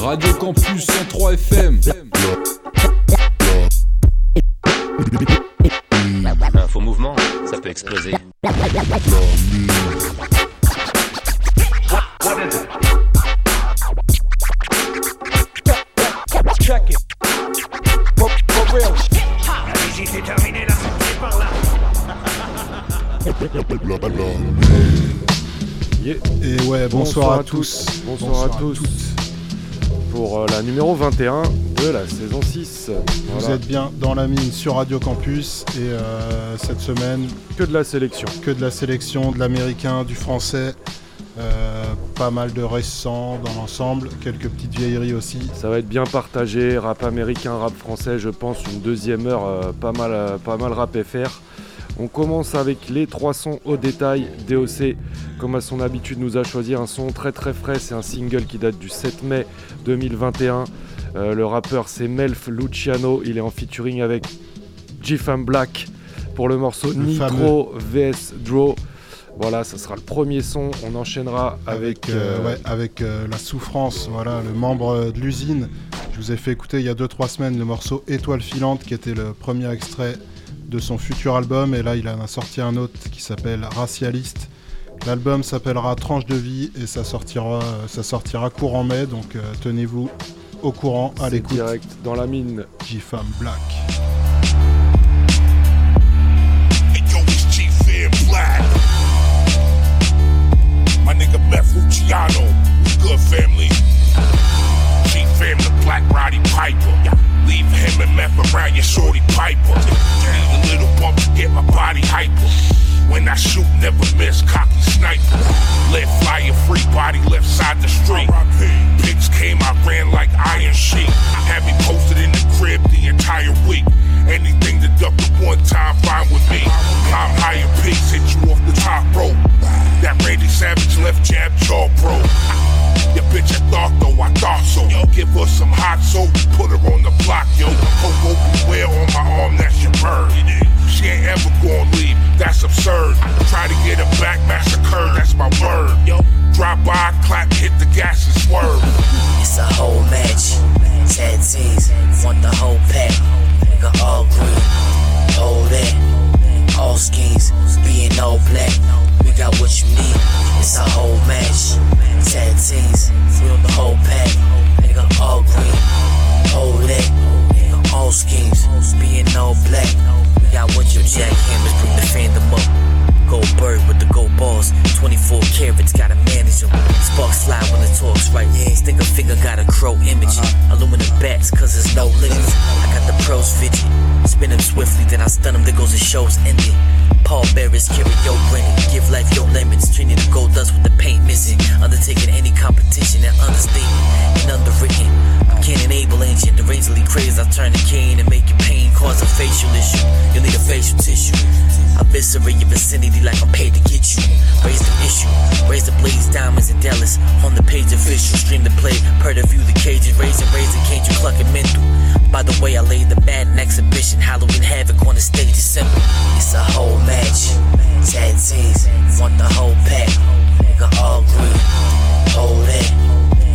Radio Campus 103 FM. Un faux mouvement, ça peut exploser. Yeah. Et ouais, bonsoir, à tous. Bonsoir, à, tous. Pour euh, la numéro 21 de la saison 6. Vous Voilà. êtes bien dans la mine sur Radio Campus et euh, cette semaine, que de la sélection. que de la sélection, de l'américain, du français, euh, pas mal de récents dans l'ensemble, quelques petites vieilleries aussi. Ça va être bien partagé, rap américain, rap français, je pense une deuxième heure euh, pas mal pas mal rap FR. On commence avec les trois sons au détail. DOC, comme à son habitude, nous a choisi un son très très frais. C'est un single qui date du 7 mai 2021. Euh, le rappeur c'est Melf Luciano. Il est en featuring avec G-Fam Black pour le morceau Le Nitro vs Draw. Voilà, ça sera le premier son. On enchaînera avec. Avec, euh, euh, ouais, avec euh, la souffrance, voilà, le membre de l'usine. Je vous ai fait écouter il y a 2-3 semaines le morceau Étoile filante qui était le premier extrait de son futur album et là il en a sorti un autre qui s'appelle Racialiste. L'album s'appellera Tranche de vie et ça sortira, ça sortira courant mai donc euh, tenez-vous au courant à l'écoute. direct dans la mine. G-Fam Black. Hey, yo, it's G Fair Black. My nigga Meth Luciano. We good family. G Fam the Black Roddy Piper. Leave him and Meth around your shorty Piper. Need a little bump to get my body hyper. When I shoot, never miss, cocky sniper. Let fly a free body left side the street. Pigs came, I ran like iron sheet. Had me posted in the crib the entire week. Anything to duck the one time, fine with me. Climb higher peaks, hit you off the top rope. That Randy Savage left jab jaw broke. Your bitch I thought though, I thought so. Give her some hot soap, put her on the block, yo. Coco beware on my arm, that's your bird. She ain't ever gonna leave, that's absurd. Try to get her back, massacre, that's my word. Yo, drop by, clap, hit the gas and swerve. It's a whole match. Tag teams want the whole pack. Nigga all green, hold that. All schemes being all black. We got what you need. It's a whole match. Tag teams we on the whole pack. Nigga all green, that. Nigga all schemes being all black. We got what you jackhammers bring the fandom up. Gold bird with the gold balls. 24 carats, gotta manage them. Sparks fly when the talks right. Stick a finger, got a crow image. Uh-huh. Aluminum bats, cause there's no limits. I got the pros fidget. Spin them swiftly, then I stun them, there goes the show's ending. Paul Bearers carry your grinning. Give life your lemons. The gold dust with the paint missing. Undertaking any competition and understatement and underwritten. I'm Canon Able engine, the razorly craze. I turn the cane and make your pain cause a facial issue. You'll need a facial tissue. I eviscerate your vicinity like I'm paid to get you. Raise the issue, raise the blaze, diamonds and Dallas. On the page official, stream the play, per the view, the cages, raising, raising, can't you cluck it mental? By the way, I laid the bad in exhibition, Halloween havoc on the stage is simple. It's a whole match, tag want the whole pack. Nigga all green, hold that.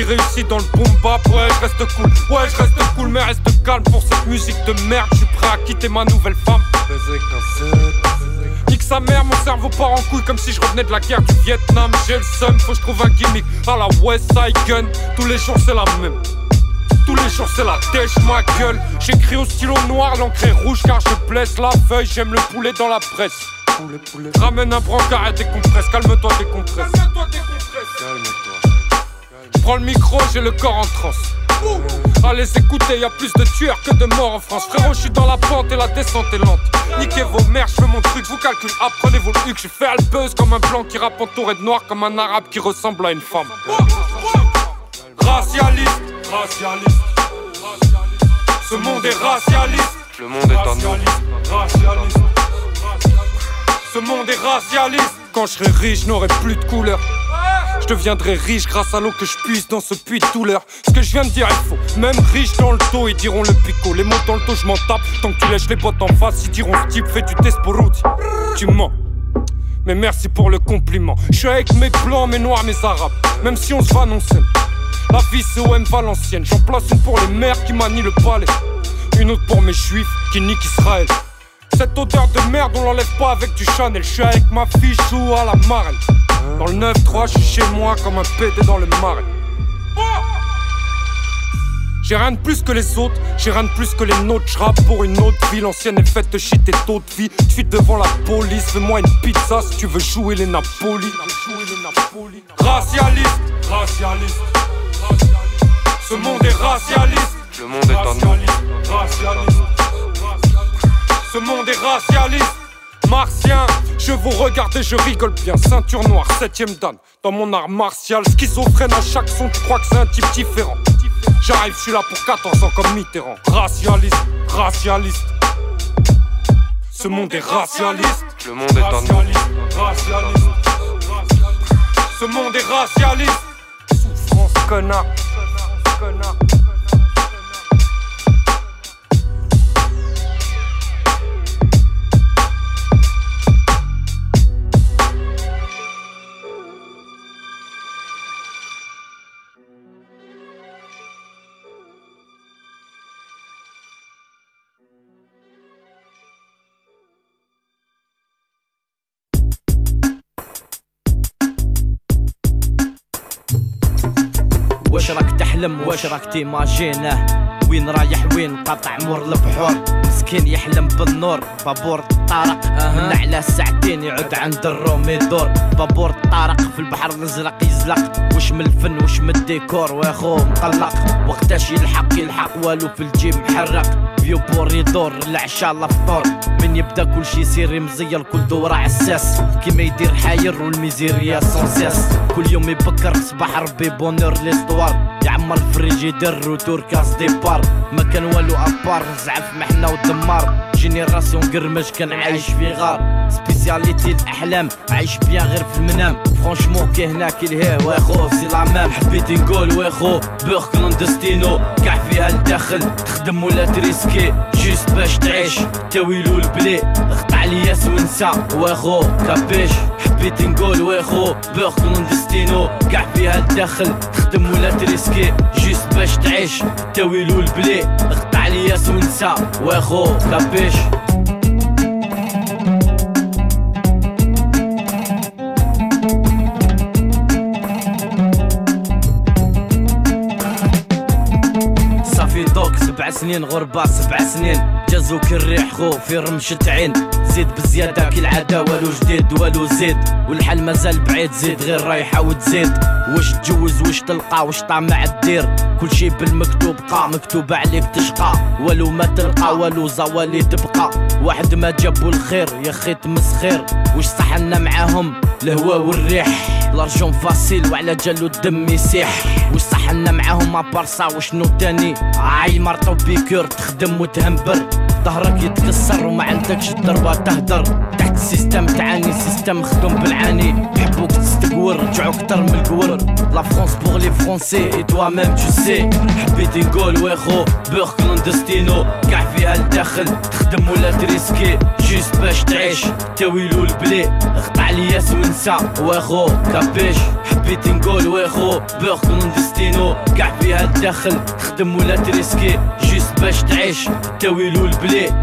Qui réussit dans le boom bap. Ouais, je reste cool, ouais, je reste cool, mais reste calme pour cette musique de merde. Je suis prêt à quitter ma nouvelle femme. Nique sa mère, mon cerveau part en couille comme si je revenais de la guerre du Vietnam. J'ai le seum, faut que je trouve un gimmick à la West Side Gun. Tous les jours, c'est la même. Tous les jours c'est la dèche ma gueule J'écris au stylo noir, l'encre est rouge car je blesse la feuille J'aime le poulet dans la presse Ramène un brancard et décompresse Calme-toi décompresse Calme-toi Prends le micro, j'ai le corps en transe. Allez écoutez, y a plus de tueurs que de morts en France. Frérot, je suis dans la pente et la descente est lente. Niquez vos mères, je mon truc, vous calculez, apprenez vos hucs Je fais le buzz comme un blanc qui rappe entouré de noir Comme un arabe qui ressemble à une femme. Racialiste, racialiste. Ce monde est racialiste. Le monde est en nous. Racialiste Ce monde est racialiste. Quand je serai riche, n'aurai plus de couleur je deviendrai riche grâce à l'eau que je puisse dans ce puits de douleur. Ce que je viens de dire est faux. Même riche dans le dos, ils diront le picot. Les mots dans le dos, je m'en tape. Tant que tu lèches les bottes en face, ils diront ce type fait du test pour Tu mens. Mais merci pour le compliment. Je suis avec mes blancs, mes noirs, mes arabes. Même si on se va, non scène. La vie c'est OM Valenciennes. J'en place une pour les mères qui manient le palais. Une autre pour mes juifs qui niquent Israël. Cette odeur de merde, on l'enlève pas avec du Chanel. Je suis avec ma fille, joue à la marelle. Dans le 9-3, je suis chez moi comme un pédé dans le marais. J'ai rien de plus que les autres, j'ai rien de plus que les nôtres. J'rappe pour une autre vie, l'ancienne est faite de shit et d'autres vies. J'suis devant la police, fais-moi une pizza si tu veux jouer les Napoli. Racialiste, racialiste. Ce monde est racialiste. Le monde est nous. Racialiste. Ce monde est racialiste. Martien, je vous regarde et je rigole bien. Ceinture noire, septième dan. Dans mon art martial, schizophrène à chaque son, tu crois que c'est un type différent. J'arrive, je suis là pour 14 ans comme Mitterrand. Racialiste, racialiste. Ce monde est racialiste. Le monde est en nous. Racialiste. Ce monde est racialiste. Souffrance, connard. Connard. تحلم واش راك تيماجينه وين رايح وين؟ قاطع مور البحور. مسكين يحلم بالنور. بابور طارق. من على ساعتين يعود عند الروم يدور بابور طارق في البحر الأزرق يزلق. وش من الفن وش من الديكور؟ واخو مقلق. وقتاش يلحق يلحق. والو في الجيب محرق فيو بور يدور العشاء الفطور من يبدأ كل شي يصير مزير كل دورة عساس كيما يدير حاير والميزيريا سونسيس كل يوم يبكر صباح ربي بونور ليستوار يعمر الفريجيدير روتور كاس ديبار. ما كان والو ابار زعف محنا ودمار جينيراسيون قرمش كان عايش في غار سبيسياليتي الاحلام عايش بيان غير في المنام فرانشمون كي هناك الهي واخو سي لا مام حبيت نقول واخو بوغ كلاندستينو كاع فيها الداخل تخدم ولا تريسكي جيست باش تعيش تاويلو البلي اقطع لياس ونسى واخو كابيش حبيت نقول واخو بوغ كلاندستينو كاع فيها الداخل تخدم ولا تريسكي جيست باش تعيش تاويلو البلي اقطع لياس ونسى واخو كابيش صافي دوك سبع سنين غربة سبع سنين. جازوك الريح خو في رمشة عين. زيد بزيادة كالعادة والو جديد والو زيد. والحال مازال بعيد زيد غير رايحة وتزيد. واش تجوز واش تلقى واش طامع الدير كل شي بالمكتوب قا مكتوب عليك تشقى. والو ما تلقى والو زوالي تبقى. واحد ما جابو الخير يا خي تمسخير. واش صحنا معاهم؟ الهوا والريح. لارجون فاسيل وعلى جالو الدم يسيح. واش صحنا معاهم؟ أبارسا. وشنو تاني؟ عاي مرطو بيكور تخدم وتهمبر. ظهرك يتكسر وما عندكش الضربة. تهدر تحت سيستم تعاني سيستم مخدوم بالعاني. يحبوك تستقور رجعوا كتر من القور. لا فرونس بوغ لي فرونسي اي توا ميم تو سي حبيت نقول ويخو بوغ كلوندستينو. كاع فيها الداخل تخدم ولا تريسكي. جيست باش تعيش تاويلو البلي. اقطع ليا ونسى واخو كابيش. حبيت نقول ويخو بوغ كلوندستينو. كاع فيها الداخل تخدم ولا تريسكي. جيست باش تعيش تاويلو البلي.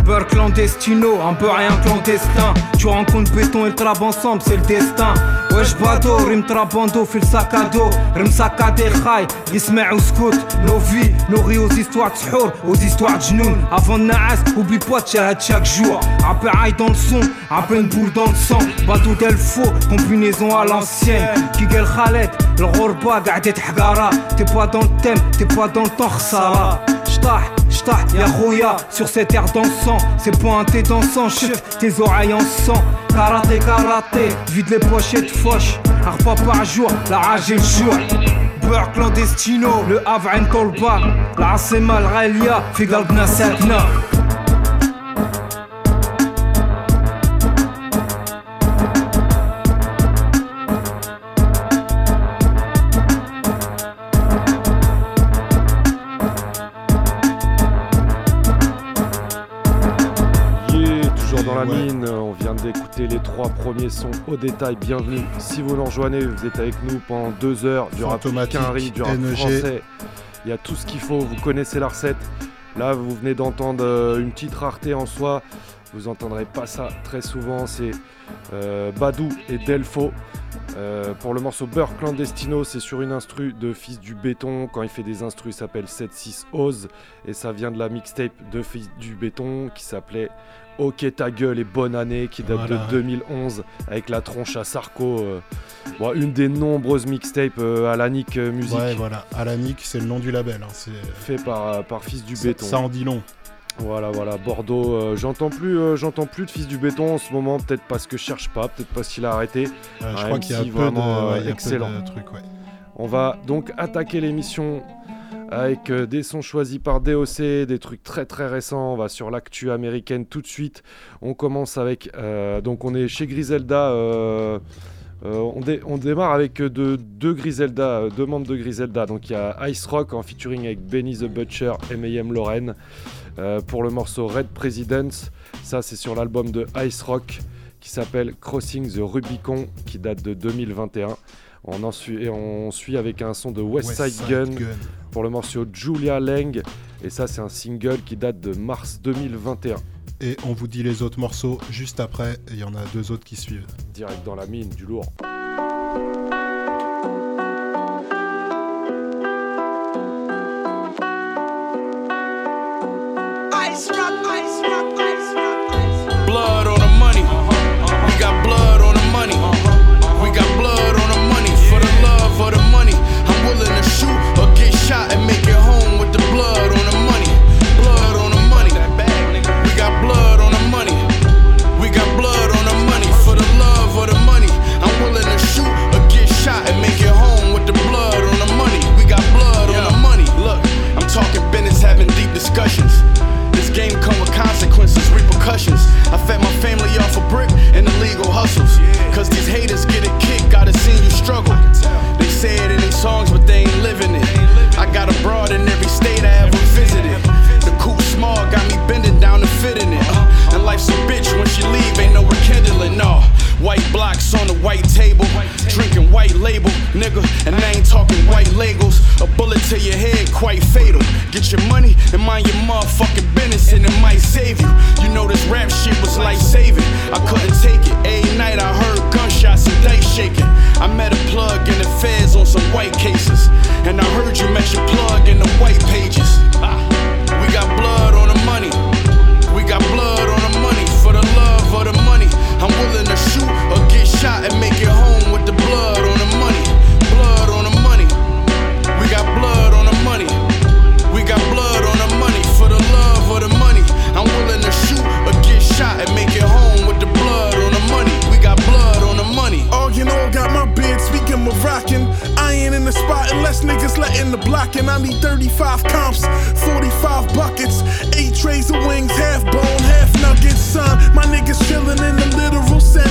Rappeur clandestino, un peu rien clandestin. Tu rencontres béton et trap ensemble, c'est le destin. Wesh bado, rim trabando, fil sac à dos. Rim sac à des khay, l'ismaï ou scout. Nos vies, nourris aux histoires de aux histoires de genoux. Avant de naas, oublie pas de chaque jour. Rappeur high dans le son, rappeur une boule dans le sang. Bado del faux, combinaison à l'ancienne. Kigel Khaled, le rorba, gardé de T'es pas dans le thème, t'es pas dans le temps, Y'a Roya sur cette air dansant. C'est pointé dansant, chef, tes oreilles en sang. Karaté, karaté, vide les pochettes fauches, Un repas par jour, la rage et le jour. Beurre clandestino, le Havre en Tolba. La Asema, le Raelia, Figal Bna les trois premiers sons au détail, bienvenue. Si vous nous rejoignez, vous êtes avec nous pendant deux heures, du rap quinri, du rap NEG. français. Il y a tout ce qu'il faut, vous connaissez la recette. Là, vous venez d'entendre euh, une petite rareté en soi. Vous entendrez pas ça très souvent, c'est euh, Badou et Delfo. Euh, pour le morceau Beurre Clandestino, c'est sur une instru de Fils du Béton. Quand il fait des instrus, il s'appelle 7-6 Oz. Et ça vient de la mixtape de Fils du Béton qui s'appelait Ok ta gueule et bonne année, qui date Voilà. de 2011 avec la tronche à Sarko. euh, bon, une des nombreuses mixtapes euh, à la Nick euh, Music Ouais, voilà. Alanic, c'est le nom du label. hein, c'est- fait par, euh, par Fils du Béton. ça en dit long. Voilà, voilà, Bordeaux. euh, j'entends plus, euh, j'entends plus de Fils du Béton en ce moment. Peut-être parce que je cherche pas, peut-être parce qu'il a arrêté. Euh, je crois qu'il y a peu vraiment, de, ouais, euh, il y a peu excellent. de trucs. Ouais. On va donc attaquer l'émission avec euh, des sons choisis par DOC, des trucs très très récents. On va sur l'actu américaine tout de suite. On commence avec. euh, donc on est chez Griselda. euh, on, dé- on démarre avec de- deux Griselda, deux membres de Griselda. Donc il y a Ice Rock en featuring avec Benny the Butcher et Mayhem euh, pour le morceau Red Presidents. Ça c'est sur l'album de Ice Rock qui s'appelle Crossing the Rubicon qui date de 2021. On, en suit, et on suit avec un son de West Side, West Side Gun, Gun. Pour le morceau Julia Lang. Et ça, c'est un single qui date de mars 2021. Et on vous dit les autres morceaux juste après. Et il y en a deux autres qui suivent. Direct dans la mine, du lourd. Blood White blocks on the white table, drinking white label, nigga. And I ain't talking white Legos. A bullet to your head, quite fatal. Get your money and mind your motherfucking business, and it might save you. You know this rap shit was life saving. I couldn't take it. Every night I heard gunshots and dice shaking. I met a plug in the feds on some white cases, and I heard you met your plug in the white pages. Less niggas letting the block, and I need 35 comps, 45 buckets, 8 trays of wings, half bone, half nuggets, son. My niggas chillin' in the literal sense.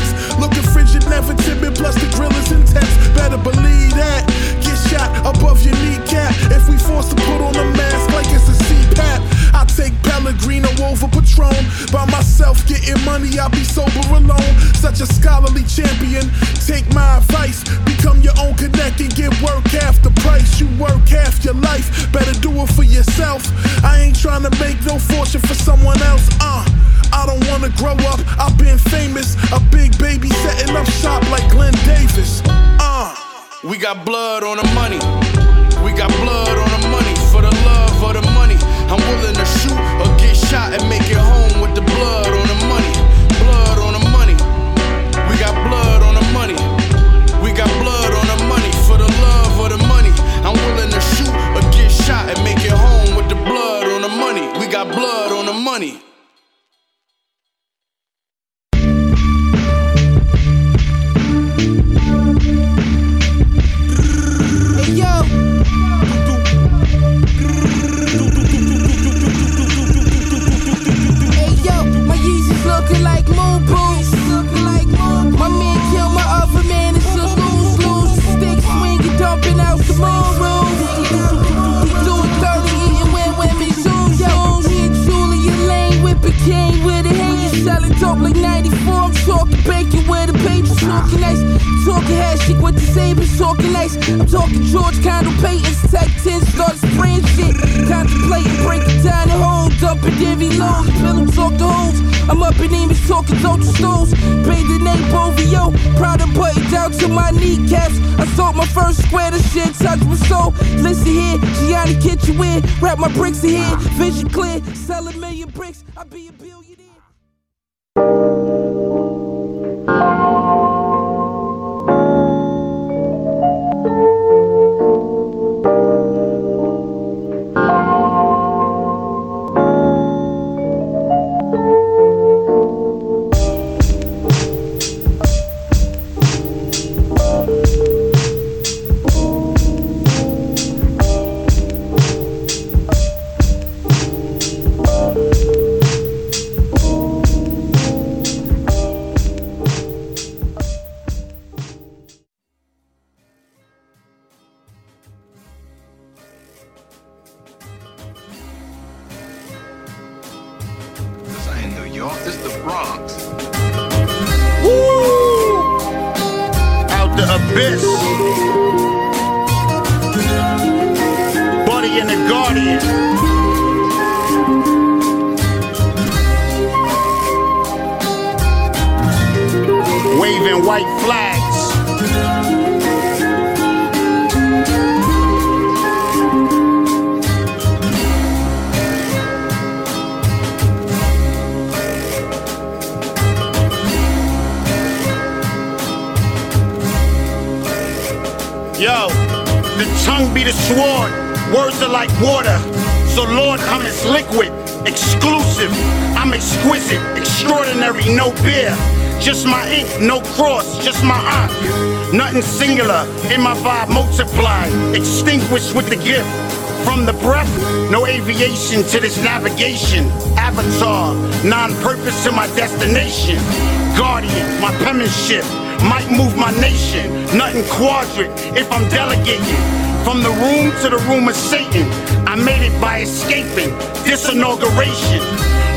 Penmanship might move my nation. Nothing quadrant if I'm delegating. From the room to the room of Satan, I made it by escaping this inauguration.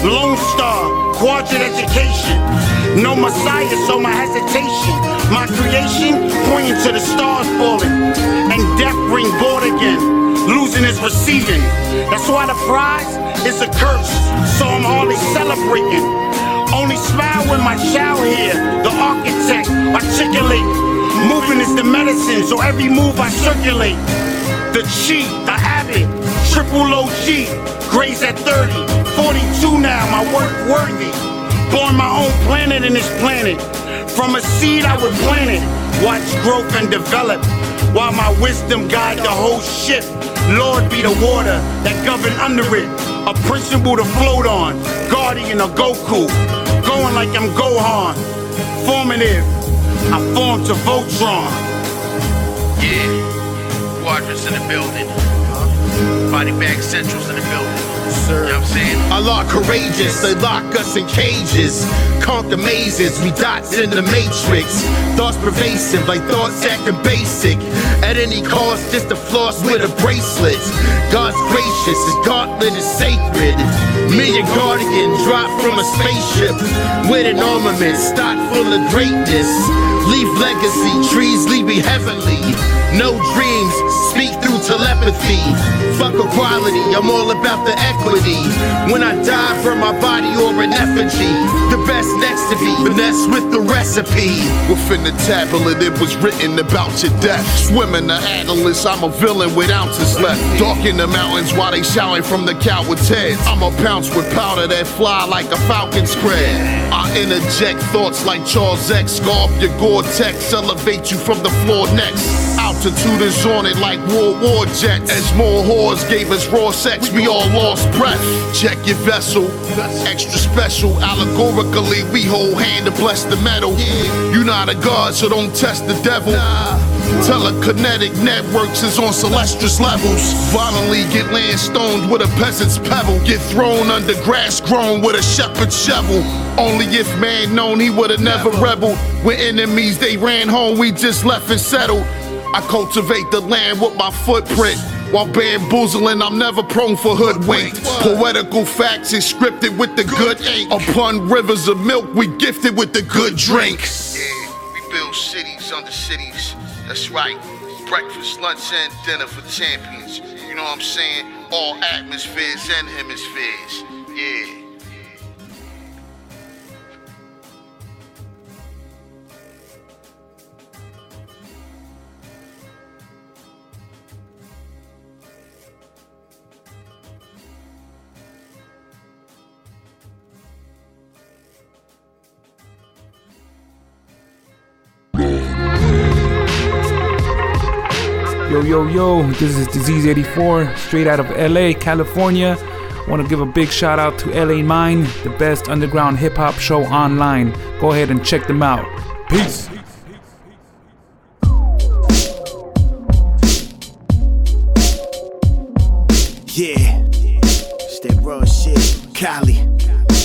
Lone Star, quadrant education. No Messiah, so my hesitation. My creation pointing to the stars falling. And death bring born again. Losing is receiving. That's why the prize is a curse. So I'm hardly celebrating. Only smile when my child here. The architect articulate. Moving is the medicine, so every move I circulate. The chi, the habit, triple OG, graze at 30, 42 now, my work worthy. Born my own planet in this planet. From a seed I would plant it, watch growth and develop. While my wisdom guide the whole ship. Lord be the water that govern under it. A principle to float on. Guardian of Goku. Going like I'm Gohan. Formative. I form to Voltron. Yeah. Quadrants in the building. Body bag centrals in the building. Sir. You know what I'm saying? A lot courageous, they lock us in cages. Conquer mazes, we dots in the matrix. Thoughts pervasive, like thoughts acting basic. At any cost, just a floss with a bracelet. God's gracious, his gauntlet is sacred. Million guardian dropped from a spaceship with an armament stock full of greatness. Leave legacy, trees leave me heavenly. No dreams, telepathy. Fuck equality, I'm all about the equity. When I die from my body or an effigy, the best next to me, finesse with the recipe. Within the tablet, it was written about your death. Swimming the Atlas, I'm a villain with ounces left. Dark in the mountains while they shouting from the coward's head. I'm a pounce with powder that fly like a falcon spread. I interject thoughts like Charles X, scarf your Gore-Tex, elevate you from the floor next. Altitude is on it like World War jets. As more whores gave us raw sex, we all lost breath. Check your vessel, extra special. Allegorically, we hold hand to bless the metal. You're not a god, so don't test the devil. Telekinetic networks is on celestial levels. Violently get land stoned with a peasant's pebble. Get thrown under grass grown with a shepherd's shovel. Only if man known he would've never rebelled. When enemies they ran home, we just left and settled. I cultivate the land with my footprint. While bamboozling, I'm never prone for hoodwink. Poetical facts is scripted with the good ink. Upon rivers of milk, we gifted with the good drink. Yeah, we build cities under cities. That's right. Breakfast, lunch, and dinner for champions. You know what I'm saying? All atmospheres and hemispheres. Yeah. Yo, yo, yo, this is Disease84, straight out of LA, California. Want to give a big shout out to LA Mine, the best underground hip hop show online. Go ahead and check them out. Peace. Yeah, it's that raw shit. Cali,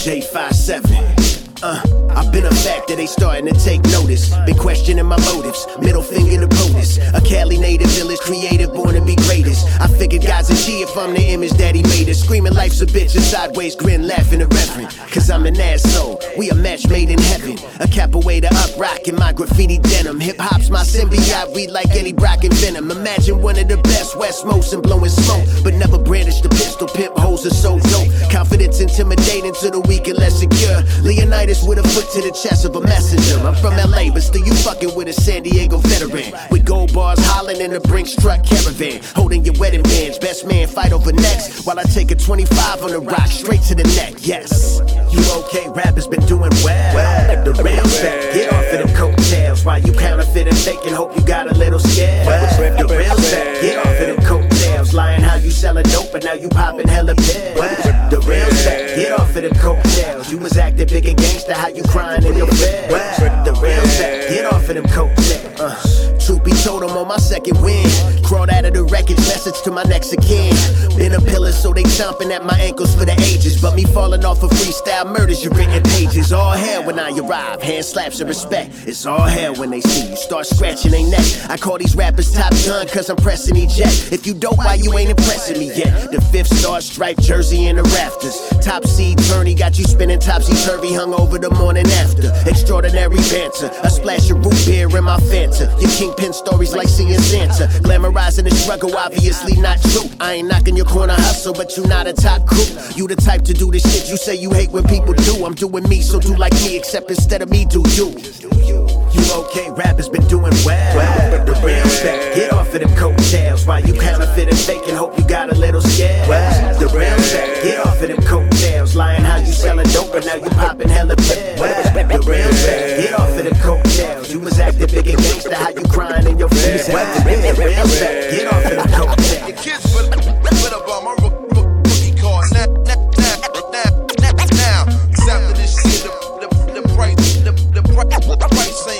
J57. Uh, I've been a factor, they starting to take notice. Been questioning my motives, middle finger to POTUS. A Cali native village creative, born to be greatest. I figured God's a G if I'm the image that he made us. Screaming life's a bitch, a sideways grin, laughing irreverent. Cause I'm an asshole, we a match made in heaven. A capoeira up rockin' my graffiti denim. Hip hop's my symbiote, read like any Brock and Venom. Imagine one of the best West Most and blowing smoke. But never brandish the pistol, pimp hoes are so dope. Confidence intimidating to the weak and less secure. Leonidas with a foot to the chest of a messenger. I'm from LA, but still you fucking with a San Diego veteran. With gold bars hollering in the Brinks truck caravan. Holding your wedding bands, best man fight over next. While I take a 25 on the rock straight to the neck. Yes, you okay? Rappers been doing well. well at the real set, get off of them coattails. While you counterfeit and fake and hope you got a little scared. Well, the real set, get off of them coattails. Lying how you selling dope, but now you popping hella pills. Well, the real set, get off of them coattails. You was acting big and gangsta, how you crying in your bed. Well, the real set, get off of them coattails. Uh, truth be told, I'm on my second win. Crawled out of the wreckage, message to my next kin. Been a pillar, so they chomping at my ankles for the ages. But me falling off of freestyle murders your written pages. All hell when I arrive, hand slaps of respect. It's all hell when they see you start scratching their neck. I call these rappers top gun, cause I'm pressing eject. If you dope, why you ain't impressing me yet? The fifth star striped jersey in the rafters. Top seed tourney got you spinning topsy turvy, hung over the morning after. Extraordinary banter, a splash of root beer in my Fanta. Your kingpin stories like seeing Santa. Glamorizing the struggle, obviously not true. I ain't knocking your corner hustle, but you not a top crew. You the type to do the shit you say you hate when people do. I'm doing me, so do like me, except instead of me, do you. You okay? Rappers been doing well. well the real set, get off of them coattails. While you counterfeit and fake and hope you got a little scared. Well, the real set, get off of them coattails. Lying how you selling dope, but now you popping hella pills. Well, the real set, get off of them coattails. You was acting big and gangsta, how you crying in your face. Well, the real set, get off of them coattails. Your kids put, put up on my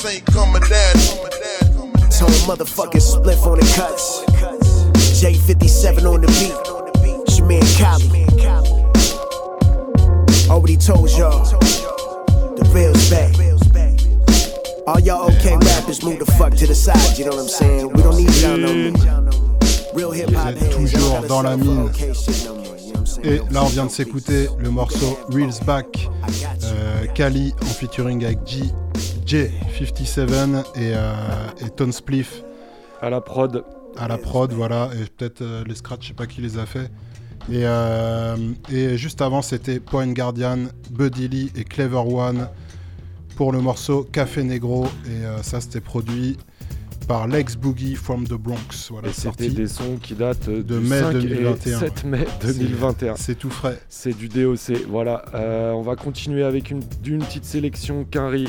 So motherfucking spliff on the cuts. J57 on the beat. Kali. Already told y'all. The real's back. All y'all okay rappers move the fuck to the side, you know what I'm saying? We don't need y'all no more. Real hip hop toujours dans la mine. Et là, on vient de s'écouter le morceau Reels Back, euh, Kali en featuring avec G, J57 et, euh, et Tone Spliff. À la prod. À la prod, voilà. Et peut-être euh, les scratchs, je sais pas qui les a fait. Et, euh, et juste avant, c'était Point Guardian, Buddy Lee et Clever One pour le morceau Café Negro. Et ça, c'était produit par Lex Boogie from the Bronx. Voilà, Et c'était des sons qui datent de du mai 5 et 2021. 7 mai C'est- 2021. C'est tout frais. C'est du DOC. Voilà. Euh, on va continuer avec une, d'une petite sélection Quinry.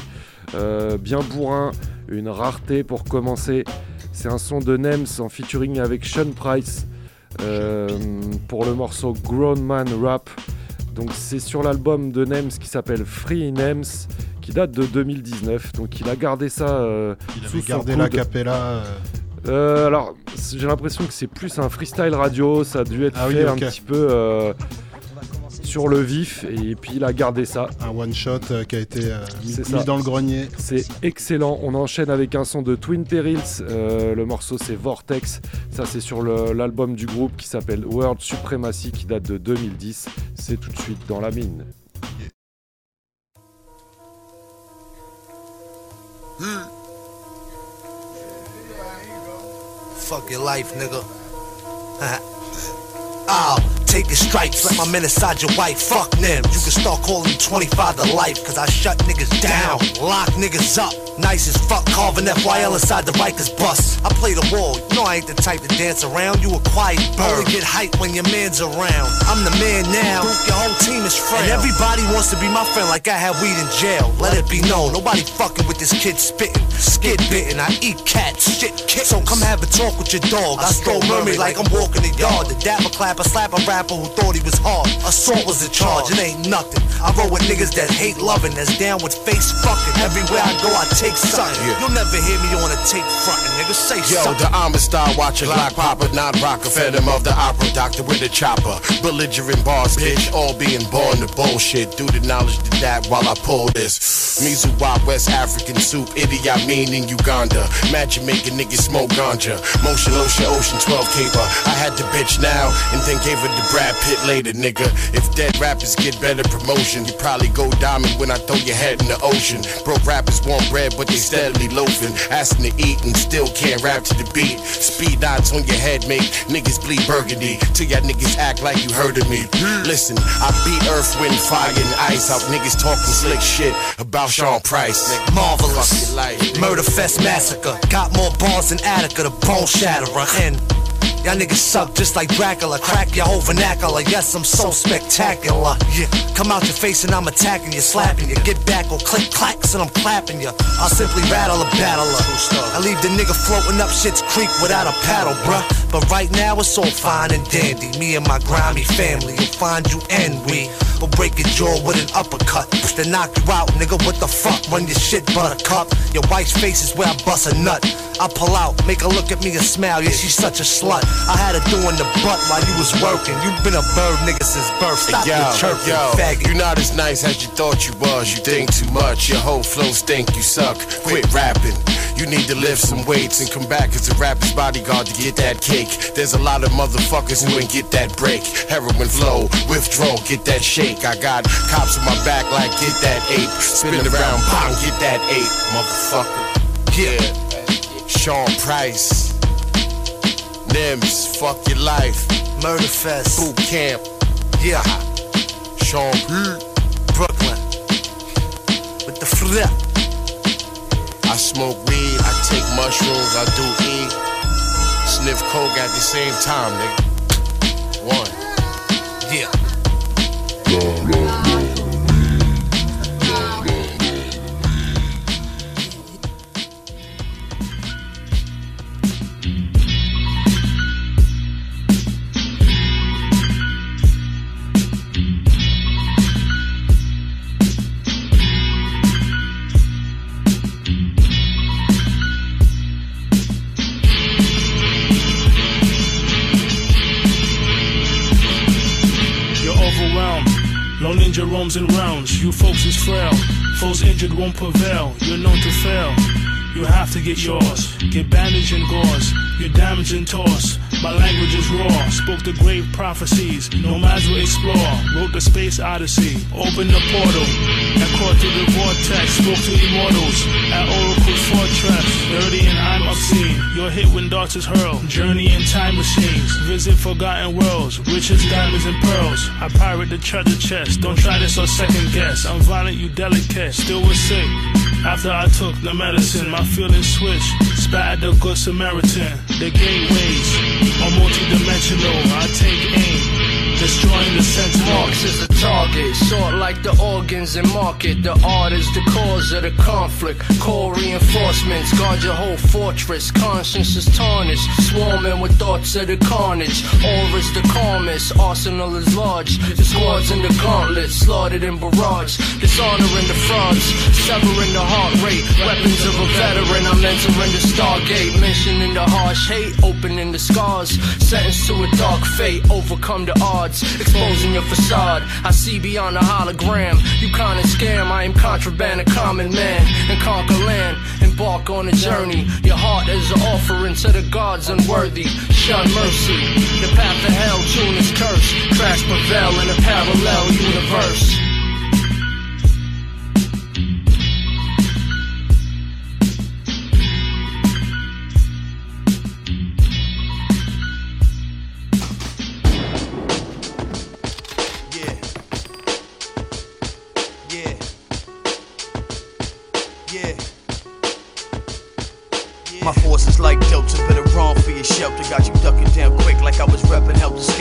Euh, bien bourrin. Une rareté pour commencer. C'est un son de Nems en featuring avec Sean Price euh, pour le morceau Grown Man Rap. Donc c'est sur l'album de Nems qui s'appelle Free Nems qui date de 2019. Donc il a gardé ça euh, Il sous avait gardé la capella. euh, alors, j'ai l'impression que c'est plus un freestyle radio, ça a dû être Ah oui, fait un petit peu sur le vif, et puis il a gardé ça. un one shot euh, qui a été euh, mis, dans le grenier. C'est excellent. On enchaîne avec un son de Twin Perils. Euh, le morceau c'est Vortex. Ça c'est sur l'album du groupe qui s'appelle World Supremacy qui date de 2010. C'est tout de suite dans la mine. Fuck your life, nigga. I'll take your stripes, let my men inside your wife. Fuck them. You can start calling me 25 to life, cause I shut niggas down, lock niggas up. Nice as fuck, carving FYL inside the Rikers bus. I play the role, you know I ain't the type to dance around. You a quiet bird. Only get hype when your man's around. I'm the man now, your whole team is frail. And everybody wants to be my friend like I had weed in jail. Let it be known, nobody fucking with this kid spitting. Skid bitten, I eat cats, shit kick. So come have a talk with your dog. I stroll mermaid like I'm walking the yard. The dapper clapper slap a rapper who thought he was hard. Assault was the charge, it ain't nothing. I roll with niggas that hate loving, that's down with face fucking. Everywhere I go, I take something. You'll never hear me on a tape frontin', nigga. Say Yo, something. the Amistad watcher, Glock Popper, not rocker, phantom of the opera, doctor with a chopper. Belligerent bars, bitch, all being born to bullshit. Do the knowledge to that while I pull this. Mizuwa, West African soup, idiot mean in Uganda. Magic making niggas smoke ganja. Motion Ocean, Ocean 12 caper. I had the bitch now, and then gave her to Brad Pitt later, nigga. If dead rappers get better promotion, you probably go diamond when I throw your head in the ocean. Broke rappers want bread, but they steadily loafing. Asking to eat and still can't rap to the beat. Speed dots on your head make niggas bleed burgundy. Till y'all niggas act like you heard of me. Listen, I beat earth, wind, fire, and ice out niggas talking slick shit about Sean Price. Nigga, Marvelous. Life. Murder Fest Massacre. Got more bars than Attica, the bone shatterer. And y'all niggas suck just like Dracula. Crack your whole vernacular. Yes, I'm so spectacular. Yeah, come out your face and I'm attacking you, slapping you. Get back or click clacks and I'm clapping you. I'll simply rattle a battler. I leave the nigga floating up shit's creek without a paddle, bruh. But right now it's all fine and dandy. Me and my grimy family will find you and we will break your jaw with an uppercut. Then knock you out, nigga. What the fuck? Run your shit, buttercup. Your wife's face is where I bust a nut. I pull out, make her look at me and smile. Yeah, she's such a slut. I had her doing the butt while you was working. you been a bird nigga since birth. Stop yo, your chirping, yo, faggot. you not as nice as you thought you was. You think too much, your whole flow stink, you suck. Quit rapping. You need to lift some weights and come back as a rapper's bodyguard to get that cake. There's a lot of motherfuckers who ain't get that break. Heroin flow, withdrawal, get that shake. I got cops on my back like get that ape. Spin around, bang, get that ape, motherfucker. Yeah. Sean Price. Nims, fuck your life. Murder Fest. Boot camp. Yeah. Sean Brooklyn. With the flip. I smoke weed, I take mushrooms, I do E. Sniff coke at the same time, nigga. One. Yeah. danger roams and rounds. You folks is frail. Foes injured won't prevail. You're known to fail. You have to get yours. Get bandaged and gauze. You're damaged and tossed. My language is raw. Spoke the grave prophecies. Nomads will explore. Wrote the space odyssey. Opened the portal. And caught through the vortex. Spoke to immortals. At Oracle's fortress. Dirty and I'm obscene. You're hit when darts is hurled. Journey in time machines. Visit forgotten worlds. Riches, diamonds, and pearls. I pirate the treasure chest. Don't try this or second guess. I'm violent, you delicate. Still was sick. After I took the medicine, my feelings switched. Spat at the good Samaritan. The gateways are multidimensional. I take aim, destroying the sense Marx is the target, sort like the organs and market. The art is the cause of the conflict. Core reinforcements guard your whole fortress. Conscience is tarnished, swarming with thoughts of the carnage. Aura is the calmest, arsenal is large. The squads in the gauntlet, slaughtered in barrage. Dishonoring the frauds, severing the heart rate. Weapons of a veteran, I'm entering the Stargate. Mentioning the harsh hate, opening the scars. Sentenced to a dark fate, overcome the odds. Exposing your facade. I see beyond the hologram. You kinda scam, I am contraband, a common man. And conquer land, embark on a journey. Your heart is an offering to the gods unworthy. Shun mercy. The path to hell, tune is cursed. Crash prevail in a parallel universe.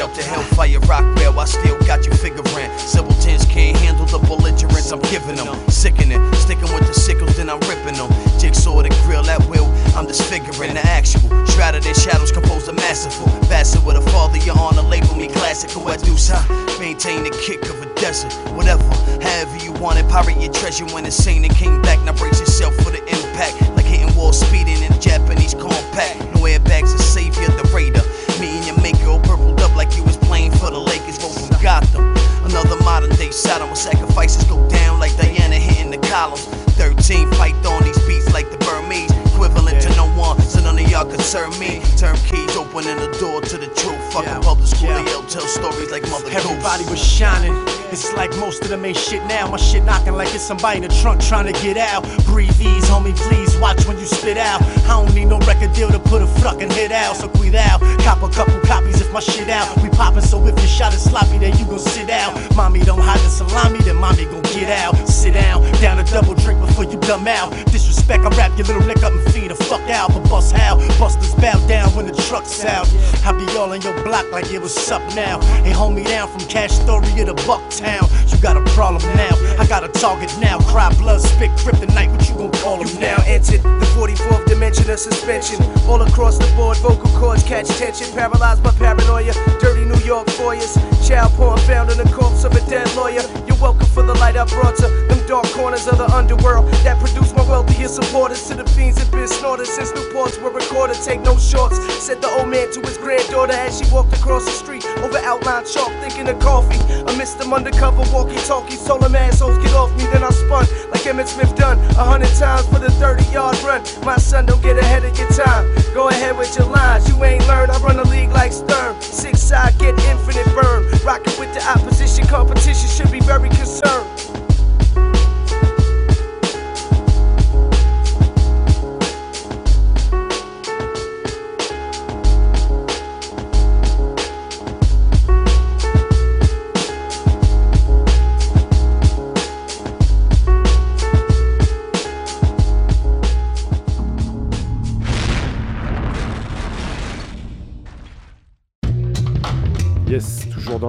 Repping Helter Skelter. Hellfire Rockwell, I still got you figuring. Civil tens can't handle the belligerence I'm giving them. Sickening, sticking with the sickles, then I'm ripping them. Jigsaw the grill at will, I'm disfiguring the actual. Shrouded in shadows, composed a masterful. Bastard with a father, your honor, label me classical. I do so. Maintain the kick of a desert, whatever. However you want it, pirate your treasure when it's seen and came back. Now brace yourself for the impact. Like hitting wall speeding in a Japanese compact. No airbags to save you, the raider. Me and your maker all purpled up like you was playing for the Lakers. Roll from Gotham. Another modern day Sodom where sacrifices go down like Diana hitting the columns. 13 fight on these beats like the Burmese. Equivalent to no one, so none of y'all concern me. Turn keys, opening the door to the truth. Fuck a public school, they all tell stories like Mother Everybody Goose. was shining. It's like most of them ain't shit now. My shit knocking like it's somebody in the trunk trying to get out. Breathe ease, homie, please watch when you spit out. I don't need no record deal to put a fucking hit out. So cuidado, cop a couple copies if my shit out. We poppin', so if your shot is sloppy, then you gon' sit out. Mommy don't hide the salami, then mommy gon' get out. Sit down, down a double drink before you dumb out. Disrespect, I wrap your little neck up and feed the fuck out. But bust how? Busters bow down when the truck's out. I be all on your block like it was up now. Ain't hold me down from Cash Story to Bucktown. You got a problem now. I got a target now. Cry blood, spit kryptonite. What you gon' call him You've now entered the 44th dimension of suspension. All across the board, vocal cords catch tension. Paralyzed by paranoia, dirty New York foyers. Child porn found in the corpse of a dead lawyer. Welcome for the light I brought to them dark corners of the underworld that produced my wealthiest supporters. To the fiends that been snorted since Newports were recorded. Take no shorts, said the old man to his granddaughter as she walked across the street over outline chalk, thinking of coffee. I missed them undercover walkie talkies. Told them assholes get off me, then I spun like Emmett Smith done a hundred times for the 30 yard run. My son, don't get ahead of your time. Go ahead with your lines. You ain't learned. I run the league like Stern. Six side, get infinite burn. Rockin' with the opposition. Competition should be very serve.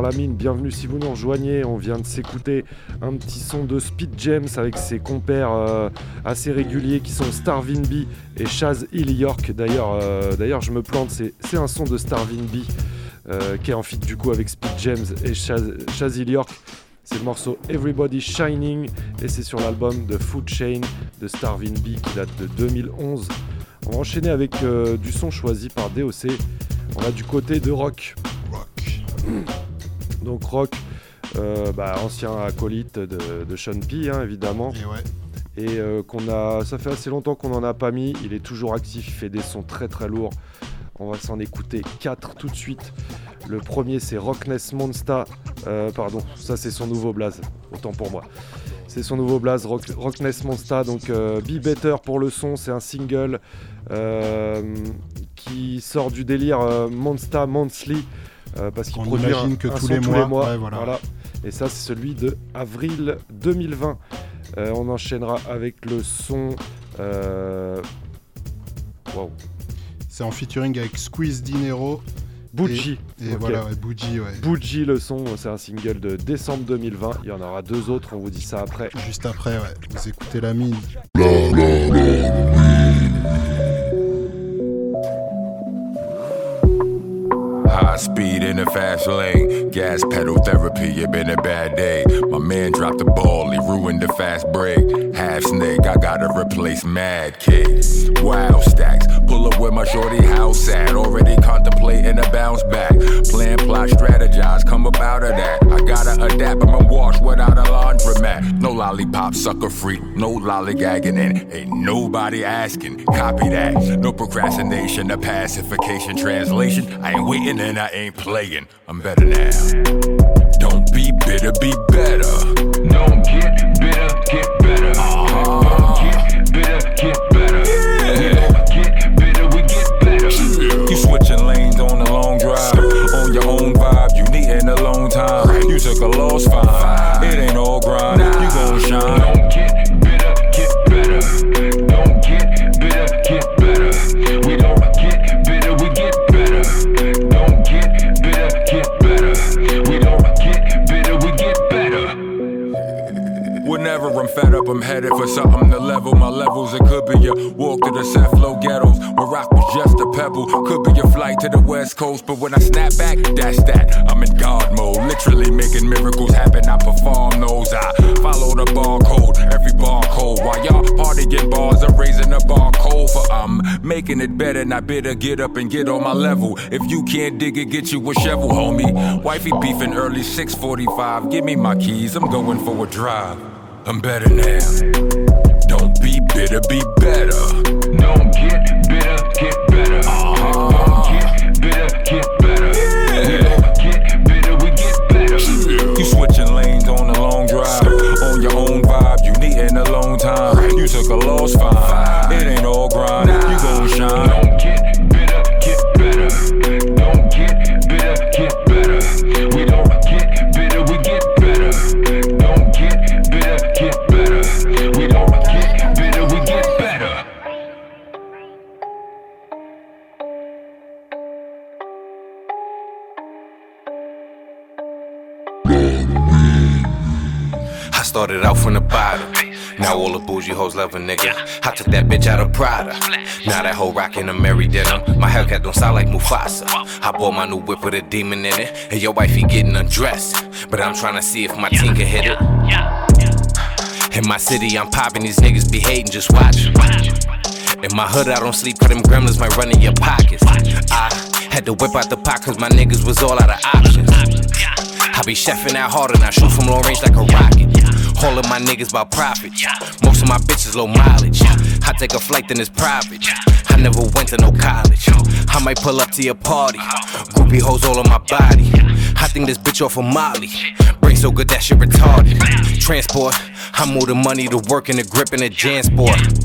La mine, bienvenue si vous nous rejoignez. On vient de s'écouter un petit son de Speed James avec ses compères euh, assez réguliers qui sont Starvin B et Chaz Hill York. D'ailleurs, euh, d'ailleurs je me plante, c'est un son de Starvin B euh, qui est en feat du coup avec Speed James et Chaz, Chaz Hill York. C'est le morceau Everybody Shining et c'est sur l'album de Food Chain de Starvin B qui date de 2011. On va enchaîner avec du son choisi par DOC. On va du côté de rock. Donc rock, euh, bah, ancien acolyte de, de Sean P, hein, évidemment. Et ouais. Et euh, qu'on a, ça fait assez longtemps qu'on n'en a pas mis. Il est toujours actif, il fait des sons très très lourds. On va s'en écouter 4 tout de suite. Le premier c'est Rockness Monster. Euh, pardon, ça c'est son nouveau blaze. Autant pour moi. C'est son nouveau blaze, Rock, Rockness Monster. Donc Be Better pour le son, c'est un single qui sort du délire Monster Monthly. Euh, parce qu'il On produit imagine un, que un tous son les tous mois, les mois. ouais, voilà. Et ça c'est celui de avril 2020. Euh, on enchaînera avec le son. euh, Wow. C'est en featuring avec Squeeze Dinero. Bougie. Et, voilà, ouais, Bougie, ouais. Bougie le son, c'est un single de décembre 2020. Il y en aura deux autres, on vous dit ça après. Juste après, ouais. Vous écoutez la mine. High speed in the fast lane, gas pedal therapy, it been a bad day. My man dropped the ball, he ruined the fast break. Half snake, I gotta replace mad kids. Wild stacks, pull up where my shorty house at. Already contemplating a bounce back. Plan, plot, strategize, come up out of that. I gotta adapt, I'm washed without a laundromat. No lollipop, sucker free, no lollygagging, and ain't nobody asking. Copy that. No procrastination, a pacification translation. I ain't waiting and I ain't playing. I'm better now. Don't be bitter, be better. Don't get bitter, get better. Uh-huh. Don't get bitter, get better. Yeah. Get bitter, we get better. You switching lanes on a long drive. On your own vibe, you needin' a long time. You took a loss, fine. It ain't all grind. You gon' shine. Whenever I'm fed up, I'm headed for something to level my levels. It could be a walk to the Cephalon ghettos, where rock was just a pebble. Could be a flight to the West Coast, but when I snap back, that's that. I'm in God mode, literally making miracles happen. I perform those. I follow the barcode, every barcode. While y'all partying bars, I'm raising the barcode for I'm making it better. Not bitter, get up and get on my level. If you can't dig it, get you a shovel, homie. Wifey beefing early 6:45. Give me my keys, I'm going for a drive. I'm better now. Don't be bitter, be better. Don't get bitter, get better. Don't get bitter, get better. Yeah. Get bitter, we get better. You switching lanes on a long drive. On your own vibe, you needin' a long time. You took a loss, fine. Started out from the bottom. Now all the bougie hoes love a nigga. I took that bitch out of Prada. Now that hoe rockin' a Mary denim. My Hellcat don't sound like Mufasa. I bought my new whip with a demon in it. And your wifey getting undressed. But I'm tryna see if my team can hit it. In my city, I'm poppin'. these niggas be hating, just watch. In my hood, I don't sleep, cause them gremlins might run in your pockets. I had to whip out the pot, cause my niggas was all out of options. I be chefing out hard and I shoot from long range like a rocket. All of my niggas about profit. Most of my bitches low mileage. I take a flight, then it's private. I never went to no college. I might pull up to your party. Groupie hoes all on my body. I think this bitch off of Molly. Brain so good that shit retarded. Transport. I move the money to work in the grip in the Jansport.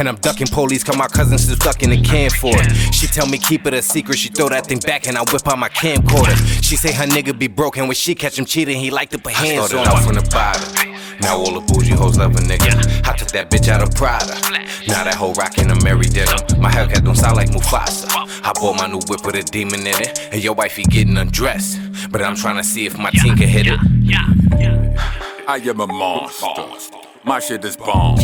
And I'm ducking police, cause my cousin's still stuck in the can for it. She tell me keep it a secret, she throw that thing back and I whip out my camcorder. She say her nigga be broken when she catch him cheating, he like to put hands I started on out from the bottom. Now all the bougie hoes love a nigga. I took that bitch out of Prada. Now that hoe rockin' a Mary denim. My Hellcat don't sound like Mufasa. I bought my new whip with a demon in it. And your wife wifey getting undressed. But I'm trying to see if my team can hit it. I am a monster. My shit is bomb.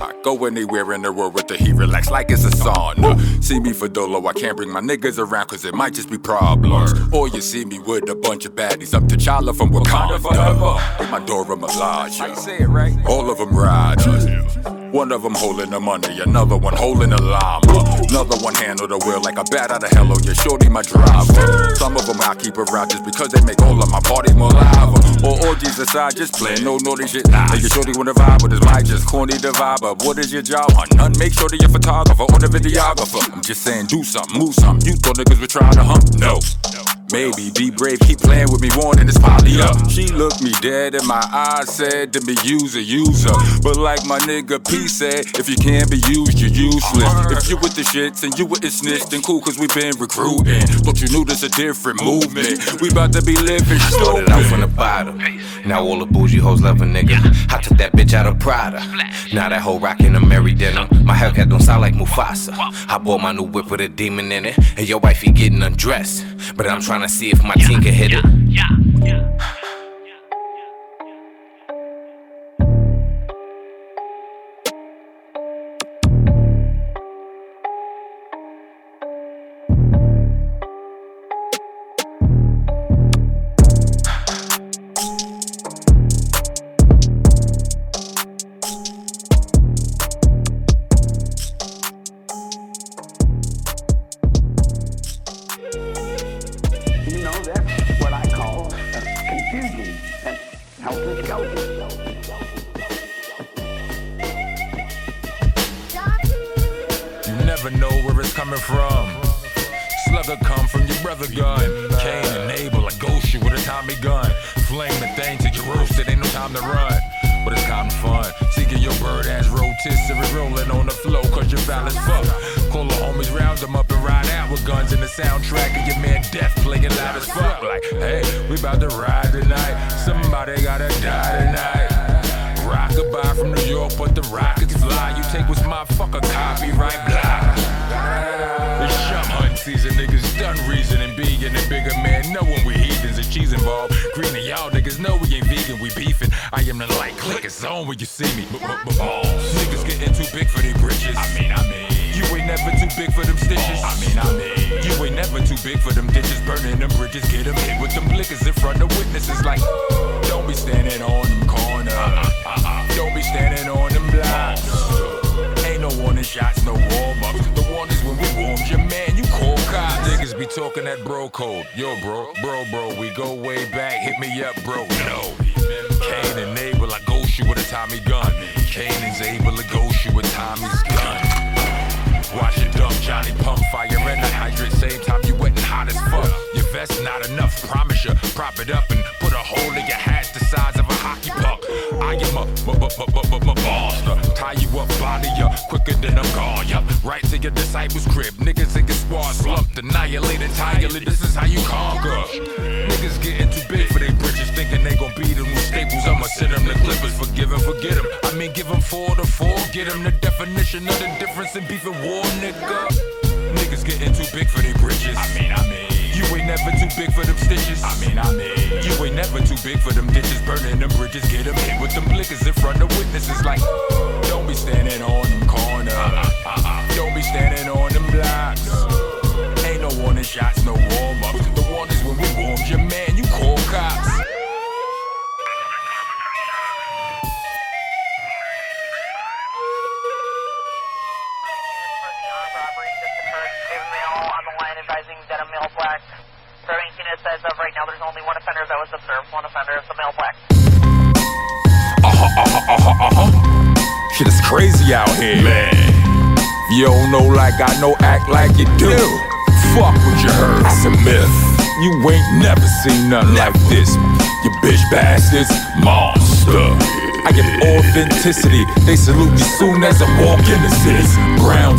I go anywhere in the world with the heat, relax like it's a sauna. See me for Dolo, I can't bring my niggas around cause it might just be problems. Or you see me with a bunch of baddies up to Chala from Wakanda forever. In my Dora Milaje. All of them ride. One of them holding the money, another one holding the llama. Another one handle the wheel like a bat out of hell. Oh, yeah, shorty my driver. Some of them I keep around just because they make all of my parties more live. Or orgies aside, just playing no naughty shit. Make your shorty wanna vibe, but it's mic just corny the vibe. But what is your job? Huh? None. Make sure that you're photographer or the videographer. I'm just saying, do something, move something. You thought niggas were trying to hump? No. Maybe be brave, keep playing with me, warning this poly up. She looked me dead in my eyes, said to me, use a user. But like my nigga P said, if you can't be used, you're useless. If you with the shits and you with the snitch, then cool, cause we been recruiting. But you knew this a different movement. We about to be living Started out from the bottom. Now all the bougie hoes love a nigga. I took that bitch out of Prada. Now that hoe rockin' a Mary denim. My Hellcat don't sound like Mufasa. I bought my new whip with a demon in it. And your wife wifey getting undressed. But I'm trying to see if my team can hit it. You They salute me soon as I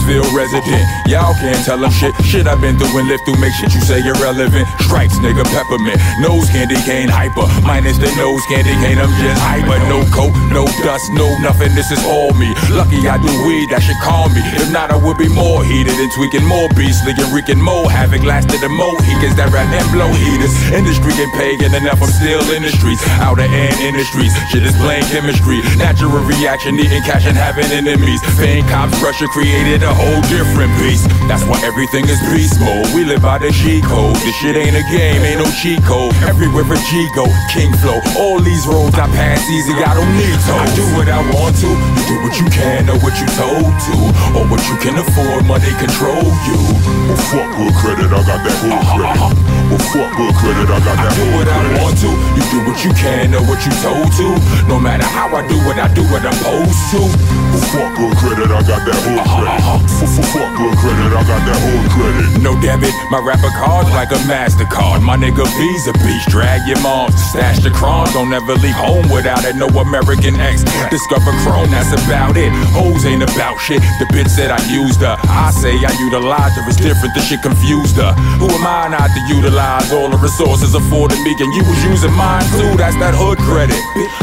Brownsville resident, y'all can't tell them shit. Shit I've been and lived through make shit you say irrelevant. Stripes, nigga, peppermint. Nose candy cane hyper. Minus the nose candy cane, I'm just hyper. No coat, no dust, no nothing. This is all me. Lucky I do weed, that should calm me. If not, I would be more heated and tweaking more beastly and wreaking more havoc. Lasted the Mohicans that rap and blow heaters. Industry get pagan enough, I'm still in the streets. Outer and in the. Shit is plain chemistry. Natural reaction, eating cash and having enemies. Fame, cops, pressure created a whole different beast. That's why everything is beast mode. We live by the G code. This shit ain't a game, ain't no cheat code. Everywhere a G go, king flow. All these roads I pass easy, I don't need to. I do what I want to. You do what you can or what you told to. Or what you can afford, money control you. Well, fuck good credit, I got that hood credit. Uh-huh. Well, fuck good credit, I got that I do what I want to. You do what you can or what you told to. No matter how I do it, I do what I'm supposed to. Well, fuck good credit, I got that hood uh-huh, credit. Uh-huh. Fuck good credit, I got that hood credit. No debit, my rapper card's like a MasterCard. My nigga Visa beach, drag your moms. Stash the crumbs, don't ever leave home without it. No American X. Discover Chrome, that's about it. Hoes ain't about shit. The bitch said I used her. I say I utilized her. It's different, the shit confused her. Who am I not to utilize all the resources afforded me? And you was using mine too, that's that hood credit.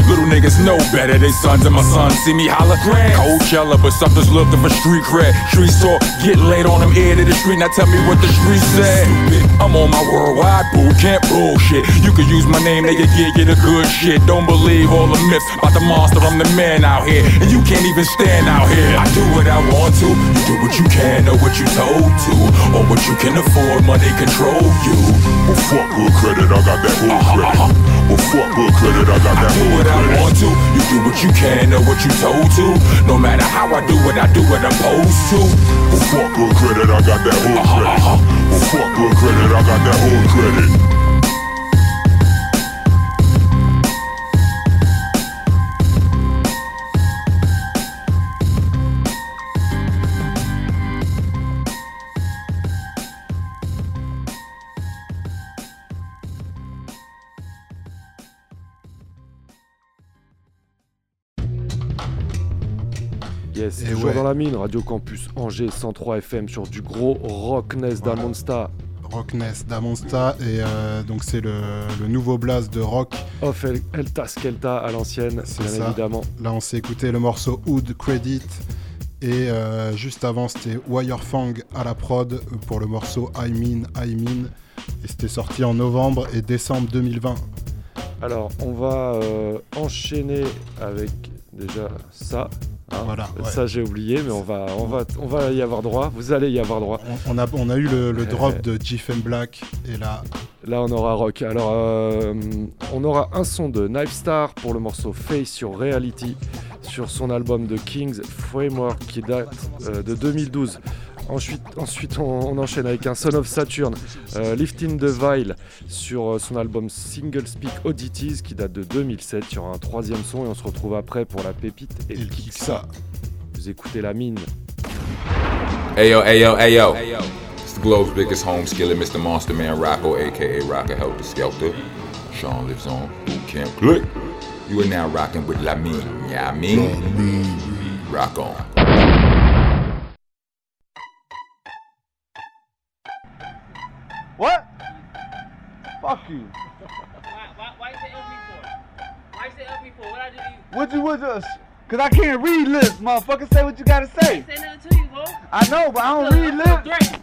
Little niggas know better, they sons of my sons. See me holler, Coachella, but something's looking for street cred. Get laid on them ear to the street. Now tell me what the street said. I'm on my worldwide boot camp bullshit. You could use my name, they could get you the good shit. Don't believe all the myths about the monster. I'm the man out here, and you can't even stand out here. I do what I want to. You do what you can or what you told to, or what you can afford. Money control you. Well, fuck good credit, I got that hood credit. Uh-huh. Well, fuck good credit, I got that I do what I want to. You do what you can or what you told to. No matter how I do it, I do what I'm supposed to. Well, fuck good credit, I got that hood credit. Well, fuck good credit, I got that hood credit. Yes, Et toujours ouais. dans la mine, Radio Campus Angers 103 FM sur du gros Rockness Voilà. d'Amonsta. Rockness d'Amonsta et euh, donc c'est le, le nouveau blast de rock. Off El- Elta Skelta à l'ancienne, C'est bien ça. évidemment. Là on s'est écouté le morceau Hood Credit et euh, juste avant c'était Wirefang à la prod pour le morceau I Mean I Mean et c'était sorti en novembre et décembre 2020. Alors, on va euh, enchaîner avec déjà ça. Hein. Voilà, ouais. Ça, j'ai oublié, mais on va, on, va, on va y avoir droit. Vous allez y avoir droit. On, on a, on a eu le, le Euh, drop de GFM Black et là Là, on aura rock. Alors, euh, on aura un son de Knife Star pour le morceau Face sur Reality sur son album The Kings Framework qui date euh, de 2012. Ensuite, ensuite on, on enchaîne avec un Son of Saturn, euh, Lifting the Vile sur euh, son album Single Speak Oddities qui date de 2007. Il y aura un troisième son et on se retrouve après pour la pépite et, le Kiksa. Vous écoutez la mine. Hey yo, hey yo, hey yo. It's the globe's biggest home skillet, Mr. Monster Man Rocco, aka Rocker Helter Skelter. Sean lives on Boot Camp Click. You are now rocking with La Mine, yeah, I mean. Rock on. What? Fuck you. Why, why you say LP for? Why you say LP for? What I do to you? What you what us? Cause I can't read lips, motherfucker. Say what you gotta say. Say nothing to you, bro. I know, but I don't read lips.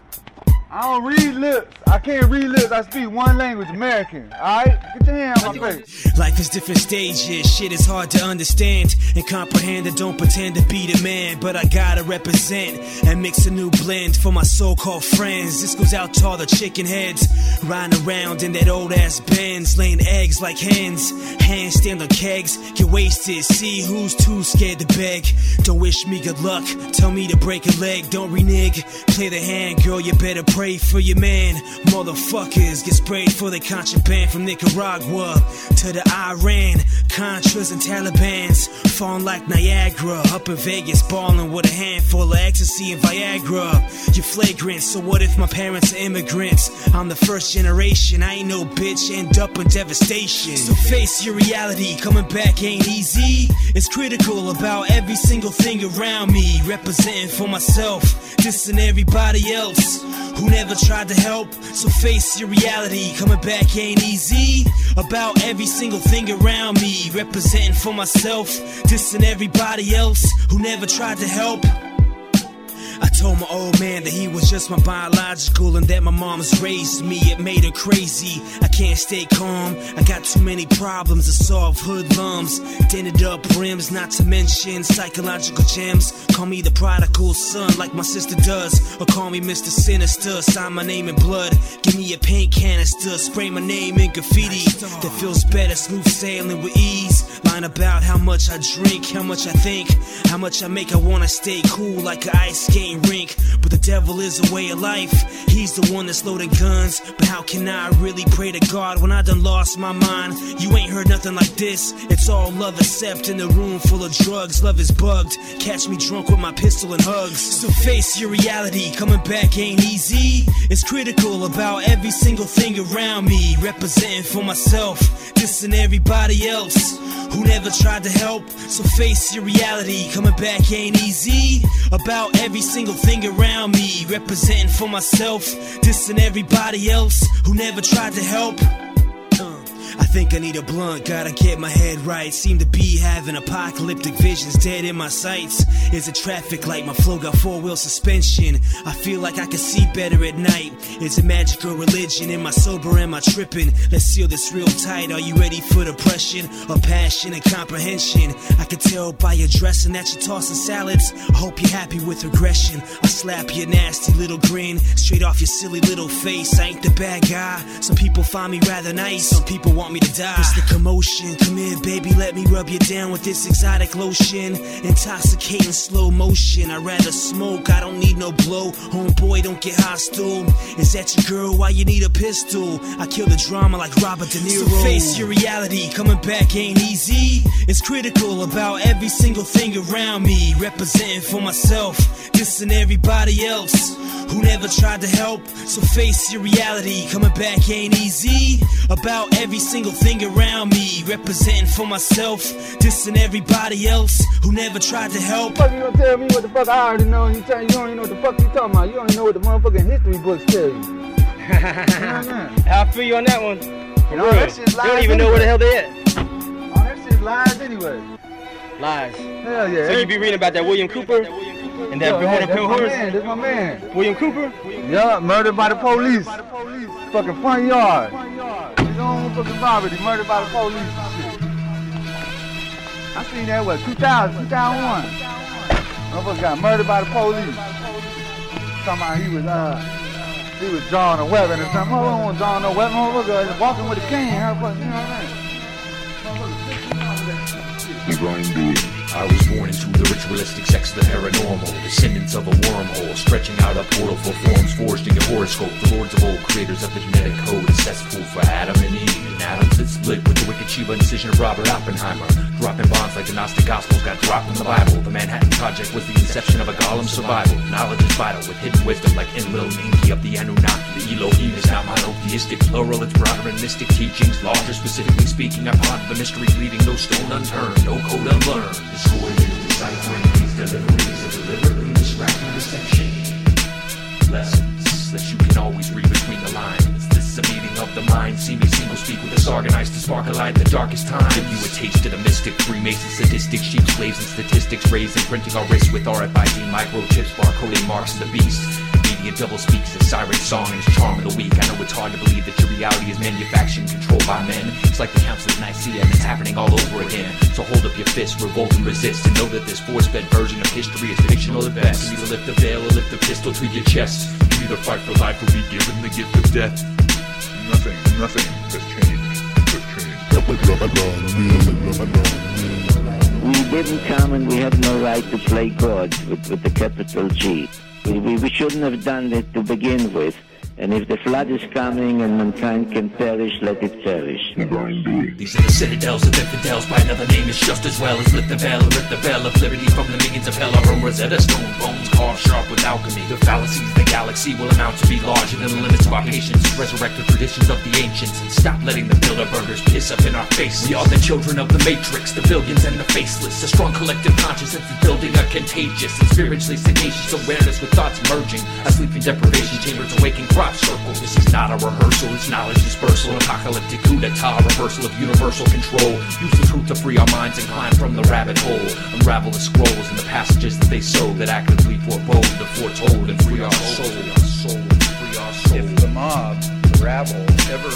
I don't read lips. I can't read lips. I speak one language, American. Alright? Get your hand on my face. Life is different stages, shit is hard to understand and comprehend. I don't pretend to be the man, but I gotta represent and mix a new blend for my so called friends. This goes out to all the chicken heads riding around in that old ass Benz, laying eggs like hens. Handstand on kegs, get wasted, see who's too scared to beg. Don't wish me good luck, tell me to break a leg, don't renege. Play the hand, girl, you better pray for your man. Motherfuckers get sprayed for their contraband from Nicaragua to the Iran. Contras and Taliban's falling like Niagara. Up in Vegas, balling with a handful of ecstasy and Viagra. You're flagrant, so what if my parents are immigrants? I'm the first generation, I ain't no bitch, end up in devastation. So face your reality, coming back ain't easy. It's critical about every single thing around me. Representing for myself, dissing everybody else who never tried to help. So face your reality, coming back ain't easy. About every single thing around me, representing for myself, dissing everybody else who never tried to help. I told my old man that he was just my biological and that my mom's raised me. It made her crazy. I can't stay calm. I got too many problems to solve. Hoodlums, dented up rims, not to mention psychological gems. Call me the prodigal son, like my sister does, or call me Mr. Sinister. Sign my name in blood. Give me a paint canister, spray my name in graffiti. That feels better, smooth sailing with ease. Line about how much I drink, how much I think, how much I make. I wanna stay cool like an ice skating rink. But the devil is a way of life. He's the one that's loading guns. But how can I really pray to God when I done lost my mind? You ain't heard nothing like this. It's all love except in a room full of drugs. Love is bugged. Catch me drunk with my pistol and hugs. So face your reality. Coming back ain't easy. It's critical about every single thing around me. Representing for myself, dissing everybody else who never tried to help. So face your reality. Coming back ain't easy. About every single thing around me. Representing for myself, dissing everybody else who never tried to help. I think I need a blunt, gotta get my head right. Seem to be having apocalyptic visions dead in my sights. Is it traffic light? My flow got four wheel suspension. I feel like I can see better at night. Is it magical religion? Am I sober? Am I tripping? Let's seal this real tight. Are you ready for depression or passion and comprehension? I can tell by your dressing that you're tossing salads. I hope you're happy with regression. I slap your nasty little grin straight off your silly little face. I ain't the bad guy. Some people find me rather nice. Some people want me to die. It's the commotion. Come here, baby, let me rub you down with this exotic lotion. Intoxicating slow motion. I'd rather smoke, I don't need no blow. Homeboy, don't get hostile. Is that your girl? Why you need a pistol? I kill the drama like Robert De Niro. So face your reality. Coming back ain't easy. It's critical about every single thing around me. Representing for myself, dissing everybody else who never tried to help. So face your reality. Coming back ain't easy. About every single thing around me. Representing for myself, dissing everybody else who never tried to help. Fuck, you gonna tell me what the fuck I already know? You, tell, you don't even know what the fuck you talking about. You don't even know what the motherfucking history books tell you. I feel you on that one. You know, that shit's You don't even know where the hell they at. Oh, that shit's lies anyway. Lies. Hell yeah. So you be reading about that William Cooper and that Yo, Bernard that's my man, that's my man. William Cooper? Yeah, murdered by the police. Fucking front yard. His own fucking property, murdered by the police and shit. I seen that, what, 2000, 2001. Motherfucker got murdered by the police. Talking about he was, uh, he was drawing a weapon or something. Motherfucker wasn't drawing no weapon. Motherfucker was walking with a cane. Her fucking, you know what I mean? I was born into the ritualistic sex the paranormal, descendants of a wormhole, stretching out a portal for forms forged in your horoscope. The lords of old creators of the genetic code, a cesspool for Adam and Eve. Atoms that split with the wicked Shiva incision of Robert Oppenheimer. Dropping bombs like the Gnostic Gospels got dropped from the Bible. The Manhattan Project was the inception of a golem survival. Knowledge is vital with hidden wisdom like Enlil and Enki of the Anunnaki. The Elohim is not monotheistic, plural, it's broader and mystic teachings. Larger, specifically speaking, I ponder the mystery, leaving no stone unturned, no code unlearned. Discordant, deciphering these deliveries of deliberately distracting deception. Lessons that you can always read of the mind. See me single speak with a sargonized to spark a light the darkest time. Give you a taste of the mystic, Freemason sadistic, sheep slaves and statistics raised and printing our wrists with RFID microchips, barcoding marks of the beast. Media double speaks a siren song and its charm of the week. I know it's hard to believe that your reality is manufactured and controlled by men. It's like the Council of Nicaea and it's happening all over again. So hold up your fists, revolt and resist, and know that this force-fed version of history is fictional at best. You either lift the veil or lift the pistol to your chest. You either fight for life or be given the gift of death. Nothing, nothing has changed. Has changed. We didn't come and we have no right to play God with, with the capital G. We, we, we shouldn't have done it to begin with. And if the flood is coming and mankind can perish, let it perish. These are the citadels of infidels by another name is just as well as lift the veil and rip the veil of liberty from the millions of hell from Rosetta Stone bones carved sharp with alchemy. The fallacies of the galaxy will amount to be larger than the limits of our patience. Resurrect the traditions of the ancients and stop letting the builder burgers piss up in our faces. We are the children of the matrix, the billions and the faceless. A strong collective consciousness is building a contagious and spiritually sagacious awareness with thoughts merging. A sleeping deprivation chambers awaking cries circle. This is not a rehearsal, it's knowledge dispersal, apocalyptic coup d'etat, reversal of universal control. Use the truth to free our minds and climb from the rabbit hole. Unravel the scrolls and the passages that they sow that actively forebode the foretold and free our soul. Free our soul. Free our soul. If the mob, the rabble, ever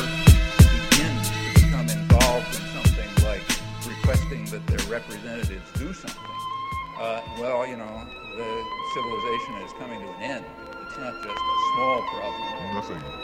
begins to become involved in something like requesting that their representatives do something, uh, well, you know, the civilization is coming to an end. It's not just a small problem. Nothing.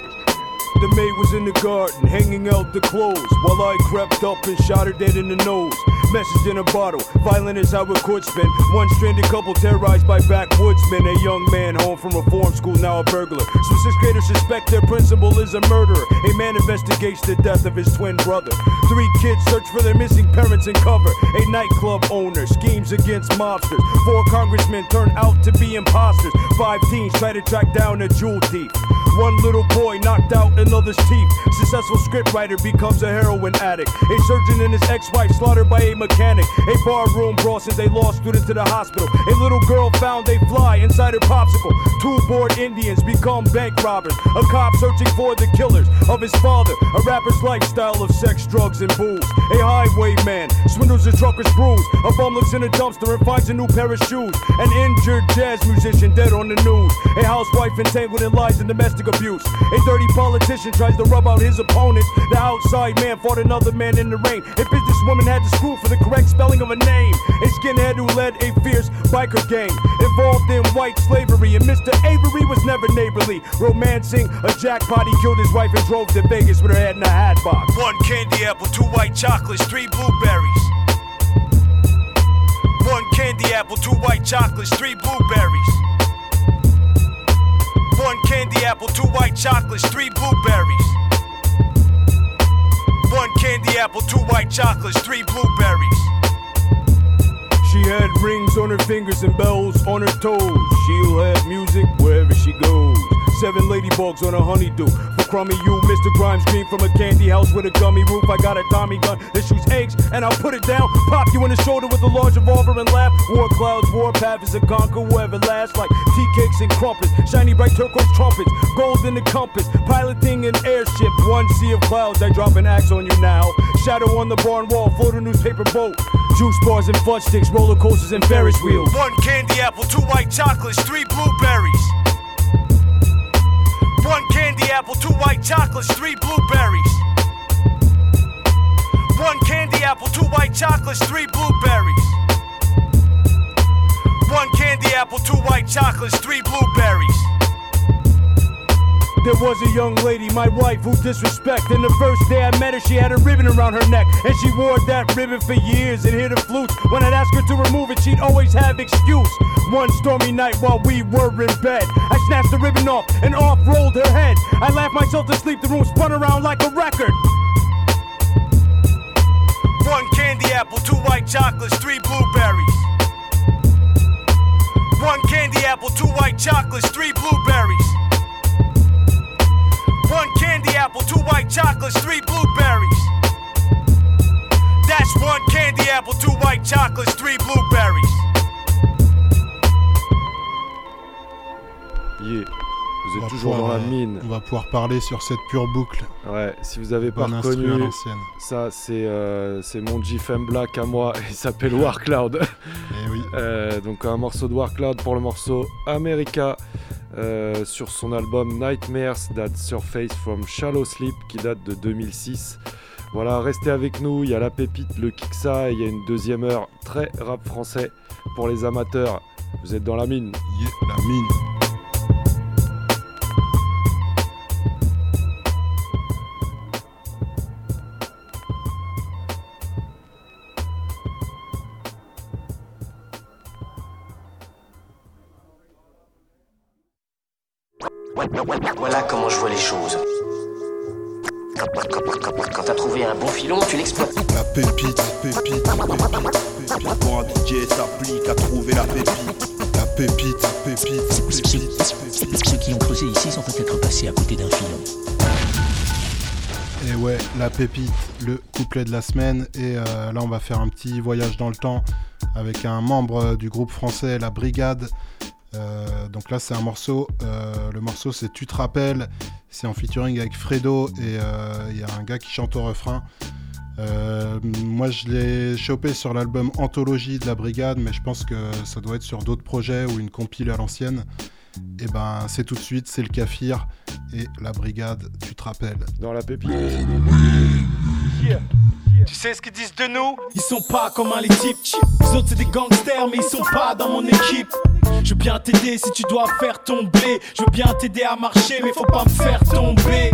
The maid was in the garden, hanging out the clothes, while I crept up and shot her dead in the nose. Message in a bottle, violent as how it could spin. One stranded couple terrorized by backwoodsmen. A young man home from reform school, now a burglar. Some sixth graders suspect their principal is a murderer. A man investigates the death of his twin brother. Three kids search for their missing parents in cover. A nightclub owner schemes against mobsters. Four congressmen turn out to be imposters. Five teens try to track down a jewel thief. One little boy knocked out another's teeth. Successful scriptwriter becomes a heroin addict. A surgeon and his ex-wife slaughtered by a mechanic. A barroom brawl sends a law student to the hospital. A little girl found a fly inside her popsicle. Two bored Indians become bank robbers. A cop searching for the killers of his father. A rapper's lifestyle of sex, drugs, and booze. A highwayman swindles a trucker's bruise. A bum looks in a dumpster and finds a new pair of shoes. An injured jazz musician dead on the news. A housewife entangled in lies and domestic abuse. A dirty politician tries to rub out his opponents. The outside man fought another man in the rain. A businesswoman had to screw for the correct spelling of a name. A skinhead who led a fierce biker gang involved in white slavery. And Mr. Avery was never neighborly. Romancing a jackpot, he killed his wife and drove to Vegas with her head in a hat box. One candy apple, two white chocolates, three blueberries. One candy apple, two white chocolates, three blueberries. One candy apple, two white chocolates, three blueberries. One candy apple, two white chocolates, three blueberries. She had rings on her fingers and bells on her toes. She'll have music wherever she goes. Seven ladybugs on a honeydew. Crummy you, Mr. Grimes green from a candy house with a gummy roof. I got a Tommy gun that shoots eggs, and I'll put it down. Pop you in the shoulder with a large revolver and laugh. War clouds, war path is a conquer whoever lasts. Like tea cakes and crumpets, shiny bright turquoise trumpets, gold in the compass, piloting an airship. One sea of clouds, I drop an axe on you now. Shadow on the barn wall, float a newspaper boat. Juice bars and fudge sticks, roller coasters and Ferris wheels. One candy apple, two white chocolates, three blueberries. One candy apple, two white chocolates, three blueberries. One candy apple, two white chocolates, three blueberries. One candy apple, two white chocolates, three blueberries. There was a young lady, my wife, who disrespect. And the first day I met her, she had a ribbon around her neck. And she wore that ribbon for years and hit a flute. When I'd ask her to remove it, she'd always have excuse. One stormy night while we were in bed, I snatched the ribbon off and off rolled her head. I laughed myself to sleep, the room spun around like a record. One candy apple, two white chocolates, three blueberries. One candy apple, two white chocolates, three blueberries. One candy apple, two white chocolates, three blueberries. That's one candy apple, two white chocolates, three blueberries. Yeah. Vous êtes toujours dans la euh, mine. On va pouvoir parler sur cette pure boucle. Ouais, si vous avez pas Bon reconnu, ça c'est euh, c'est mon GFM Black à moi, il s'appelle Warcloud. Eh oui. Euh, donc un morceau de Warcloud pour le morceau America euh, sur son album Nightmares That Surface from Shallow Sleep qui date de 2006. Voilà, restez avec nous, il y a la pépite, le Kiksa, et il y a une deuxième heure très rap français pour les amateurs. Vous êtes dans la mine. Yeah, la mine. Voilà comment je vois les choses. Quand, t'as trouvé un bon filon, tu l'exploites. La pépite, pépite, pépite, pépite. Pour un DJ s'applique à trouver la pépite. La pépite, pépite, pépite. Ceux qui ont creusé ici sont peut-être passés à côté d'un filon. Et ouais, la pépite, le couplet de la semaine. Et euh, là, on va faire un petit voyage dans le temps avec un membre euh, du groupe français La Brigade. Euh, donc là, c'est un morceau. euh, le morceau, c'est Tu te rappelles. C'est en featuring avec Fredo et euh, il y a un gars qui chante au refrain. Euh, moi, je l'ai chopé sur l'album Anthologie de la Brigade, mais je pense que ça doit être sur d'autres projets ou une compile à l'ancienne. Et ben, c'est tout de suite, c'est le Kafir et la Brigade, tu te rappelles. Dans la pépite. Tu sais ce qu'ils disent de nous? Ils sont pas comme un les types. Les autres c'est des gangsters, mais ils sont pas dans mon équipe. Je veux bien t'aider si tu dois faire tomber. Je veux bien t'aider à marcher, mais faut pas me faire tomber.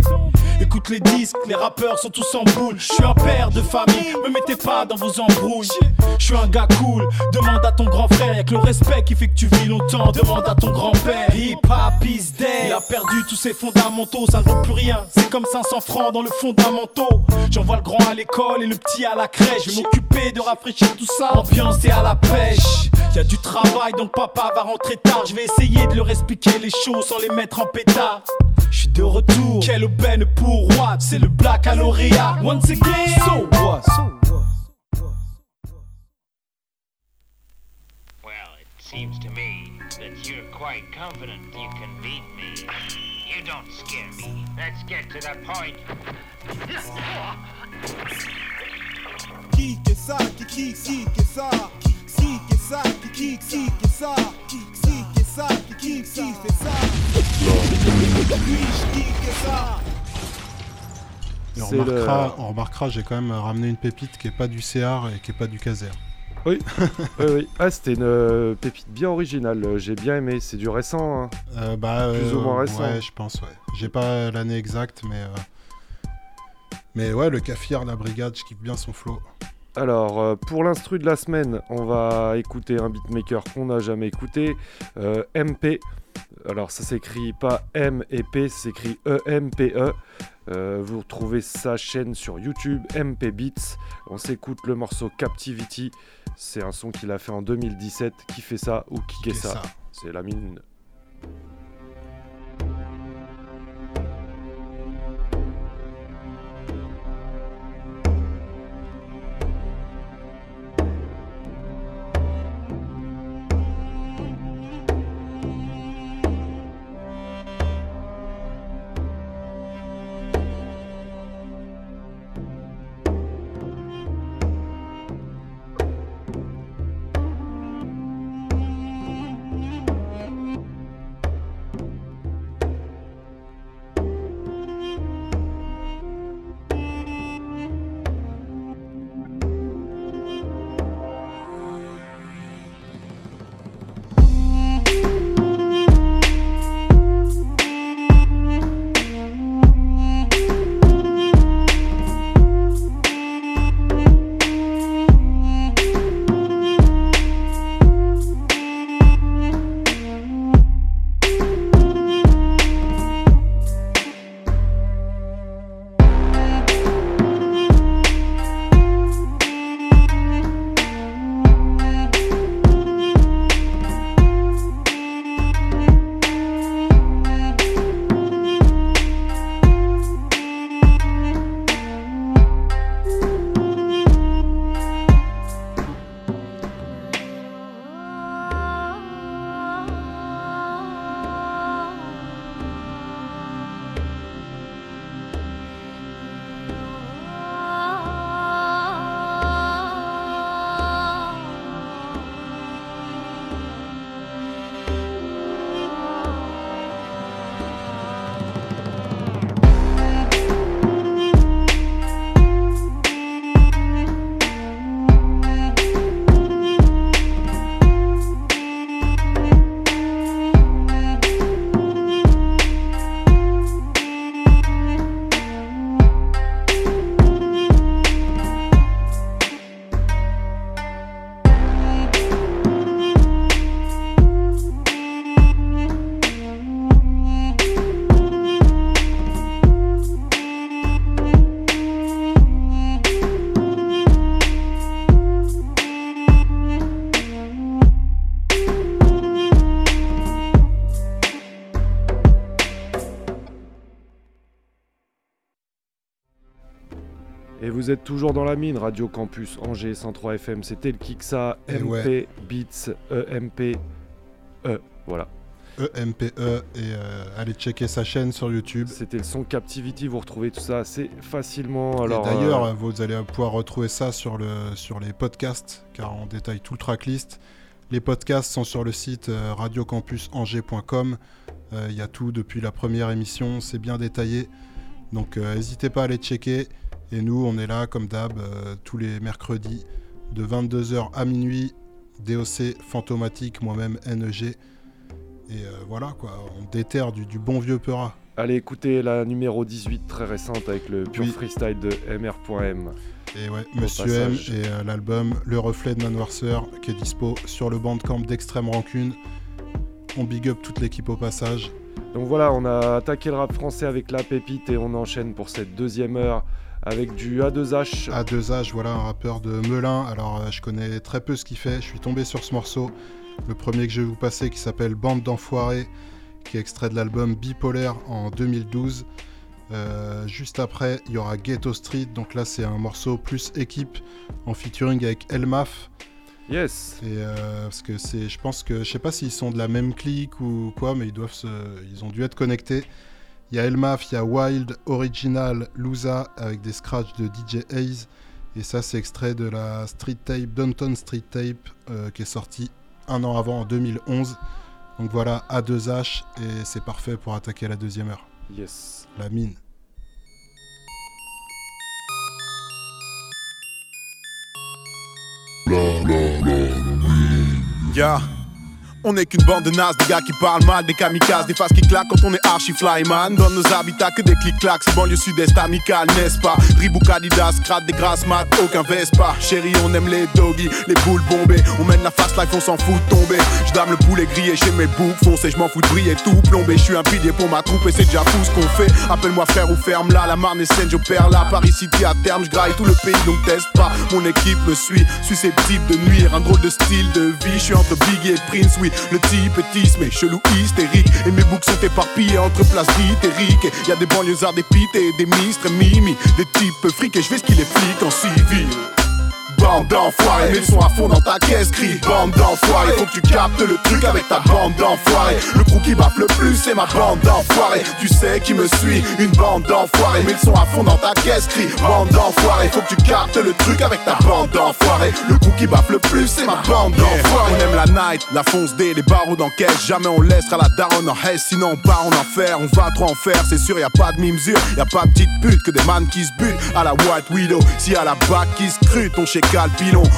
Écoute les disques, les rappeurs sont tous en boule. Je suis un père de famille, me mettez pas dans vos embrouilles. Je suis un gars cool, demande à ton grand frère. Que le respect qui fait que tu vis longtemps. Demande à ton grand-père. Hip hop is dead. Il a perdu tous ses fondamentaux, ça ne vaut plus rien. C'est comme 500 francs dans le fondamentaux. J'envoie le grand à l'école et le petit à la crèche. Je vais m'occuper de rafraîchir tout ça. Ambiance et à la pêche. Y a du travail, donc papa va rentrer tard. Je vais essayer de leur expliquer les choses sans les mettre en pétard. Je suis de retour, quelle aubaine pour Watt, c'est le black à lauréat. Once again, so what? Well, it seems to me that you're quite confident you can beat me. You don't scare me. Let's get to the point. Qui que ça, qui qui qui que ça, qui que ça, qui qui qui que ça, qui que ça, qui qui qui fait ça. Qui que ça? Et on le- remarquera, on remarquera, j'ai quand même ramené une pépite qui est pas du CR et qui est pas du Caser. Oui, oui, oui. Ah, c'était une euh, pépite bien originale. euh, J'ai bien aimé. C'est du récent. hein. Euh, bah, Plus ou euh, moins récent. Ouais, je pense, ouais. J'ai pas l'année exacte, mais. Mais ouais, le Kafir, la brigade, je kiffe bien son flow. Alors, euh, pour l'instru de la semaine, on va écouter un beatmaker qu'on n'a jamais écouté, euh, MP. Alors, ça s'écrit pas M et P, ça s'écrit E-M-P-E. Euh, vous retrouvez sa chaîne sur YouTube, MP Beats. On s'écoute le morceau Captivity. C'est un son qu'il a fait en 2017. Qui fait ça ou qui Qui est est ça ça? C'est la mine. Vous êtes toujours dans la mine, Radio Campus Angers 103 FM, c'était le Kiksa, MP ouais. Beats, EMP, E, voilà. E-M-P-E, et euh, allez checker sa chaîne sur YouTube. C'était le son Captivity, vous retrouvez tout ça assez facilement. Alors, d'ailleurs, euh, vous allez pouvoir retrouver ça sur, le, sur les podcasts, car on détaille tout le tracklist. Les podcasts sont sur le site euh, radiocampusangers.com. Euh, Il y a tout depuis la première émission, c'est bien détaillé. Donc n'hésitez pas à aller checker. Et nous, on est là, comme d'hab, euh, tous les mercredis, de 22h à minuit. DOC Fantomatique, moi-même NEG. Et euh, voilà, quoi, on déterre du, du bon vieux Peura. allez écouter la numéro 18 très récente avec le pur Oui. freestyle de MR.M. Et ouais, Au Monsieur passage. M et euh, l'album Le Reflet de ma noirceur qui est dispo sur le bandcamp d'Extrême Rancune. On big up toute l'équipe au passage. Donc voilà, on a attaqué le rap français avec la pépite et on enchaîne pour cette deuxième heure avec du A2H. A2H, voilà un rappeur de Melun. Alors euh, je connais très peu ce qu'il fait. Je suis tombé sur ce morceau. Le premier que je vais vous passer qui s'appelle Bande d'enfoirés, qui est extrait de l'album Bipolaire en 2012. Euh, juste après, il y aura Ghetto Street. Donc là, c'est un morceau plus équipe en featuring avec Elmaf. Yes. Et euh, parce que c'est, je pense que je sais pas s'ils sont de la même clique ou quoi, mais ils doivent se, ils ont dû être connectés. Il y a Elmaf, il y a Wild, Original, Lusa avec des scratchs de DJ Hayes. Et ça, c'est extrait de la Street Tape, Downton Street Tape, euh, qui est sorti un an avant, en 2011. Donc voilà, A2H, et c'est parfait pour attaquer la deuxième heure. Yes. La mine. Yeah. On n'est qu'une bande de nazes, des gars qui parlent mal, des kamikazes, des faces qui claquent quand on est archi flyman. Dans nos habitats que des clics-clacs, c'est banlieue sud-est amical, n'est-ce pas? Reebok, Adidas, crade des grasses mat, aucun Vespa. Chérie, on aime les doggies, les boules bombées. On mène la fast life, on s'en fout de tomber. Je dame le poulet grillé chez mes boucs foncés, je m'en fous de briller tout plombé. Je suis un pilier pour ma troupe et c'est déjà fou ce qu'on fait. Appelle-moi frère ou ferme là, la marne est saine, j'opère là. Paris City à terme, je graille tout le pays donc teste pas. Mon équipe me suit, susceptible de nuire. Un drôle de style de vie, je suis entre Biggie et Prince, oui. Le type est mais chelou hystérique. Et mes boucs sont éparpillés entre places d'Itérique. Et y a des banlieusards, des pites et des mistres, mimi. Des types fric et je vais ce qu'il est flic en civil. Bande d'enfoirés, mets le son à fond dans ta caisse, crie Bande d'enfoirés, faut que tu captes le truc avec ta bande d'enfoirés. Le crew qui baffe le plus, c'est ma bande d'enfoirés. Tu sais qui me suit, une bande d'enfoirés. Mets le son à fond dans ta caisse, crie Bande d'enfoirés, faut que tu captes le truc avec ta bande d'enfoirés. Le crew qui baffe le plus, c'est ma bande d'enfoirés. On aime la night, la fonce D, les barreaux d'enquête Jamais on laissera la daronne en haisse, sinon on part en enfer. On va trop en faire, c'est sûr, y a pas de mimesure Y a pas de petite pute que des man qui se butent. À la White Widow Si à la bac qui se crue, ton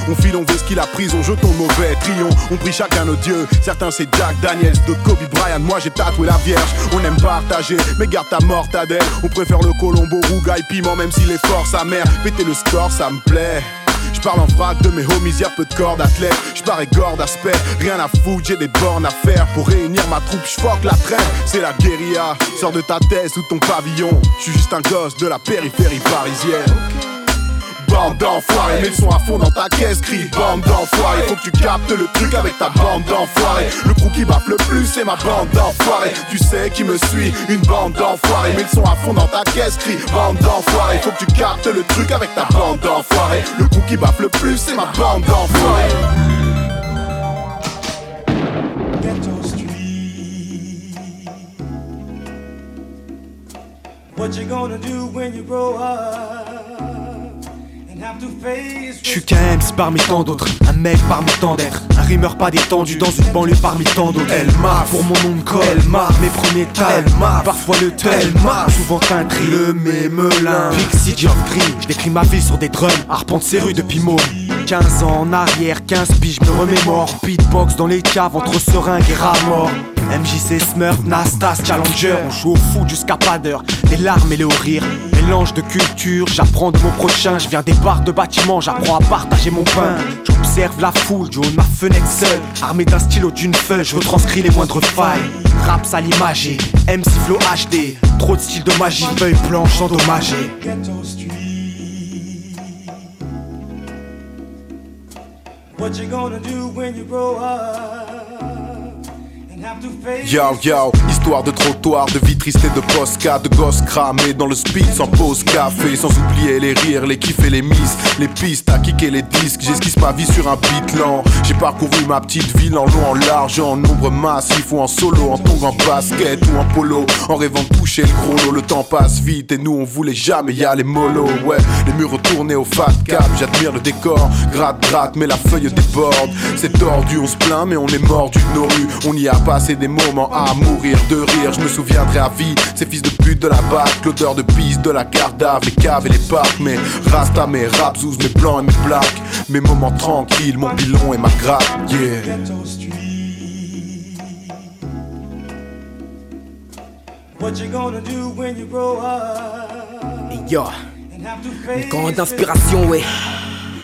On file, on veut ce qu'il a pris, on jetons le mauvais trion On prie chacun nos dieux, certains c'est Jack Daniels D'autres Kobe Bryant, moi j'ai tatoué la vierge On aime partager, mais garde ta mortadelle On préfère le Colombo, rougaille, piment Même si l'effort sa mère, péter le score ça me plaît je parle en vrac de mes homies, y'a peu de cordes athlètes. Je parais gore d'aspect, rien à foutre, j'ai des bornes à faire. Pour réunir ma troupe, je la traîne. C'est la guérilla, sors de ta thèse ou ton pavillon. Je suis juste un gosse de la périphérie parisienne. Bande d'enfoirés, mets le son à fond dans ta caisse, crie bande d'enfoirés. Faut que tu captes le truc avec ta bande d'enfoirés. Le crew qui baffe le plus, c'est ma bande d'enfoirés. Tu sais qui me suit, une bande d'enfoirés. Mets le son à fond dans ta caisse, crie bande d'enfoirés. Faut que tu captes le truc avec ta bande d'enfoirés. Le crew qui baffe le plus, c'est ma bande d'enfoirés. What you gonna do when you grow up? Je suis qu'un MC parmi tant d'autres, un mec parmi tant d'êtres, un rimeur pas détendu dans une banlieue parmi tant d'autres. Elle m'a pour mon nom de code, elle m'a mes premiers tas, elle m'a parfois le tel, elle m'a souvent teintri le mémelin. Pixie Green, je décris ma vie sur des drums, arpente ces rues depuis môme. 15 ans en arrière, 15 piges, me remémore. Beatbox dans les caves entre seringues et rats morts. MJC Smurf, Nastas, Challenger, on joue au foot jusqu'à pas d'heure. Les larmes mêlées au rire, mélange de culture, j'apprends de mon prochain. Je viens des barres de bâtiments, j'apprends à partager mon pain. J'observe la foule, du haut de ma fenêtre seule. Armé d'un stylo, d'une feuille, je retranscris les moindres failles. Raps à l'imagé, MC Flow HD. Trop de style de magie, feuille blanche endommagée. What you gonna do when you grow up? Yo yo, histoire de trottoir, de vie triste et de posca, de gosses cramés dans le speed sans pause café, sans oublier les rires, les kiffs et les miss, les pistes à kicker les disques, j'esquisse ma vie sur un beat lent. J'ai parcouru ma petite ville en long, en large, en nombre massif ou en solo, en tour en basket ou en polo, en rêvant de toucher le chrono, le temps passe vite et nous on voulait jamais y aller mollo, ouais, les murs retournés au fat cap, j'admire le décor, gratte gratte mais la feuille déborde, c'est tordu, on se plaint mais on est mordu de nos on y a passé des moments à mourir de rire, je me souviendrai à vie, ces fils de pute de la bac, l'odeur de piste, de la cardave, les caves et les parcs, mes rasta, mes rapzouz, mes blancs et mes blacks, mes moments tranquilles, mon pilon et ma grappe, yeah. What you gonna do when you grow up? Yo, une grande inspiration, ouais.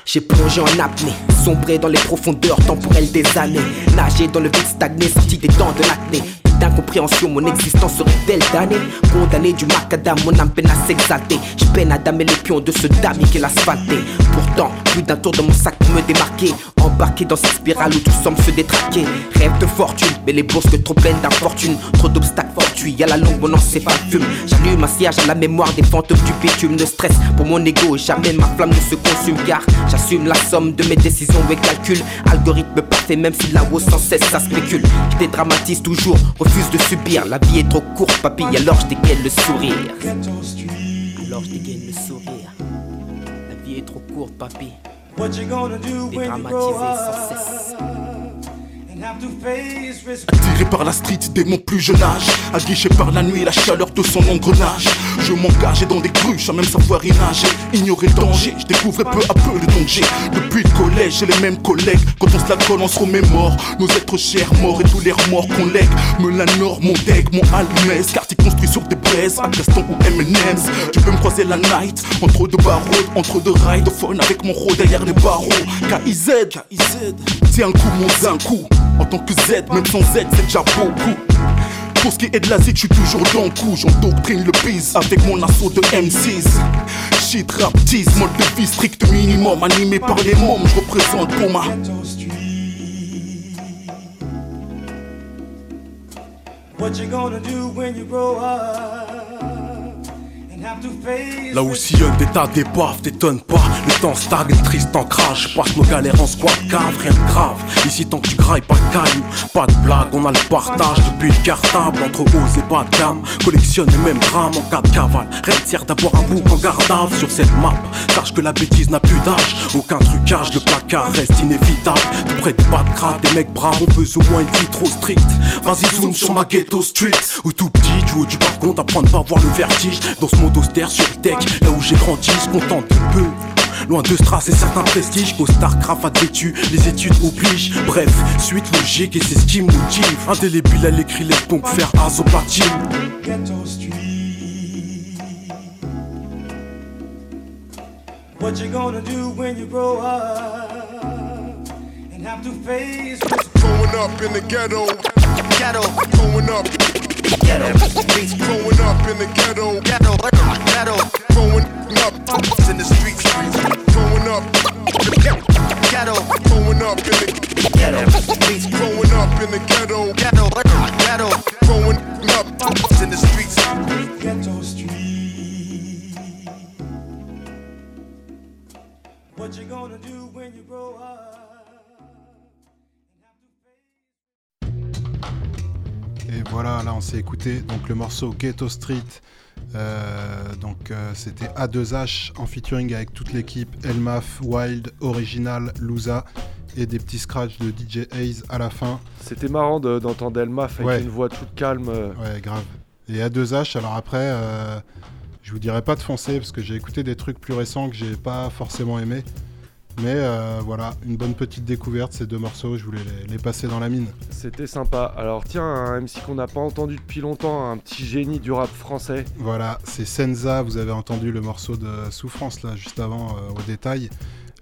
J'ai plongé en apnée, sombré dans les profondeurs temporelles des années. Nager dans le vide stagné, sorti des dents de l'acné. D'incompréhension, mon existence serait-elle damnée Condamné du macadam, mon âme peine à s'exalter. Je peine à damer les pions de ce damier qu'est l'asphalté. Pourtant, plus d'un tour de mon sac pour me démarquer. Embarqué dans cette spirale où tout semble se détraquer. Rêve de fortune, mais les bourses que trop pleines d'infortune. Trop d'obstacles fortuits, à la longue mon encéphale fume. J'allume un sillage à la mémoire des fantômes du bitume. Ne stress pour mon ego, jamais ma flamme ne se consume. Car j'assume la somme de mes décisions et calculs. Algorithme parfait, même si là-haut sans cesse ça spécule. Je dédramatise toujours, refuse de subir. La vie est trop courte, papy, alors je dégaine le sourire. Alors je dégaine le sourire. La vie est trop courte, papy. What you gonna Attiré par la street dès mon plus jeune âge Aguiché par la nuit, la chaleur de son engrenage. Je m'engageais dans des cruches sans même savoir y nager. Ignorer le danger, je découvrais peu à peu le danger. Depuis le collège, j'ai les mêmes collègues. Quand on se la colle, on se remémore. Nos êtres chers morts et tous les remords qu'on lègue. Me la mon deck, mon almès Quartier construit sur des braises, à Gaston ou M&M's. Tu peux me croiser la night, entre deux barreaux Entre deux rides, phone avec mon rôle derrière les barreaux. KIZ, KIZ Tiens un coup, mon un coup En tant que Z, même sans Z, c'est déjà beaucoup pour ce qui est de l'Asie, je suis toujours dans le coup. J'endoctrine le biz avec mon assaut de M6. Shit, rap, tease, mode de vie strict minimum. Animé par les mômes, je représente pour ma. What you gonna do when you grow up? Là où sillonne des tas d'épaves, t'étonne pas. Le temps stagne, triste en crash. Passe nos galères en squat cave, rien de grave. Ici, tant que tu grailles, pas de caillou. Pas de blague, on a le partage depuis le cartable. Entre hauts et bas de gamme, collectionne les mêmes grammes en cas de cavale. Rien ne sert d'avoir un bouc en gardave sur cette map. Sache que la bêtise n'a plus d'âge. Aucun trucage, le placard reste inévitable. Tout près des pas de crade, des mecs braves, on besoin moins une vie trop stricte. Vas-y, zoom sur ma ghetto street. Où tout petit, du haut du balcon, d'apprendre pas à voir le vertige. Dans ce monde sur le deck, là où j'ai grandi, je contente de peu. Loin de Strass et certains prestiges qu'au Starcraft a vêtu, les études obligent. Bref, suite logique et c'est ce qui me motive. Indélébile à l'écrit, laisse donc faire as au platine. What you gonna do when you grow up? And have to face risk. Growing up in the ghetto. Ghetto. Growing up. Ghetto. Growing up in the ghetto. Ghetto. Ghetto. Growing up in the streets. Growing up. Ghetto. Growing up in the ghetto. Growing up in the ghetto. Ghetto. Ghetto. Growing up in the streets. Ghetto Street. What you gonna do when you grow up? Et voilà, là on s'est écouté donc le morceau Ghetto Street. Euh, donc euh, c'était A2H en featuring avec toute l'équipe Elmaf, Wild, Original, Lusa et des petits scratchs de DJ Hayes à la fin. C'était marrant de- d'entendre Elmaf avec Ouais. une voix toute calme. euh. Ouais, grave. Et A2H, alors après, euh, je vous dirais pas de foncer parce que j'ai écouté des trucs plus récents que j'ai pas forcément aimé. Mais euh, voilà, une bonne petite découverte, ces deux morceaux, je voulais les, les passer dans la mine. C'était sympa. Alors tiens, un MC qu'on n'a pas entendu depuis longtemps, un petit génie du rap français. Voilà, c'est Senza, vous avez entendu le morceau de Souffrance là juste avant euh, au détail.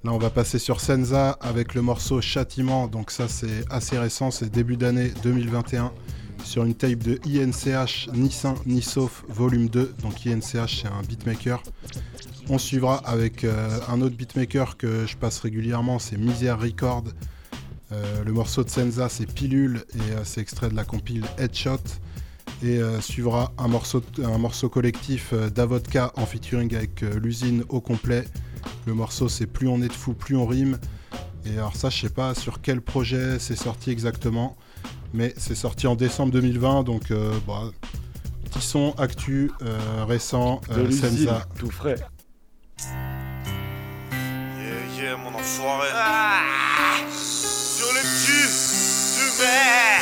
Là on va passer sur Senza avec le morceau Châtiment, donc ça c'est assez récent, c'est début d'année 2021 sur une tape de INCH Ni Sain Ni Sauf volume 2, donc INCH c'est un beatmaker. On suivra avec euh, un autre beatmaker que je passe régulièrement, c'est Misère Record. Euh, le morceau de Senza, c'est Pilule et euh, c'est extrait de la compile Headshot. Et suivra un morceau, un morceau collectif d'Avodka en featuring avec l'usine au complet. Le morceau, c'est Plus on est de fou, plus on rime. Et alors, ça, je sais pas sur quel projet c'est sorti exactement, mais c'est sorti en décembre 2020. Donc, bah, petit son actu récent, Senza. tout frais. Mon enfoiré. Sur le cul du maire.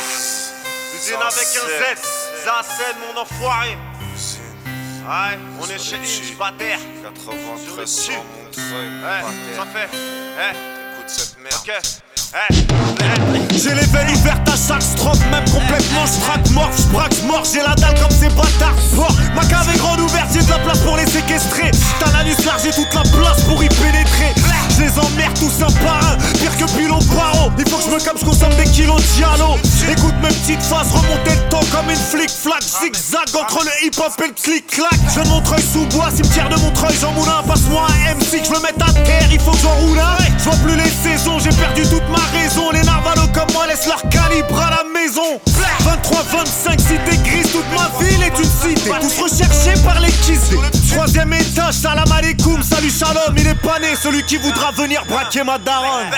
Usine avec un Z. Zacène, mon enfoiré. Ouais, on est chez Inch, Bater. 93 cul. Montreuil, Ouais, ça fait. Eh, J'ai les veines ouvertes à chaque stroke, même complètement j'traque mort, j'braque mort, j'ai la dalle comme ces bâtards sport. Ma cave est grande ouverte, j'ai de la place pour les séquestrer. T'as l'anus large, j'ai toute la place pour y pénétrer. Je les emmerde tous un par un, pire que pilon paro. Il faut que je me calme, je consomme des kilos de diallo. Écoute mes petites phases, remonter le temps comme une flic flac, zigzag entre le hip hop et le clic clac. Je Montreuil sous bois, cimetière de Montreuil, Jean Moulin, passe-moi un Que je me mette à terre, il faut que j'en roule un. Je vois plus les saisons, j'ai perdu toute ma raison. Les narvalos comme moi laissent leur calibre à la maison. 23, 25, cité grise, toute ma ville est une cité. Tous recherchés par les kissés. Troisième étage, salam alaikum, salut shalom. Il est pas né, celui qui voudra venir braquer ma daronne.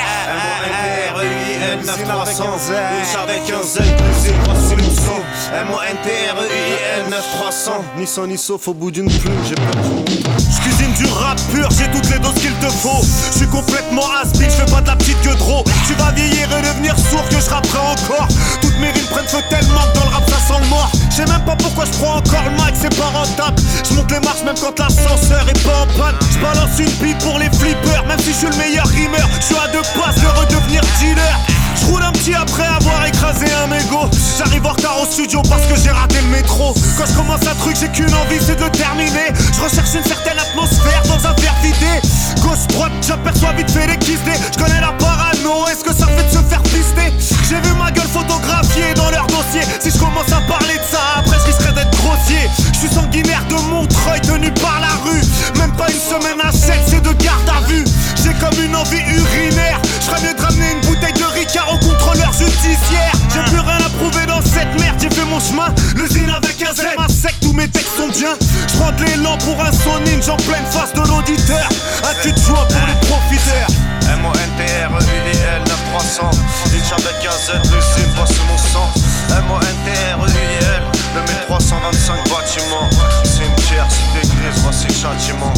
M-O-N-T-R-E-I-N 9300 Niche avec un Z plus une grosse solution M-O-N-T-R-E-I-N 9300 Ni son ni sauf au bout d'une plume J'ai Je cuisine du rap pur, j'ai toutes les doses qu'il te faut. Je suis complètement aspide, je fais pas de la petite gueule trop. Tu vas vieillir et devenir sourd que je rapperai encore. Toutes mes rimes prennent feu tellement que dans le rap ça sent mort. Je sais même pas pourquoi je prends encore le mic, c'est pas rentable. Je monte les marches même quand l'ascenseur est pas en panne. Je balance une bite pour les flippers, même si je suis le meilleur rimeur. Je suis à deux passes de redevenir dealer. Je roule un petit après avoir écrasé un mégot. J'arrive en retard au studio parce que j'ai raté le métro. Quand je commence un truc, j'ai qu'une envie, c'est de terminer. Je recherche une certaine atmosphère dans un verre vidé. Gauche, droite, j'aperçois vite fait les kiss Je connais la parano, est-ce que ça fait de se faire pister? J'ai vu ma gueule photographiée dans leur dossier. Si je commence à parler de ça, après je risquerais d'être grossier. Je suis sanguinaire de Montreuil, tenu par la rue. Même pas une semaine à 7, c'est de garde à vue. J'ai comme une envie urinaire. Je mieux de ramener une bouteille Ricard au contrôleur judiciaire. J'ai plus rien à prouver dans cette merde, j'ai fait mon chemin. L'usine avec un Z, ma sec, tous mes textes sont bien. Je de l'élan pour un son ninja en pleine face de l'auditeur. Un cul de joie pour les profiteurs? M-O-N-T-R-E-I-D-L 9300 Niche avec un Z L'usine passe mon sang M-O-N-T-R-E-I-D-L Le 1325 bâtiment Cimetière, cité grise, voici le châtiment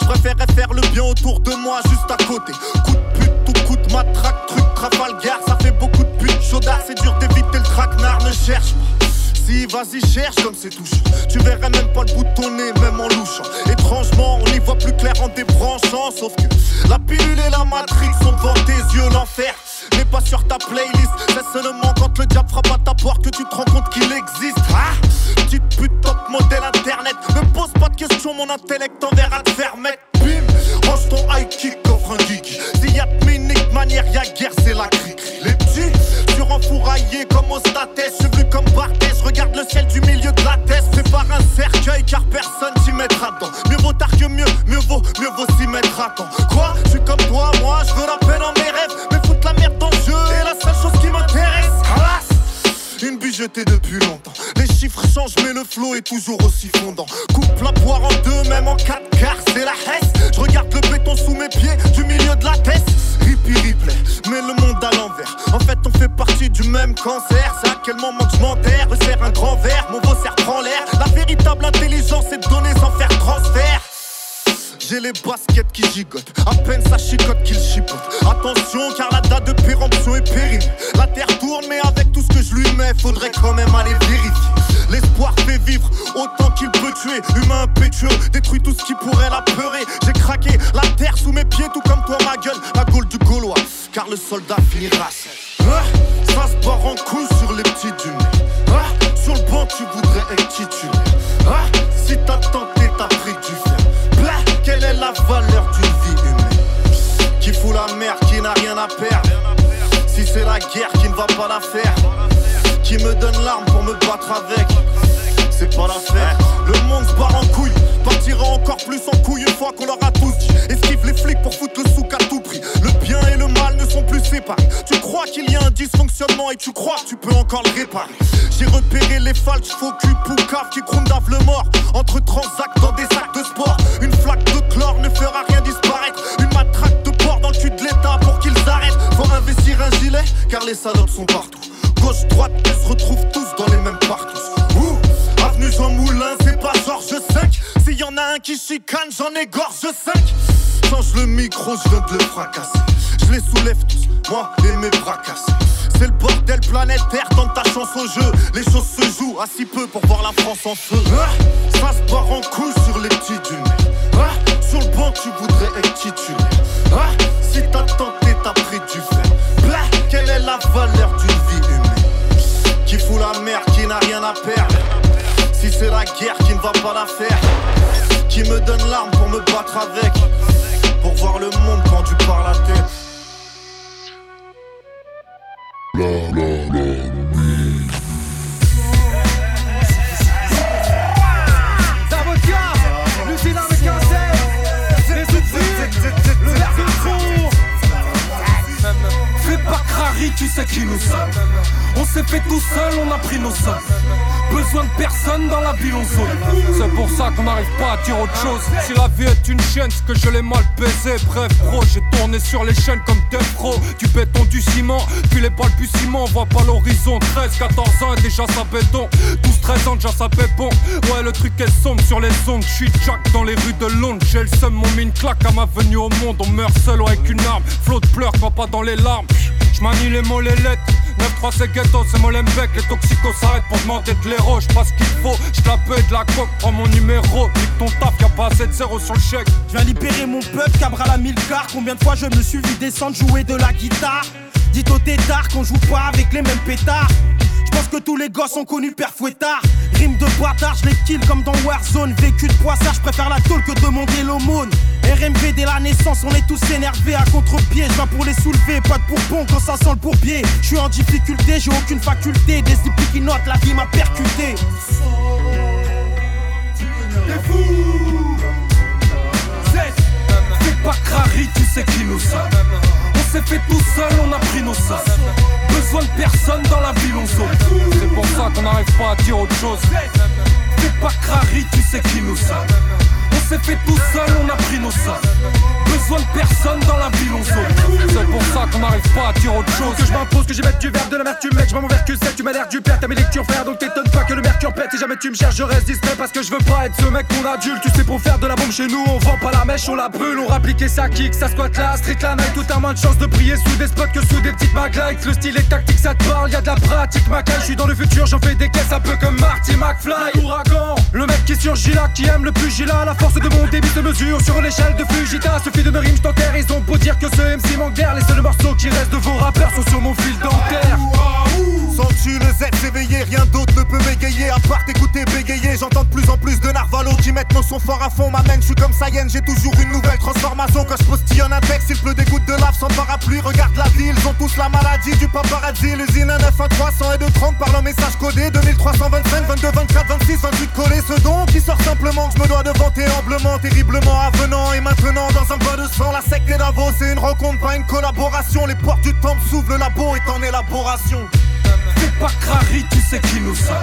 je préférerais faire le bien autour de moi, juste à côté. Coup de pute, tout coup de matraque, truc Trafalgar, ça fait beaucoup de pute. Chaudard, c'est dur d'éviter le traquenard, ne cherche pas. Si, vas-y, cherche comme c'est touchant. Tu verrais même pas le bout de ton nez, même en louchant. Étrangement, on y voit plus clair en débranchant. Sauf que la pilule et la matrix sont devant tes yeux, l'enfer. N'est pas sur ta playlist, c'est seulement quand le diable frappe à ta porte que tu te rends compte qu'il existe. Ah Petite pute top modèle internet. Ne pose pas de questions, mon intellect enverra te faire mettre. Bim Range ton high kick, offre un geek. S'il y a de minique manière, y'a guerre, c'est la crique. Les petits, sur enfouraillé comme au statès. Je vu comme Barthès, regarde le ciel du milieu de la tête. C'est par un cercueil car personne s'y mettra dedans. Mieux vaut tard que mieux, mieux vaut, mieux vaut s'y mettre à temps. Quoi? Je suis comme toi, moi, je veux la paix dans Depuis longtemps. Les chiffres changent, mais le flow est toujours aussi fondant. Coupe la poire en deux, même en quatre quarts, c'est la hesse. Je regarde le béton sous mes pieds, du milieu de la tête. Rippy replay, mais le monde à l'envers. En fait, on fait partie du même cancer. C'est à quel moment que je m'enterre, resserre un grand verre, mon beau serre prend l'air. La véritable intelligence, c'est de donner sans faire transfert. Les baskets qui gigotent, à peine ça chicote qu'il chipote. Attention, car la date de péremption est périmée. La terre tourne, mais avec tout ce que je lui mets, faudrait quand même aller vérifier. L'espoir fait vivre autant qu'il peut tuer. Humain impétueux, détruit tout ce qui pourrait la peurer. J'ai craqué la terre sous mes pieds, tout comme toi, ma gueule. La gaule du Gaulois, car le soldat finira seul. Ah, ça se barre en couille sur les petits du pas la faire, qui me donne l'arme pour me battre avec c'est pas l'affaire. Le monde se barre en couille, partira encore plus en couille une fois qu'on leur a tous dit. Esquive les flics pour foutre le souk à tout prix. Le bien et le mal ne sont plus séparés. Tu crois qu'il y a un dysfonctionnement et tu crois que tu peux encore le réparer. J'ai repéré les falches, faux cul, poucaves qui d'ave le mort. Entre transacts dans des sacs de sport. Une flaque de chlore ne fera rien car les salopes sont partout. Gauche, droite, ils se retrouvent tous dans les mêmes parcs. Ouh, avenue Jean Moulin, c'est pas Georges 5. S'il y en a un qui chicane, j'en égorge 5. Change le micro, je viens de le fracasser. Je les soulève tous, moi et mes bras cassés. C'est le bordel planétaire, dans ta chance au jeu. Les choses se jouent à si peu pour voir la France en feu. Ah, ça se en couille sur les petits du ah, Sur le banc, tu voudrais être titulaire. Ah, si t'as tenté, t'as pris du fer. Quelle est la valeur d'une vie humaine Qui fout la merde, qui n'a rien à perdre. Si c'est la guerre qui ne va pas la faire, qui me donne l'arme pour me battre avec, pour voir le monde pendu par la tête. La la la tu sais qui nous sommes. On s'est fait tout seul, on a pris nos sommes. Besoin de personne dans la bilonzone. C'est pour ça qu'on n'arrive pas à dire autre chose. Si la vie est une chaîne, c'est que je l'ai mal baisé. Bref, bro, j'ai tourné sur les chaînes comme Death Pro. Du béton, du ciment, puis les balbutiements. On voit pas l'horizon. 13, 14 ans et déjà ça béton. 12, 13 ans, déjà ça bon. Ouais, le truc est sombre sur les ondes. J'suis Jack dans les rues de Londres. J'ai le seum, mon mine claque à ma venue au monde. On meurt seul avec une arme. Flot de pleurs, pas dans les larmes. J'manie les mots, les lettres. 9-3 c'est ghetto, c'est Molenbeek. Les toxicos s'arrêtent pour demander de l'héros. J'passe qu'il faut, j'tape de la coque, prends mon numéro. Nique ton taf, y'a pas assez de zéro sur le chèque. Je viens libérer mon peuple, cabra la mille quarts. Combien de fois je me suis vu descendre jouer de la guitare? Dites au tétard qu'on joue pas avec les mêmes pétards. Je pense que tous les gosses ont connu Père Fouettard. Rime de bâtard, je les kill comme dans Warzone. Vécu de poissard, je préfère la tôle que demander l'aumône. RMV dès la naissance, on est tous énervés à contre-pied. Je pour les soulever, pas de bourbon quand ça sent le bourbier. Je suis en difficulté, j'ai aucune faculté. Des slips qui notent, la vie m'a percuté. T'es fou Fais pas crari, tu sais qui nous sommes. On s'est fait tout seul, on a pris nos sommes. Personne dans la ville, on saute. C'est pour ça qu'on n'arrive pas à dire autre chose. Fais pas crari, tu sais qui nous sommes. On s'est fait tout seul, on a pris nos sommes. Besoin de personne dans la ville, on saute. C'est pour ça qu'on n'arrive pas à dire autre chose. Que je m'impose, que j'y mette du verre, de l'amertume, mec. Je mon verre que c'est, tu m'as l'air du père, t'as mes lectures frère. Donc t'étonnes pas que le mercure pète. Si jamais tu me cherches, je reste discret parce que je veux pas être ce mec qu'on adulte. Tu sais, pour faire de la bombe chez nous, on vend pas la mèche, on la brûle. On rappliquait sa kick, ça squatte la street la night. Tout a moins de chance de prier sous des spots que sous des petites maglites. Le style est tactique, ça te parle, y a de la pratique, ma Je suis dans le futur, j'en fais des caisses un peu comme Marty McFly. Ouragan, le mec qui surgit là, qui aime le pugilat. La force de mon débit se mesure sur l'échelle de Fujita. Suffit de je Ils ont beau dire que ce MC manque d'air. Les seuls morceaux qui restent mettent nos sons forts à fond, m'amène, je suis comme Saiyan J'ai toujours une nouvelle transformation. Quand je postillonne un texte, il pleut des gouttes de lave sans parapluie. Regarde la ville, ils ont tous la maladie du paparazzi. L'usine 1 9 1 300 et 2 30 par le message codé. 2325, 22, 24, 26, 28 collés. Ce don qui sort simplement je me dois de vanter humblement Terriblement avenant. Et maintenant dans un bain de sang La secte et Davos, c'est une rencontre, pas une collaboration. Les portes du temple s'ouvrent, le labo est en élaboration. Fais pas crari, tu sais qui nous sommes.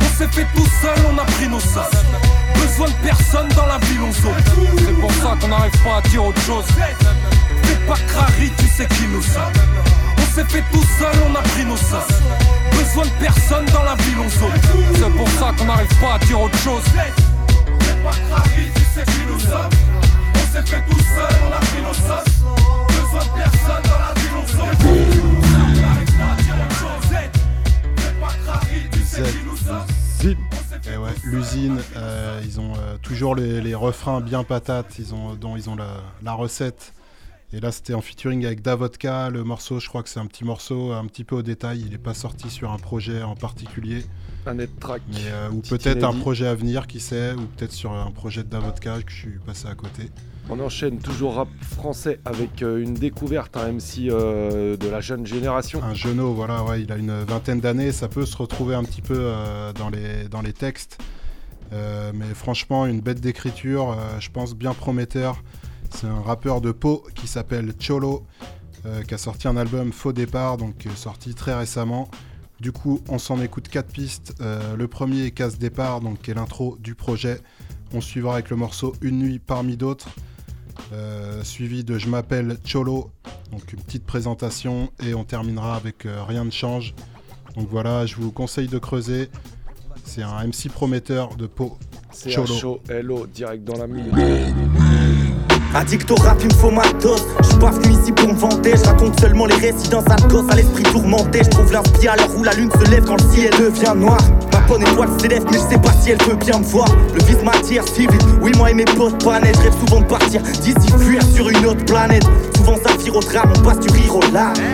On s'est fait tout seul, on a pris nos sommes. Besoin de personne dans la ville, on saute. C'est pour ça qu'on n'arrive pas à dire autre chose. Fais pas crari, tu sais qui nous sommes. On s'est fait tout seul, on a pris nos sommes. Besoin de personne dans la ville, on saute. C'est pour ça qu'on n'arrive pas à dire autre chose. Fais pas crari, tu sais qui nous sommes. On s'est fait tout seul, on a pris nos sommes. Besoin de personne dans la ville, on saute. Et ouais, l'usine, euh, ils ont euh, toujours les, les refrains bien patates, ils ont, dont ils ont la, la recette Et là, c'était en featuring avec Davodka. Le morceau, je crois que c'est un petit morceau, un petit peu au détail. Il n'est pas sorti sur un projet en particulier. Un net track. Euh, ou peut-être un projet à venir, qui sait. Ou peut-être sur un projet de Davodka que je suis passé à côté. On enchaîne toujours rap français avec euh, une découverte, un MC euh, de la jeune génération. Un jeuneau, voilà, il a une vingtaine d'années, ça peut se retrouver un petit peu euh, dans, les, textes. Mais franchement, une bête d'écriture, je pense bien prometteur. C'est un rappeur de Pau qui s'appelle Cholo, qui a sorti un album Faux Départ, donc sorti très récemment. Du coup, on s'en écoute quatre pistes. Le premier est Casse Départ, donc qui est l'intro du projet. On suivra avec le morceau Une nuit parmi d'autres. Euh, suivi de Je m'appelle Cholo, donc une petite présentation et on terminera avec euh, Rien ne change. Donc voilà, je vous conseille de creuser. C'est un MC prometteur de Pau. C'est Cholo. H-O-L-O, direct dans la mine. Addict au rap, il me faut ma dose. Je suis pas venu ici pour me vanter. Je raconte seulement les récits d'un sale gosse à l'esprit tourmenté. Je trouve l'inspi à l'heure où la lune se lève quand le ciel devient noir. Bonne étoile s'élève, mais je sais pas si elle veut bien me voir. Le vice m'attire si vite. Oui, moi et mes potes pas net. Rêve souvent de partir d'ici, fuir sur une autre planète. Souvent ça vire au drame, on passe du rire.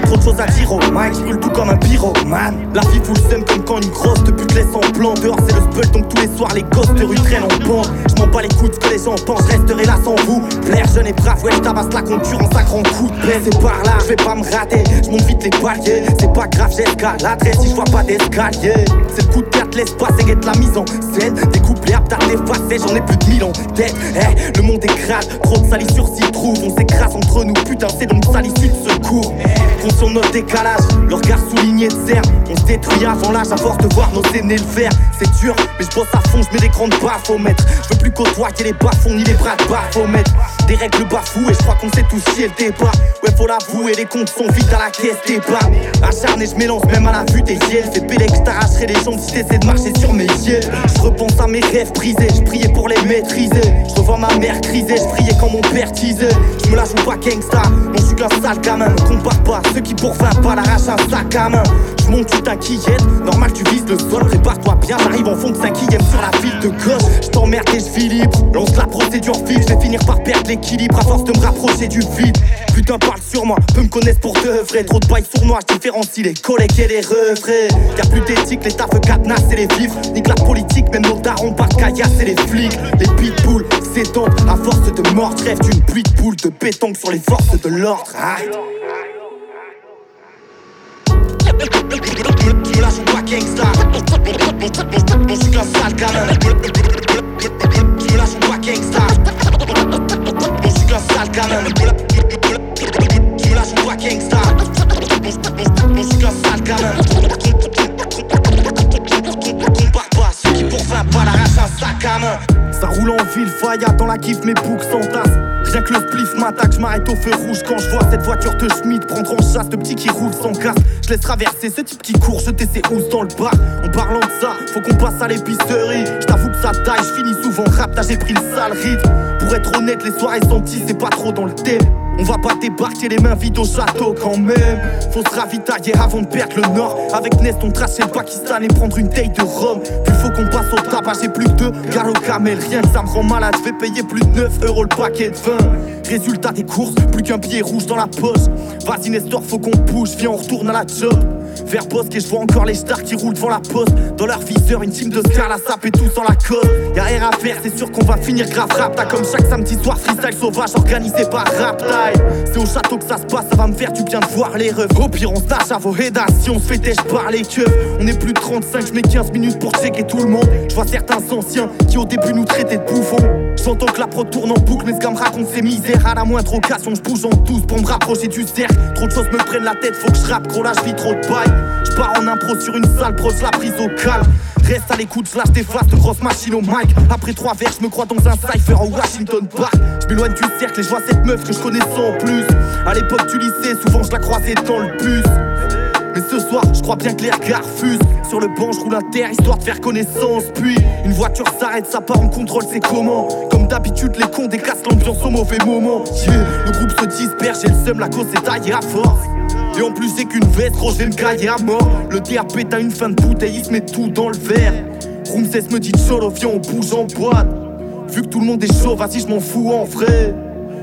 Trop de choses à dire au mic, je brûle tout comme un pyromane. La vie fout le comme quand une grosse de pute laisse en plan. Dehors c'est le spell, donc tous les soirs les gosses de rue traînent en bande. Je m'en bats les coups que les gens pensent, resterai là sans vous. Plaire jeune et brave, ouais, je tabasse la concurrence à grands coups de. C'est par là, je vais pas me rater, je monte vite les paliers. C'est pas grave, j'escaladerai si je vois pas d'escalier. C'est le coup de carte, l'espace et guette la mise en scène. Des couplets à tard effacés, j'en ai plus de mille en tête. Eh, le monde est crade, trop de salissures s'y trouve. On s'écrase entre nous, putain, c'est donc ça l'issue de secours. Conscient de notre décalage, le regard souligné de cerf. On se détruit avant l'âge à voir nos aînés le faire. C'est dur, mais je bosse à fond, je mets des grandes baffes au maître. Je veux plus côtoyer les bas-fonds ni les bras de baffomètre. Des règles bafouées, je crois qu'on sait tous chier le débat. Ouais, faut l'avouer, les comptes sont vides à la caisse des bas. Acharné, je m'élance même à la vue des yeux. C'est pélé que t'arracherai les jambes si t'essaies de marcher sur mes yeux. Je repense à mes rêves brisés, je priais pour les maîtriser. Je revois ma mère criser, je priais quand mon père teasait. Je me la joue pas gangsta, je suis qu'un sale gamin. Ne compare pas ceux qui pour 20 pas l'arrachent un sac à main. Je monte, tu t'inquiètes, normal tu vises le sol. Prépare-toi bien, j'arrive en fond de 5 sur la file de gauche. Je t'emmerde et je filibre, lance la procédure vite. Je vais finir par perdre l'équilibre à force de me rapprocher du vide. Putain, parle sur moi, peu me connaissent pour de vrai. Trop de bails sournois, je différencie les collègues et les refrais. Y'a plus d'éthique, les tafs cadenas et les vivres. Nique la politique, même nos darons par caillasse et les flics. Les pitbulls s'étendent à force de mort. Rêve d'une pluie de boules de béton sur les forces de l'ordre. Je me la joue gangsta Je suis qu'un sale gamin me la joue gangsta Je suis qu'un sale gamin me la joue pas gangsta Je suis qu'un sale pour 20 pas l'arrache un sac à main Ça roule en ville, failla dans la kiff, mes boucs s'entassent Rien que le spliff m'attaque, je m'arrête au feu rouge quand je vois cette voiture de Schmidt prendre en chasse le petit qui roule sans casse. Je laisse traverser ce type qui court, jeter ses housses dans le bar. En parlant de ça, faut qu'on passe à l'épicerie. Je t'avoue que ça taille, je finis souvent rap, j'ai pris le sale rythme. Pour être honnête, les soirées senties, c'est pas trop dans le thème. On va pas débarquer les mains vides au château quand même. Faut se ravitailler avant de perdre le nord. Avec Nest, on trace le Pakistan et prendre une taille de rhum. Puis faut qu'on passe au tabac, j'ai plus que deux gars au camel. Rien ça me rend malade, je vais payer plus de 9 euros le paquet de vin. Résultat des courses, plus qu'un billet rouge dans la poche. Vas-y Nestor, faut qu'on bouge, viens on retourne à la job. Vers Bosque et je vois encore les stars qui roulent devant la poste. Dans leur viseur, une team de stars, la sape et tout sans la cause. Y'a rien à faire, c'est sûr qu'on va finir grave rap. T'as comme chaque samedi soir, freestyle sauvage organisé par Rap. C'est au château que ça se passe, ça va me faire du bien de voir les refs. Au pire, on se tâche à vos rédactions, on se fait têche par les. On est plus de 35, je mets 15 minutes pour checker tout le monde. Je vois certains anciens qui au début nous traitaient de bouffons. J'entends que la prod tourne en boucle, mais ce gars me raconte ses misères. À la moindre occasion, je bouge en tous pour me rapprocher du cercle. Trop de choses me prennent la tête, faut que je rappe, gros là, je trop de Je pars en impro sur une salle proche, la prise au calme. Reste à l'écoute, je lâche des phases de grosses machines au mic. Après trois verres, je me crois dans un cypher au Washington Park. Je m'éloigne du cercle et je vois cette meuf que je connais sans plus. À l'époque du lycée, souvent je la croisais dans le bus. Mais ce soir, je crois bien que les regards. Sur le banc, je roule à terre histoire de faire connaissance. Puis, une voiture s'arrête, ça part en contrôle, c'est comment? Comme d'habitude, les cons décassent l'ambiance au mauvais moment. Yeah, le groupe se disperse, j'ai le seum, la cause est taillée à force. Et en plus, c'est qu'une veste, vais me cailler à mort. Le DAP t'as une fin de bouteille, il se met tout dans le verre. Roomsess me dit Cholo, viens, on bouge en boîte. Vu que tout le monde est chaud, vas-y, je m'en fous en vrai.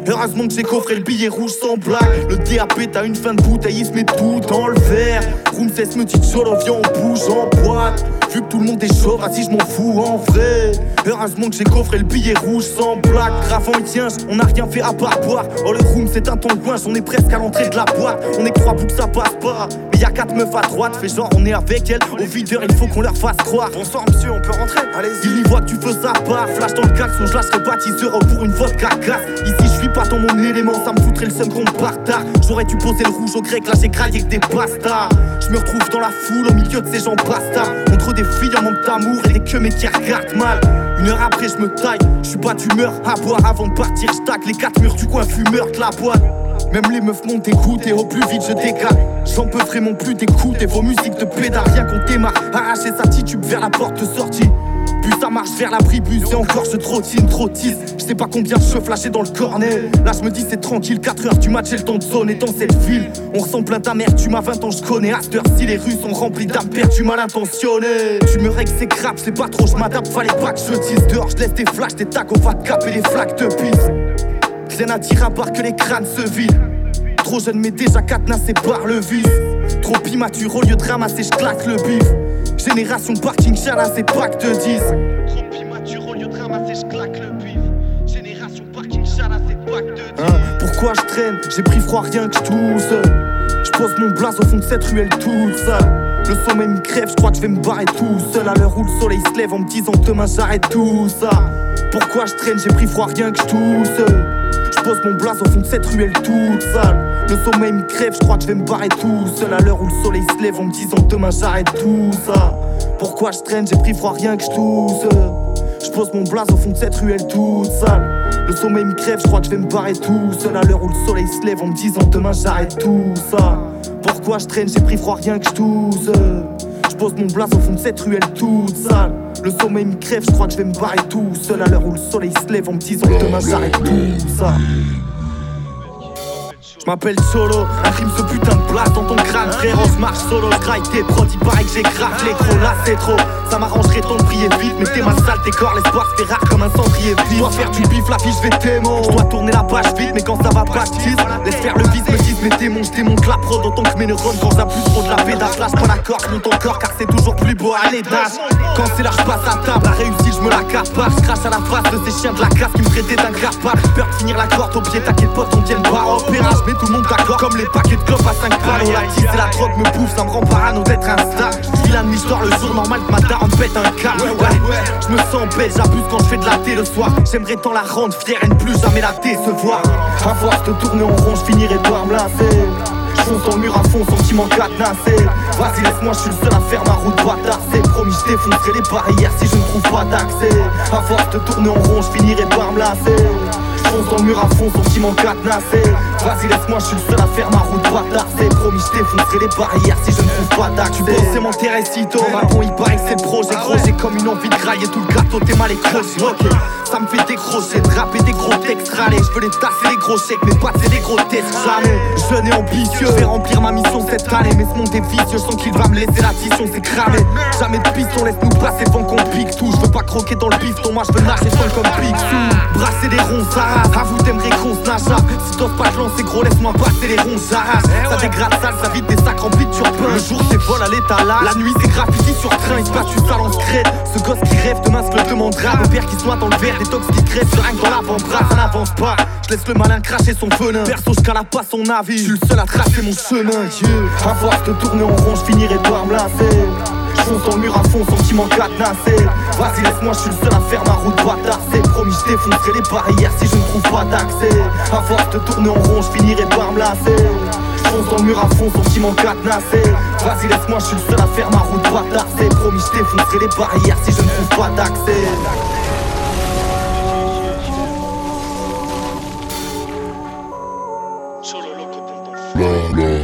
Heureusement que j'ai coffré le billet rouge sans blague. Le DAP, t'as une fin de bouteille, il se met tout dans le verre. Room 16 me dit solo, viens, on bouge en boîte. Vu que tout le monde est chaud, vas-y, je m'en fous en vrai. Heureusement que j'ai coffré le billet rouge sans blague. Grave en tient, on n'a rien fait à part boire. Oh, le room, c'est un ton coin, on est presque à l'entrée de la boîte. On est trois pour que ça passe pas. Mais y'a quatre meufs à droite, fais genre, on est avec elle. Au videur, il faut qu'on leur fasse croire. Bonsoir, monsieur, on peut rentrer? Allez-y. Il y voit tu fais ça part. Flash dans le caleçon, je lâcherai bâtisseur pour une vodka casse. Ici, je suis pas dans mon élément, ça me foutrait le seum qu'on partage. J'aurais dû poser le rouge au grec, là j'ai craqué que des bastards. Je me retrouve dans la foule au milieu de ces gens bastards. Des filles en manque d'amour et des que mais qui regardent mal. Une heure après, je me taille, je suis pas d'humeur à boire avant de partir. Je les quatre murs du coin fumeur de la boîte. Même les meufs m'ont écouté, au plus vite je décale. J'en peux vraiment plus d'écouter vos musiques de pédale, rien qu'on démarre. Arracher sa titube vers la porte sortie. Ça marche vers la bribus et encore je trottine, trottise. Je sais pas combien cheveux flashés dans le cornet. Là je me dis c'est tranquille, 4 heures du match et le temps de zone. Et dans cette ville, on ressent plein d'amertume. À 20 ans je connais. À heure-ci, les rues sont remplies d'âmes perdues, mal intentionnées. Tu me règles, c'est grave, c'est pas trop, je m'adapte, fallait pas que je dise. Dehors, je laisse des flashs, des tacs, on va caper les flaques de pisse. Rien à dire à part que les crânes se vident. Trop jeune, mais déjà cadenassé par le vice. Trop immature, au lieu de ramasser, je claque le bif. Génération parking, chala, c'est pas que te dise. Trop immature, au lieu de ramasser, je claque le bif. Génération parking, chala, c'est que te dise. Hein, pourquoi je traîne? J'ai pris froid, rien que je tousse. Je pose mon blaze au fond de cette ruelle seule. Le sommeil me crève, je crois que je vais me barrer tout seul à l'heure où le soleil se lève en me disant demain j'arrête tout ça. Pourquoi je traîne, j'ai pris froid, rien que. Je pose mon blaze au fond de cette ruelle toute sale. Le sommeil me crève, je crois que je vais me barrer tout seul à l'heure où le soleil se lève en me disant demain j'arrête tout ça. Pourquoi je traîne, j'ai pris froid, rien que je. Je pose mon blaze au fond de cette ruelle toute sale. Le sommeil me crève, je crois que je vais me barrer tout seul à l'heure où le soleil se lève en me disant demain j'arrête tout ça. Pourquoi je traîne, j'ai pris froid, rien que je. Je pose mon blaze au fond de cette ruelle toute sale. Le sommeil me crève, je crois que je vais me barrer tout seul à l'heure où le soleil se lève en me disant demain j'arrête tout ça. M'appelle Solo, un crime ce putain de place dans ton crâne frérot je marche solo, je tes prods, il paraît que j'ai grave l'écro, là c'est trop. Ça m'arrangerait tant de prier vite, mais t'es ma salle, tes corps, l'espoir fait rare comme un cendrier vide. Dois faire du bif, la fiche vais témoin Je dois tourner la page vite, mais quand ça va pas Laisse faire le vice, me disent mes démons, je démonte la prod Autant que mes neurones quand trop de la pédale Lâche pas la corde, monte encore car c'est toujours plus beau à l'étage. Quand c'est là je passe à table, la réussite je me la capare. Je crache à la face de ces chiens de la casse qui me traitaient d'un capable Peur de finir la corde au pied, t'inquiète pas, on vienne pas opéra tout le monde d'accord comme les paquets de clopes à 5 balles. La tisse et la drogue me bouffe, ça me rend parano d'être un star. J'vis la nuit, le jour normal que ma daronne pète un câble. Ouais, je me sens bête, j'abuse quand je fais de la thé le soir. J'aimerais tant la rendre fière et ne plus jamais la décevoir. À force de tourner en rond, je finirai par me lasser. J'fonce dans le mur à fond, sentiment cadenassé. Vas-y, laisse-moi, je suis le seul à faire ma route bâtard. C'est promis, je défoncerai les barrières si je ne trouve pas d'accès. À force de tourner en rond, je finirai par me lasser fonce dans le mur à fond, sentiment cadenassé Vas-y laisse-moi, je suis le seul à faire ma route bâtard C'est promis, je défoncerai les barrières si je ne trouve pas d'accès Tu mon terrain si tôt, bon il paraît que c'est le projet. Gros J'ai comme une envie de grailler tout le gâteau, t'es mal écrasé Ok, ça me fait décrocher, de rapper des gros textes. Râlés Je veux les tasser les gros chèques, mais pas c'est des gros tests jamais Jeune et ambitieux, je vais remplir ma mission cette année Mais ce monde est vicieux, je sens qu'il va me laisser l'addition, c'est cramé. Jamais de piston, laisse-nous passer devant qu'on pique tout. Je veux pas croquer dans le ton moi je veux nager seul comme Picsou. Brasser des ronds, ça à vous t'aimerez qu'on se nage Si t'oses pas te lancer gros laisse-moi passer les ronds j'arrache Ça dégrade sale, ça vide des sacs remplis de turpin Le jour c'est vol à l'étalage. La nuit c'est graffiti sur train, il se passe tu sale en Ce gosse qui rêve demain se le demandera. Mon père qui soit dans le verre, des tox qui crèvent Seringue dans l'avant-bras, ça n'avance pas Je laisse le malin cracher son venin. Perso je pas son avis, je suis le seul à tracer mon chemin yeah. À force de tourner en rond, je finirai par me lasser. Fonce dans le mur à fond, sentiment cadenassé. Vas-y laisse-moi, je suis le seul à faire ma route bâtard C'est promis, je défoncerai les barrières si je ne trouve pas d'accès. À force de tourner en rond, je finirai par me lasser. Fonce dans le mur à fond, sentiment cadenassé. Vas-y laisse-moi, je suis le seul à faire ma route bâtard C'est promis, je défoncerai les barrières si je ne trouve pas d'accès blah, blah.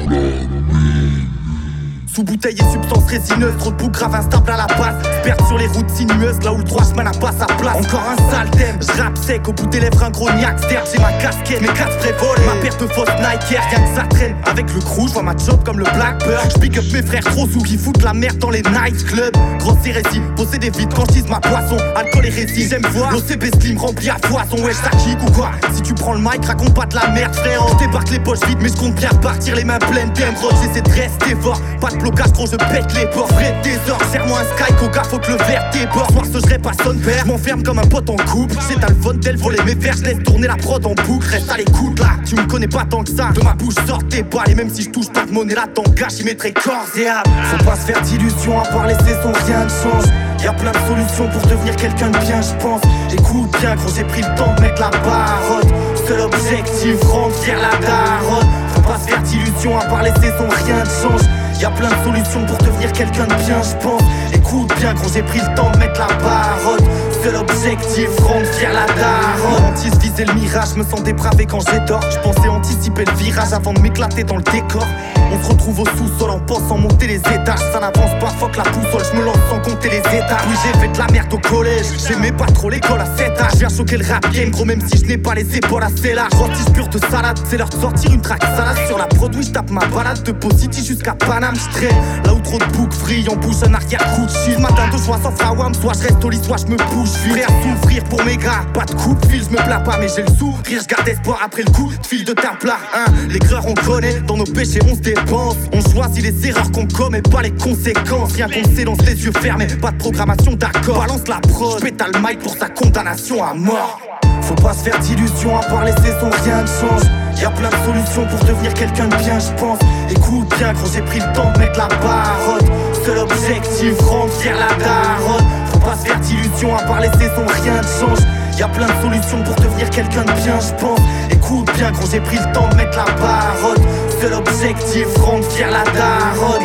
Sous bouteille et substance résineuse, trop de bouts graves instables à la base. Perte sur les routes sinueuses, là où le droit chemin n'a pas sa place. Encore un sale thème, je sec, au bout des lèvres un gros niaque. J'ai ma casquette, mes quatre prévolés. Ma paire de fausses Nike, rien que ça traîne. Avec le crew, je vois ma job comme le Blackbird. Je pick up mes frères trop sous qui foutent la merde dans les night clubs. Grosse hérésie, posséder vite quand je ma boisson. Alcool et récit, j'aime voir l'OCB Slim rempli à foison. Ouais, ça kick ou quoi? Si tu prends le mic, raconte pas de la merde, frère. Je débarque les poches vides, mais je compte bien repartir les mains pleines d'émeraudes. J'essaie de rester fort, pas de je pète les portes. Vrai désordre, serre-moi un sky, coca, faut que le verre déborde. Soir, ce serait pas son père, m'enferme comme un pote en couple. C'est le phone tel voler mes vers, je laisse tourner la prod en boucle. Reste à l'écoute là, tu me connais pas tant que ça. De ma bouche sortent tes balles, et même si je touche pas de monnaie là, t'en gâche, il mettrait corps et âme. Faut pas se faire d'illusions, à part les saisons, rien ne change. Y a plein de solutions pour devenir quelqu'un de bien, je pense. Écoute bien, gros, j'ai pris le temps de mettre la barotte. Seul objectif, rendre fier la daronne. Faut pas se faire d'illusions, à part les saisons, rien ne change. Y a plein de solutions pour devenir quelqu'un de bien, je pense. Écoute bien, gros, j'ai pris le temps de mettre la barotte. Seul objectif, rendre fier la daronne. Viser le mirage, me sens dépravé quand j'ai tort. Je pensais anticiper le virage avant de m'éclater dans le décor. On se retrouve au sous-sol en pensant monter les étages. Ça n'avance pas, fuck la boussole, je me lance sans compter les étages. Oui, j'ai fait de la merde au collège. J'aimais pas trop l'école à 7 âges. Je viens choquer le rap game, gros, même si je n'ai pas les épaules assez larges. Rôtisse pure de salade, c'est l'heure de sortir une traque salade sur la prod. Oui, je tape ma balade de Positi jusqu'à Paname. Je là où trop de boucs frient, en bouche un arrière-coup de chill. Matin de joie sans frawam, soit je reste au lit, soit je me bouge. Prêt souffrir pour mes gars. Pas de coupe fil, je me plains pas, mais j'ai le sourire. Je garde espoir après le coup de fil de là. Hein. Les creurs on connaît, dans nos péchés on se dépense. On choisit les erreurs qu'on commet, pas les conséquences. Rien qu'on s'élance les yeux fermés, pas de programmation d'accord. Balance la prod, pétale mic pour sa condamnation à mort. Faut pas se faire d'illusions, à part les saisons, rien ne change. Y a plein de solutions pour devenir quelqu'un de bien, je pense. Écoute bien, gros, j'ai pris le temps de mettre la barotte. Seul objectif, rendre la daronne. Faut pas se faire d'illusions, à part les saisons, rien ne change. Y a plein de solutions pour devenir quelqu'un de bien, je pense. Écoute bien, gros, j'ai pris le temps de mettre la barotte. Seul objectif, rendre la daronne.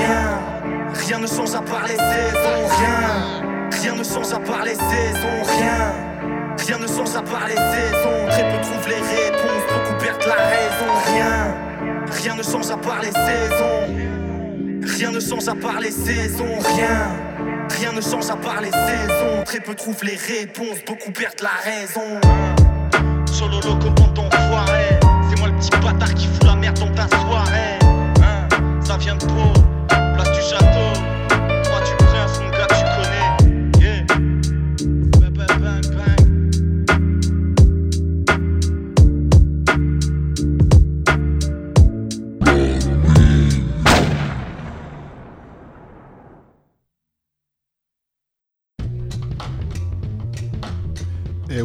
Rien ne change à part les saisons, rien. Rien ne change à part les saisons, rien. Rien ne change à part les saisons. Très peu trouvent les réponses, beaucoup perdent la raison. Rien, rien ne change à part les saisons. Rien ne change à part les saisons. Rien, rien ne change à part les saisons. Très peu trouvent les réponses, beaucoup perdent la raison. Solo loco ton foiré. C'est moi le petit bâtard qui fout la merde dans ta soirée. Hein, ça vient de Pau, place du château.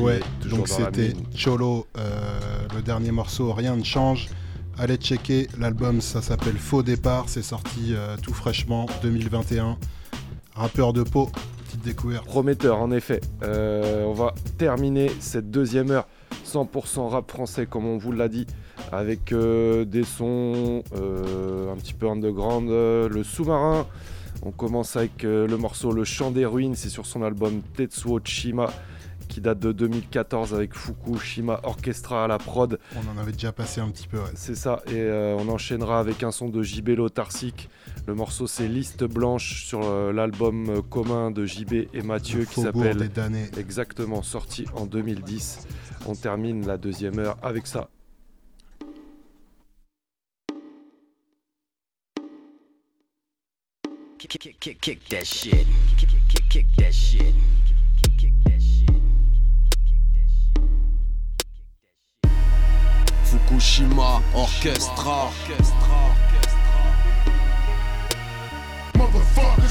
Ouais, toujours donc c'était. Cholo, euh, le dernier morceau, rien ne change. Allez checker, l'album ça s'appelle Faux Départ, c'est sorti euh, tout fraîchement 2021. Rappeur de peau, petite découverte. Prometteur, en effet. Euh, on va terminer cette deuxième heure 100% rap français, comme on vous l'a dit, avec des sons un petit peu underground. le sous-marin, on commence avec le morceau Le Chant des Ruines, c'est sur son album Tetsuo Chima, qui date de 2014 avec Fukushima Orchestra à la prod. On en avait déjà passé un petit peu, ouais. C'est ça, et euh, on enchaînera avec un son de JB Lotarsic. Le morceau c'est Liste Blanche sur euh, l'album euh, commun de JB et Mathieu Le qui s'appelle des damnés. exactement sorti en 2010. On termine la deuxième heure avec ça. Kick, kick, kick, kick that shit. Kick, kick, kick, kick that shit. Fukushima Orchestra. Motherfuckers.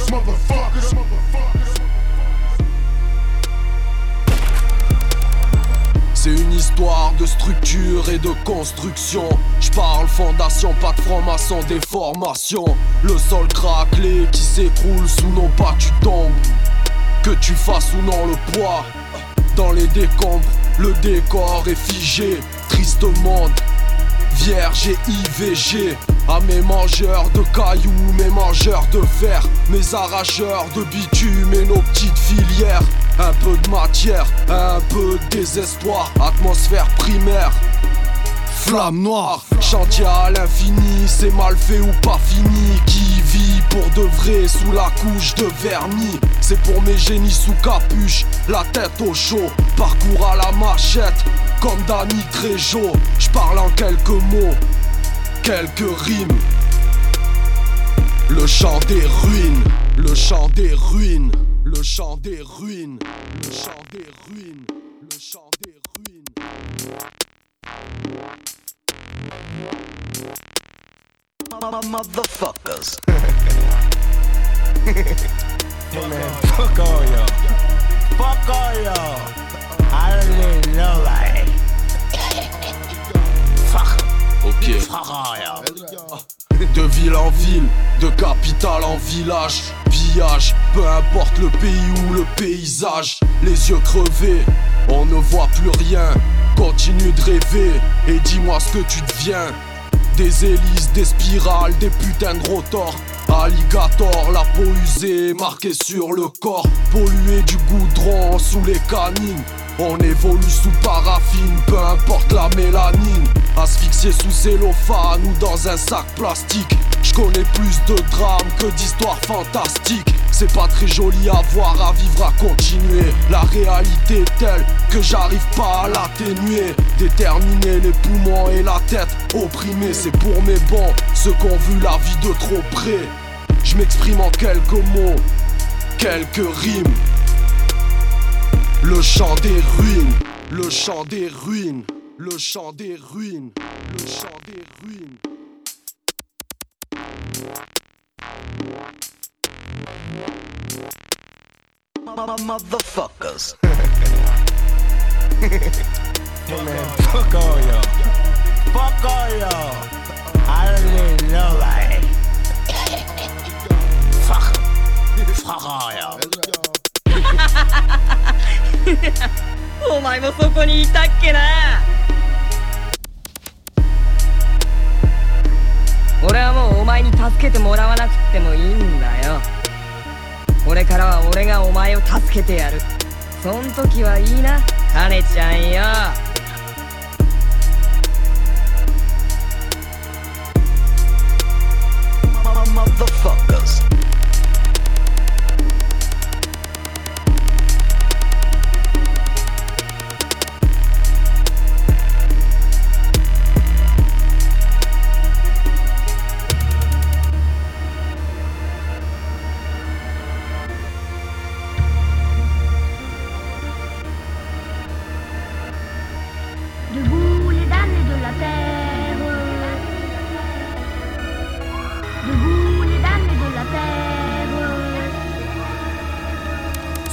C'est une histoire de structure et de construction. Je parle fondation, pas de franc-maçon, des formations. Le sol craquelé qui s'écroule sous nos pas, tu tombes. Que tu fasses ou non le poids. Dans les décombres, le décor est figé. Triste monde, Vierge et IVG À mes mangeurs de cailloux, mes mangeurs de fer Mes arracheurs de bitume et nos petites filières. Un peu de matière, un peu de désespoir Atmosphère primaire. Flamme noire, chantier à l'infini, c'est mal fait ou pas fini. Qui vit pour de vrai sous la couche de vernis? C'est pour mes génies sous capuche, la tête au chaud, parcours à la machette, comme Danny Trejo. Je parle en quelques mots. quelques rimes. Le chant des ruines, le chant des ruines, le chant des ruines, le chant des ruines, le chant des ruines. Motherfuckers. Hey man, fuck all y'all. Fuck all y'all. I don't need nobody. Ok. De ville en ville, de capitale en village, pillage, peu importe le pays ou le paysage, les yeux crevés, on ne voit plus rien, continue de rêver et dis-moi ce que tu deviens. Des hélices, des spirales, des putains de rotors, alligator, la peau usée, marquée sur le corps, pollué du goudron sous les canines. On évolue sous paraffine, peu importe la mélanine. Asphyxié sous cellophane ou dans un sac plastique. Je connais plus de drames que d'histoires fantastiques. C'est pas très joli à voir, à vivre, à continuer. La réalité est telle que j'arrive pas à l'atténuer. Déterminer les poumons et la tête opprimée, c'est pour mes bons, ceux qui ont vu la vie de trop près. Je m'exprime en quelques mots, quelques rimes. Le chant des ruines, le chant des ruines, le chant des ruines, le chant des ruines. Motherfuckers. Hey man, fuck all y'all. Fuck all y'all. I don't need nobody. Fuck. Fuck all y'all. お前もそこにいたっけな。俺はもうお前に助けてもらわなくってもいいんだよ。これからは俺がお前を助けてやる。そん時はいいなカネちゃんよ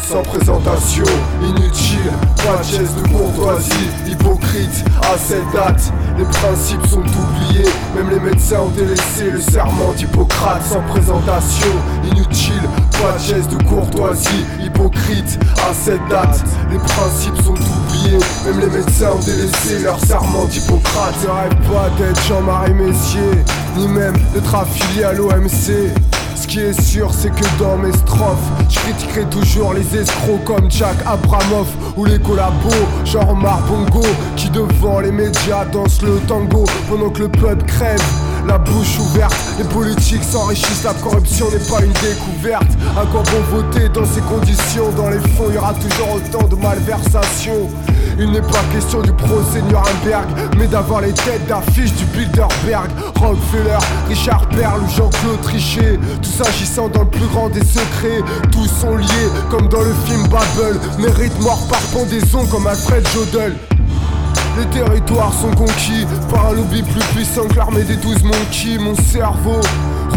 Sans présentation, inutile, pas de geste de courtoisie, hypocrite, à cette date, les principes sont oubliés, même les médecins ont délaissé le serment d'Hippocrate sans présentation, inutile, pas de geste de courtoisie, hypocrite, à cette date, les principes sont oubliés, même les médecins ont délaissé leur serment d'Hippocrate. Je rêve pas d'être Jean-Marie Messier, ni même d'être affilié à l'OMC. Ce qui est sûr, c'est que dans mes strophes, je critiquerai toujours les escrocs comme Jack Abramov ou les collabos, genre Marbongo, qui devant les médias dansent le tango pendant que le peuple crève. La bouche ouverte, les politiques s'enrichissent, la corruption n'est pas une découverte. À quoi bon voter dans ces conditions? Dans les fonds, il y aura toujours autant de malversations. Il n'est pas question du procès Nuremberg, mais d'avoir les têtes d'affiche du Bilderberg, Rockefeller, Richard Perle ou Jean-Claude Trichet. Tous agissant dans le plus grand des secrets, tous sont liés comme dans le film Babel. Mérite mort par pendaison comme Alfred Jodel. Les territoires sont conquis par un lobby plus puissant que l'armée des douze monkeys. Mon cerveau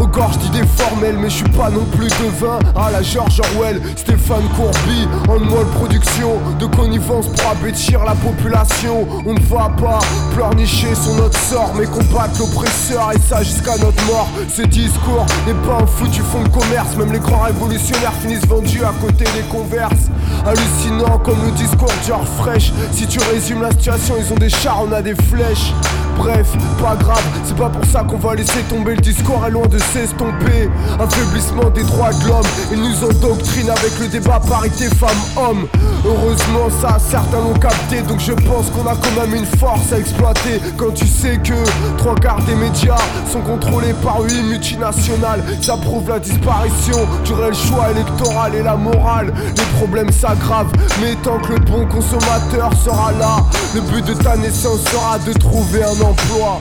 regorge d'idées formelles, mais je suis pas non plus devin à la George Orwell. Stéphane Courby, molle production de connivence pour abêtir la population. On ne va pas pleurnicher sur notre sort, mais combattre l'oppresseur et ça jusqu'à notre mort. Ce discours n'est pas un foutu fond de commerce, même les grands révolutionnaires finissent vendus à côté des converses. Hallucinant comme le discours George Fresh. Si tu résumes la situation, ils ont des chars, on a des flèches. Bref, pas grave, c'est pas pour ça qu'on va laisser tomber le discours est loin de s'estomper. Affaiblissement des droits de l'homme, ils nous endoctrinent avec le débat parité femmes-hommes. Heureusement, ça, certains l'ont capté, donc je pense qu'on a quand même une force à exploiter. Quand tu sais que trois quarts des médias sont contrôlés par huit multinationales, ça prouve la disparition du réel choix électoral et la morale. Les problèmes s'aggravent, mais tant que le bon consommateur sera là, le but de ta naissance sera de trouver un emploi.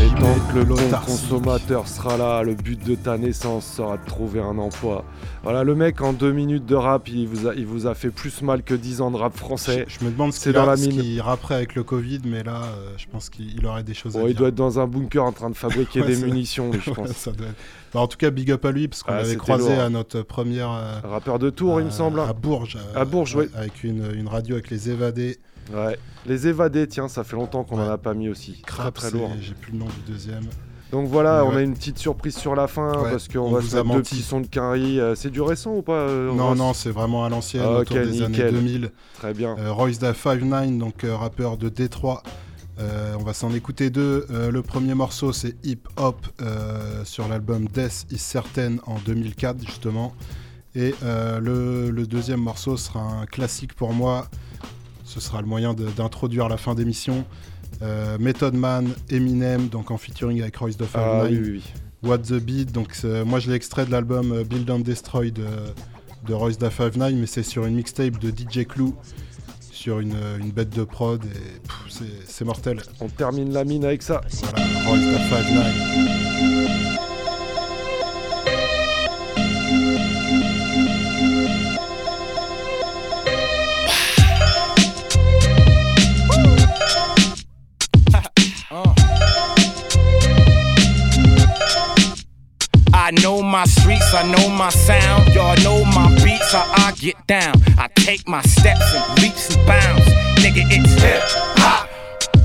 Et tant que le bon consommateur sera là, le but de ta naissance sera de trouver un emploi. Voilà, le mec en deux minutes de rap, il vous a, il vous a fait plus mal que 10 ans de rap français. Je me demande ce c'est qu'il dans la ce mine. rapperait avec le Covid, mais là, euh, je pense qu'il il aurait des choses à Bon, il dire. doit être dans un bunker en train de fabriquer Ouais, des munitions, je Ouais, pense. ça doit être- Bah, en tout cas, big up à lui, parce qu'on Ah, l'avait croisé lourd. à notre première. euh, Rappeur de Tours, il me semble. À Bourges. euh, À Bourges, oui. Avec une, une radio avec les évadés. Ouais. Les évadés, tiens, ça fait longtemps qu'on en a pas mis aussi. Crap, très lourd. J'ai plus le nom du deuxième. Donc voilà, on a une petite surprise sur la fin Ouais, parce qu'on on va se mettre deux petits sons de Quinry. Euh, c'est du récent ou pas euh, Non, non, c'est vraiment à l'ancienne, Ah, autour des années nickel. 2000. Très bien. Euh, Royce da 59, donc euh, rappeur de Détroit. Euh, on va s'en écouter deux. Le premier morceau, c'est Hip Hop sur l'album Death is Certain en 2004, justement. Et le, le deuxième morceau sera un classique pour moi. Ce sera le moyen de- d'introduire la fin d'émission. Euh, Method Man, Eminem, donc en featuring avec Royce 59. Ah, oui, oui, oui. What the Beat, donc moi je l'ai extrait de l'album euh, Build and Destroy de, de Royce da 59, mais c'est sur une mixtape de DJ Clue, sur une, euh, une bête de prod, et c'est mortel. On termine la mine avec ça. Voilà, Royce da 59. Know my streets, I know my sound. Y'all know my beats, how I get down. I take my steps and leaps and bounds. Nigga, it's hip hop.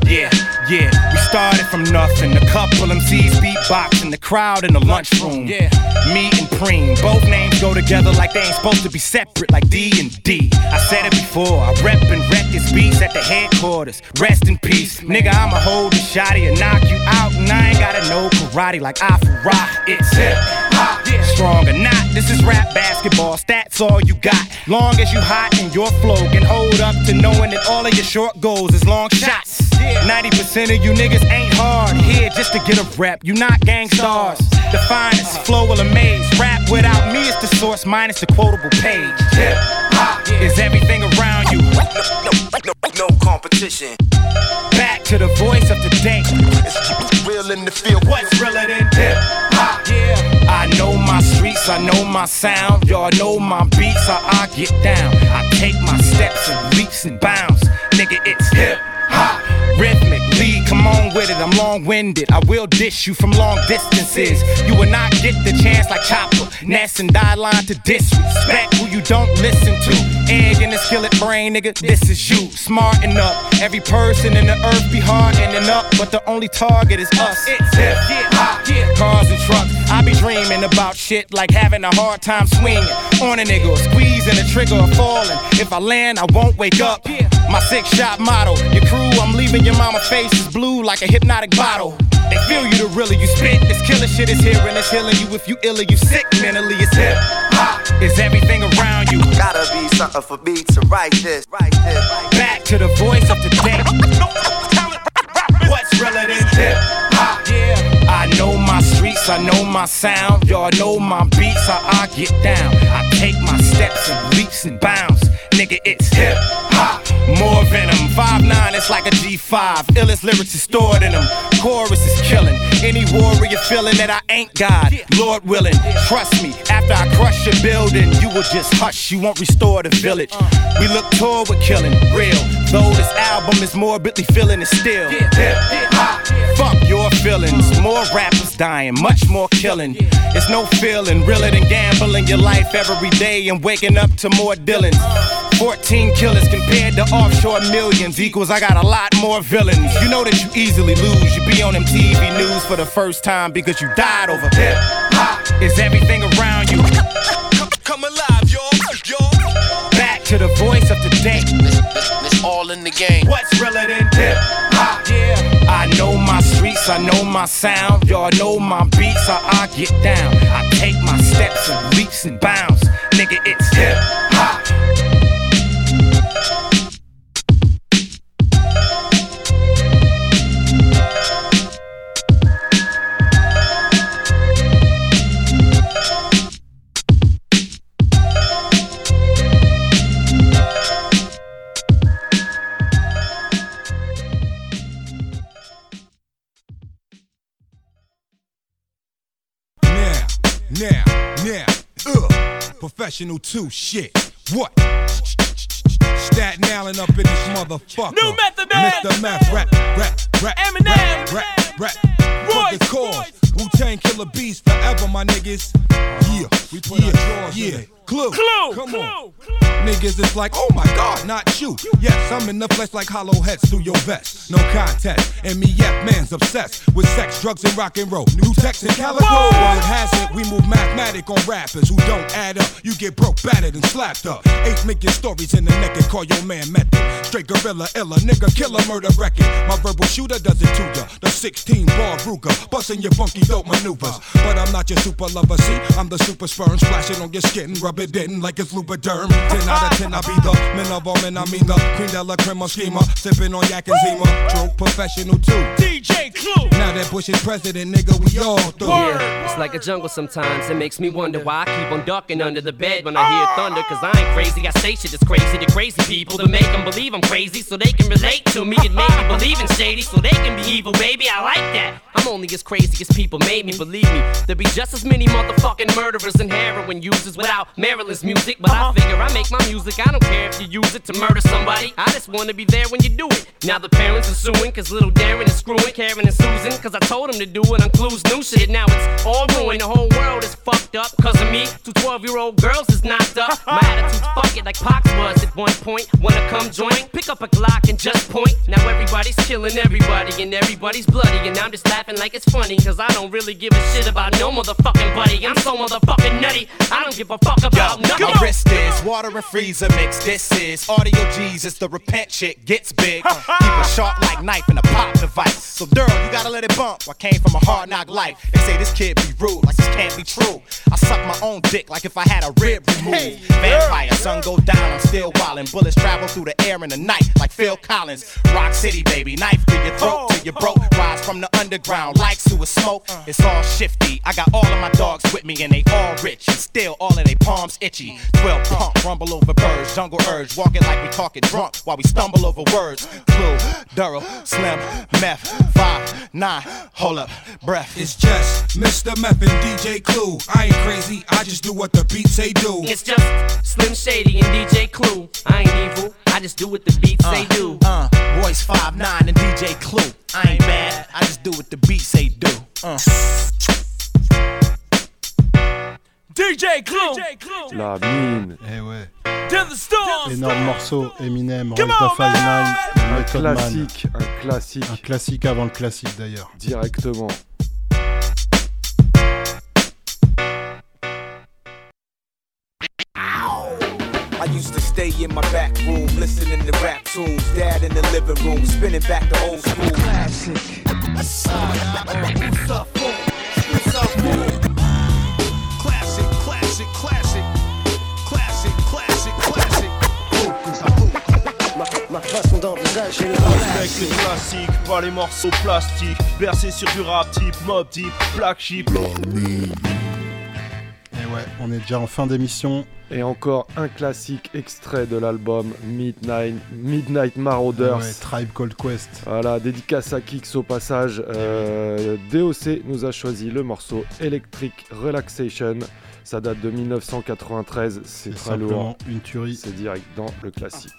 Yeah, yeah, we started from nothing. A couple MCs beatboxing, the crowd in the lunchroom. Yeah, me and Preem, both names go together like they ain't supposed to be separate, like D and D. I said it before, I rep and wreck his beats at the headquarters. Rest in peace, nigga. I'ma hold the shotty and knock you out, and I ain't gotta know karate like Afra. It's hip hop. Strong or not, this is rap basketball. Stats all you got. Long as you hot and your flow can hold up to knowing that all of your short goals is long shots. 90% of you niggas ain't hard. Here just to get a rep. You not gang stars. The finest flow will amaze. Rap without me is the source minus the quotable page. Hip hop is everything around you. No competition. Back to the voice of the day. It's real in the field. What's realer than hip hop? I know my streets, I know my sound. Y'all know my beats, how I get down. I take my steps and leaps and bounds. Nigga, it's hip hop. Rhythmic, lead, come on with it. I'm long winded. I will dish you from long distances. You will not get the chance like Chopper, Ness, and Die Line to disrespect who you don't listen to. Egg in the skillet brain, nigga, this is you. Smarten up. Every person in the earth be hardening up, but the only target is us. It's hip hop. Yeah, cars and trucks. I be dreaming about shit like having a hard time swinging on a nigga, squeezing the trigger or falling. If I land, I won't wake up. My six shot motto. Your crew, I'm leaving your mama face is blue like a hypnotic bottle. They feel you the realer you spit. This killer shit is here and it's healing you. If you ill or you sick mentally, it's hip hop. Is everything around you. Gotta be something for me to write this. Write this. Back to the voice of the day. What's realer than hip hop? Yeah. I know my streets, I know my sound. Y'all know my beats, how I get down. I take my steps and leaps and bounds. Nigga, it's hip hop. More venom. 5'9, it's like a G5. Illest lyrics is stored in them. Chorus is killing. Any warrior feeling that I ain't God. Lord willing, trust me. After I crush your building, you will just hush. You won't restore the village. We look toward with killing. Real. Though this album is morbidly feeling it still. Hip hop. Fuck your feelings. More rappers dying, much more killing. It's no feeling realer than gambling your life every day and waking up to more Dylans. 14 killers compared to offshore millions equals I got a lot more villains. You know that you easily lose. You be on MTV news for the first time because you died over hip hop. Is everything around you? Come alive, y'all. Y'all. Back to the voice of the day. It's all in the game. What's realer than hip hop? Yeah. I know my streets, I know my sound. Y'all know my beats, how I get down. I take my steps and leaps and bounds. Nigga, it's hip Now, now, uh, professional too, shit. What? Staten Island up in this motherfucker. New Method Man. Mr. Meth, rap, rap, rap, Eminem. rap, rap, rap. For the cause. Wu Tang Killer Bees forever, my niggas. Yeah, we put yeah, yeah. Clue, Clue, come Clue, on. Niggas is like, oh my god, not you. Yes, I'm in the flesh like hollow heads through your vest. No contest. MEF man's obsessed with sex, drugs, and rock and roll. New text and calico. Word has it, we move mathematic on rappers who don't add up. You get broke, battered, and slapped up. Eight making stories in the neck and call your man method. Straight gorilla, illa, nigga, killer, murder record. My verbal shooter does it to ya. The 16 bar Ruger, busting your funky dope maneuvers. But I'm not your super lover, see, I'm the super sperm, splashing on your skin, rub it in like it's Lubriderm. 10 out of 10, I be the men of all men, I mean the queen de la crema schema, sipping on yak and zima. True professional too. DJ Clue. Now that Bush is president, nigga, we all through. Yeah, it's like a jungle sometimes. It makes me wonder why I keep on ducking under the bed when I hear ah. thunder. Cause I ain't crazy. I say shit is crazy to crazy people to make them believe I'm crazy so they can relate to me and make me believe in shady so they can be evil, baby. I like that. I'm only as crazy as people made me believe me. there'd be just as many motherfucking murderers and heroin users without Maryland's music. But I uh-huh. figure I make my music. I don't care if you use it to murder somebody. I just wanna be there when you do it. Now the parents are suing cause little Darren is screwing Karen and Susan. Cause I told them to do it on Clues new shit. Now it's all ruined. The whole world is fucked up. Cause of me, two 12 year old girls is knocked up. My attitude's fuck it like Pox was at one point. Wanna come join? Pick up a Glock and just point. Now everybody's killing everybody and everybody's bloody. And I'm just laughing like it's funny. Cause I don't really give a shit about no motherfucking buddy. I'm so motherfucking nutty. I don't give a fuck about nothing. My wrist is water and freezer mix. This is audio Jesus. The repent shit gets big. Keep a sharp like knife in a pop device. So, girl, you gotta let it bump. I came from a hard knock life. They say this kid be rude, like this can't be true. I suck my own dick like if I had a rib removed. Vampire, sun go down, I'm still wildin'. Bullets travel through the air in the night like Phil Collins. Rock City, baby, knife to your throat till you broke. Rise from the underground like sewer smoke. It's all shifty. I got all of my dogs with me and they all rich. And still all of their palms itchy. 12 pump, rumble over birds, jungle urge. Walking like we talking drunk while we stumble over words. Clue, Duro, Slim, Meth, 5, 9, hold up, breath. It's just Mr. Meth and DJ Clue. I ain't crazy, I just do what the beats say do. It's just Slim Shady and DJ Clue. I ain't evil, I just do what the beats say do. Uh, Royce 5, 9 and DJ Clue. I ain't bad, I just do what the beats say do. Uh. DJ Clue. La mine. Eh ouais. To the storm. Énorme morceau, Eminem, on, 5 man. Un classique, un classique. Un classique avant le classique d'ailleurs. Directement. Used to stay in my back room, listening to rap tunes. Dad in the living room, spinning back the old school. Classic. Classic, classic, classic. Classic, classic, classic. Avec les classiques, pas les morceaux plastiques. Bercé sur du rap type, mob type, black sheep. Ouais, on est déjà en fin d'émission. Et encore un classique extrait de l'album Midnight, Midnight Marauders. Ouais, Tribe Called Quest. Voilà, dédicace à Kix au passage. Euh, DOC nous a choisi le morceau Electric Relaxation. Ça date de 1993, c'est très lourd. une tuerie. C'est direct dans le classique.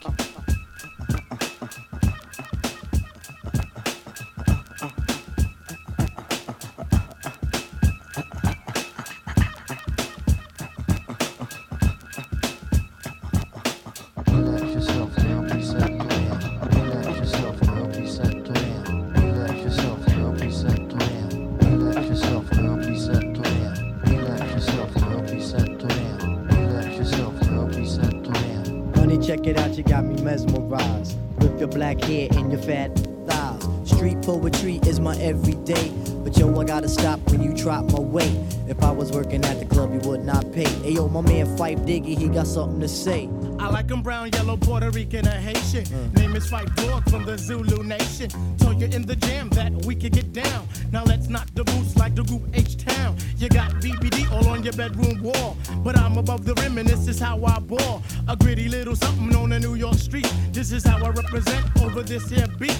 Black hair and your fat thighs. Street poetry is my everyday. But yo, I gotta stop when you drop my weight. If I was working at the club, you would not pay. Hey yo, my man Fife Diggy, he got something to say. I like 'em brown, yellow, Puerto Rican, or Haitian. Mm. Name is Fight Dog from the Zulu Nation. Told you in the jam that we could get down. Now let's knock the boots like the group H Town. You got BBD all on your bedroom wall. But I'm above the rim and this is how I ball. A gritty little something on the New York street. This is how I represent over this here beat.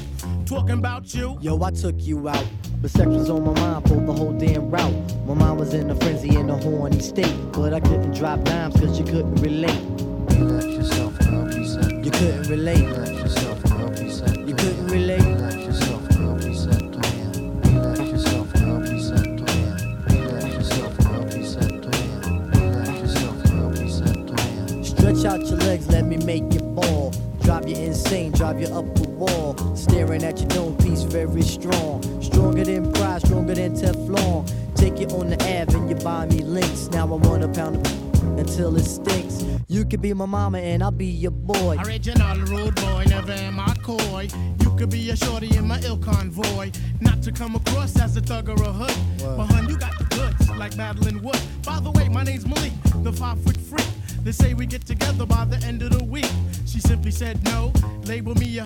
Talking about you. Yo, I took you out But sex was on my mind for the whole damn route. My mind was in a frenzy in a horny state. But I couldn't drop dimes cause you couldn't relate. Relax yourself, girl, be set. You couldn't relate. Relax yourself, girl, be set. You couldn't relate. Drive you drive you up the wall. Staring at your dome piece, very strong. Stronger than pride, stronger than Teflon. Take you on the Ave and you buy me links. Now I want a pound of until it stinks. You could be my mama and I'll be your boy. Original rude boy, never am I coy. You could be a shorty in my ill convoy. Not to come across as a thug or a hood. But hun, you got the goods, like battling wood. By the way, my name's Malik, the five foot freak. They say we get together by the end of the week. She simply said no, label me a.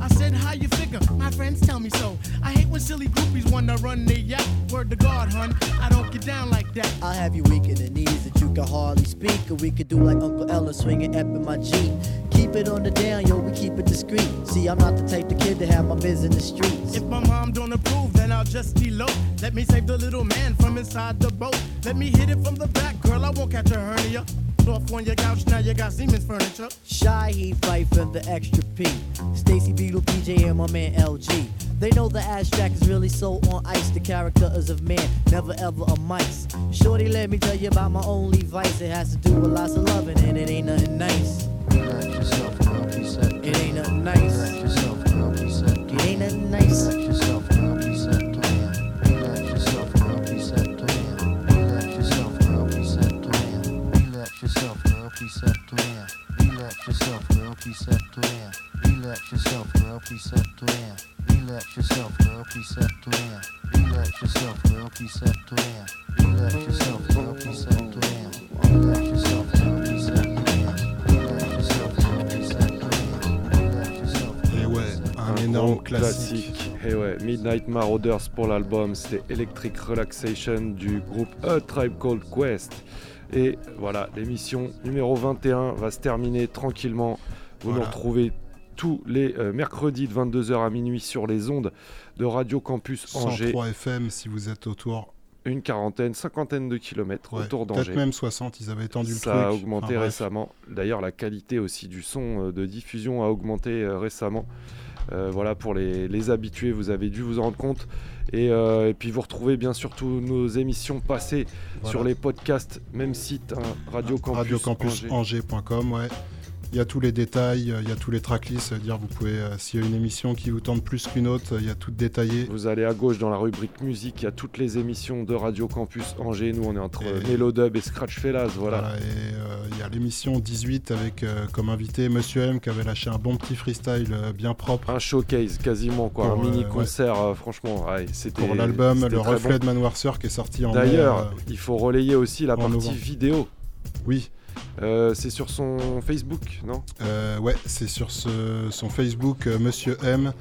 I said, how you figure? My friends tell me so. I hate when silly groupies wanna run their yacht. Word to God, hun, I don't get down like that. I'll have you weak in the knees that you can hardly speak. Or we could do like Uncle Ella swinging up in my Jeep. Keep it on the down, yo, we keep it discreet. See, I'm not the type of kid to have my biz in the streets. If my mom don't approve, then I'll just elope. Let me save the little man from inside the boat. Let me hit it from the back, girl, I won't catch a hernia. Off on your couch, now you got Siemens furniture. Shy, he fight for the extra P. Stacy Beetle, PJ, and my man LG. They know the abstract is really so on ice. The character is of man, never ever a mice. Shorty, let me tell you about my only vice. It has to do with lots of loving, and it ain't nothing nice. Relax yourself, girl, be set. It ain't nothing nice. Relax yourself, girl, be set. It ain't nothing nice. Et ouais, un, énorme classique. Et ouais, Midnight Marauders pour l'album, c'était Electric Relaxation du groupe A Tribe Called Quest. Et voilà, l'émission numéro 21 va se terminer tranquillement. Vous Voilà. nous retrouvez tous les euh, mercredis de 22h à minuit sur les ondes de Radio Campus Angers. 103 FM si vous êtes autour. Une quarantaine, cinquantaine de kilomètres Ouais, autour d'Angers. Peut-être même 60, ils avaient étendu le Ça truc. a augmenté Enfin, récemment. D'ailleurs, la qualité aussi du son euh, de diffusion a augmenté euh, récemment. Voilà, pour les, les habitués, vous avez dû vous en rendre compte. Et, euh, et puis vous retrouvez bien sûr tous nos émissions passées Voilà. sur les podcasts, même site, hein, Radio Campus, Angers. radiocampusangers.com, ouais. Il y a tous les détails, euh, il y a tous les tracklists, c'est-à-dire vous pouvez, euh, s'il y a une émission qui vous tente plus qu'une autre, euh, il y a tout détaillé. Vous allez à gauche dans la rubrique musique, il y a toutes les émissions de Radio Campus Angers. Nous, on est entre Et- Mélodub et Scratch Fellas. Voilà. Voilà, et euh, il y a l'émission 18 avec euh, comme invité Monsieur M qui avait lâché un bon petit freestyle euh, bien propre. Un showcase quasiment, quoi. Pour, un mini concert, franchement. ouais, c'était Pour l'album Le Reflet bon. de Manoir Sœur qui est sorti en D'ailleurs, il faut relayer aussi la partie novembre. vidéo. Oui. Euh, c'est sur son Facebook, non? Euh, ouais, c'est sur son Facebook, euh, Monsieur M.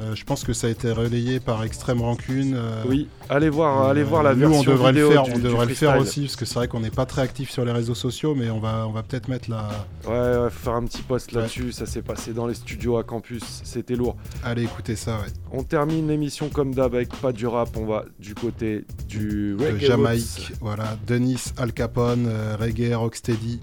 Euh, je pense que ça a été relayé par Extrême Rancune. euh, Oui, allez voir, et, allez euh, voir la nous, version on devrait vidéo le faire, du- on devrait le faire aussi parce que c'est vrai qu'on n'est pas très actif sur les réseaux sociaux, mais on va, on va peut-être mettre la. Ouais, ouais, faut faire un petit post là-dessus. Ça s'est passé dans les studios à campus. C'était lourd. Allez écoutez ça, ouais. On termine l'émission comme d'hab avec pas du rap. On va du côté du de Jamaïque. roots. Voilà, Denis Al Capone, euh, reggae, rocksteady.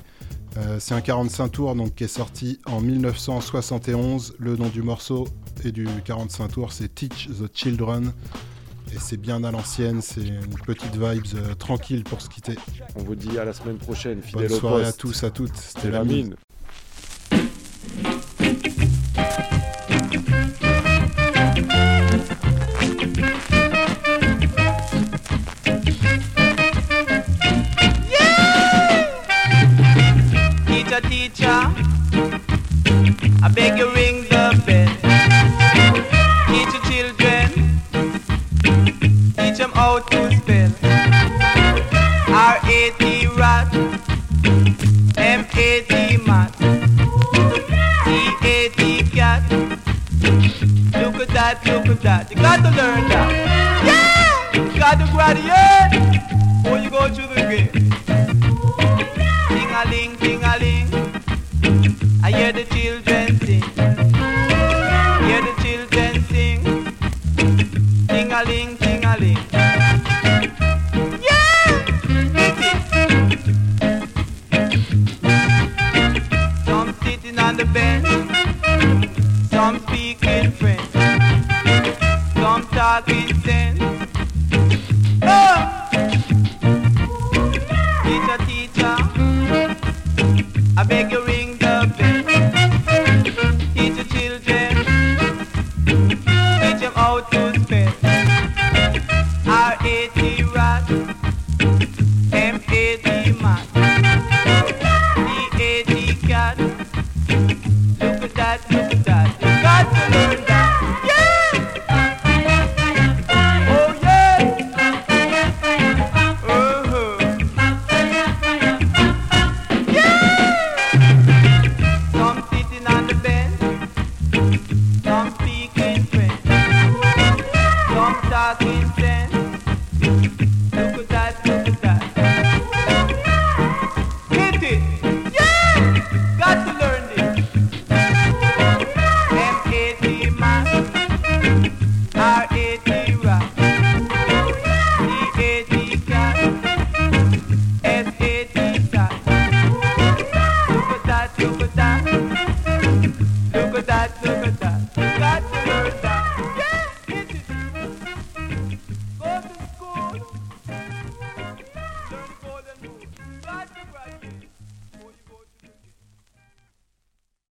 Euh, c'est un 45 tours donc, qui est sorti en 1971. Le nom du morceau et du 45 tours, c'est Teach the Children. Et c'est bien à l'ancienne, c'est une petite vibes euh, tranquille pour se quitter. On vous dit à la semaine prochaine. Bonne Fidèle au soirée à poste. tous, à toutes. C'était la mine. Teacher, teacher, I beg you ring the bell. life you could die. You got to learn now. Yeah! You got to graduate before you go to the grave. Ding-a-ling, ding-a-ling. I hear the I've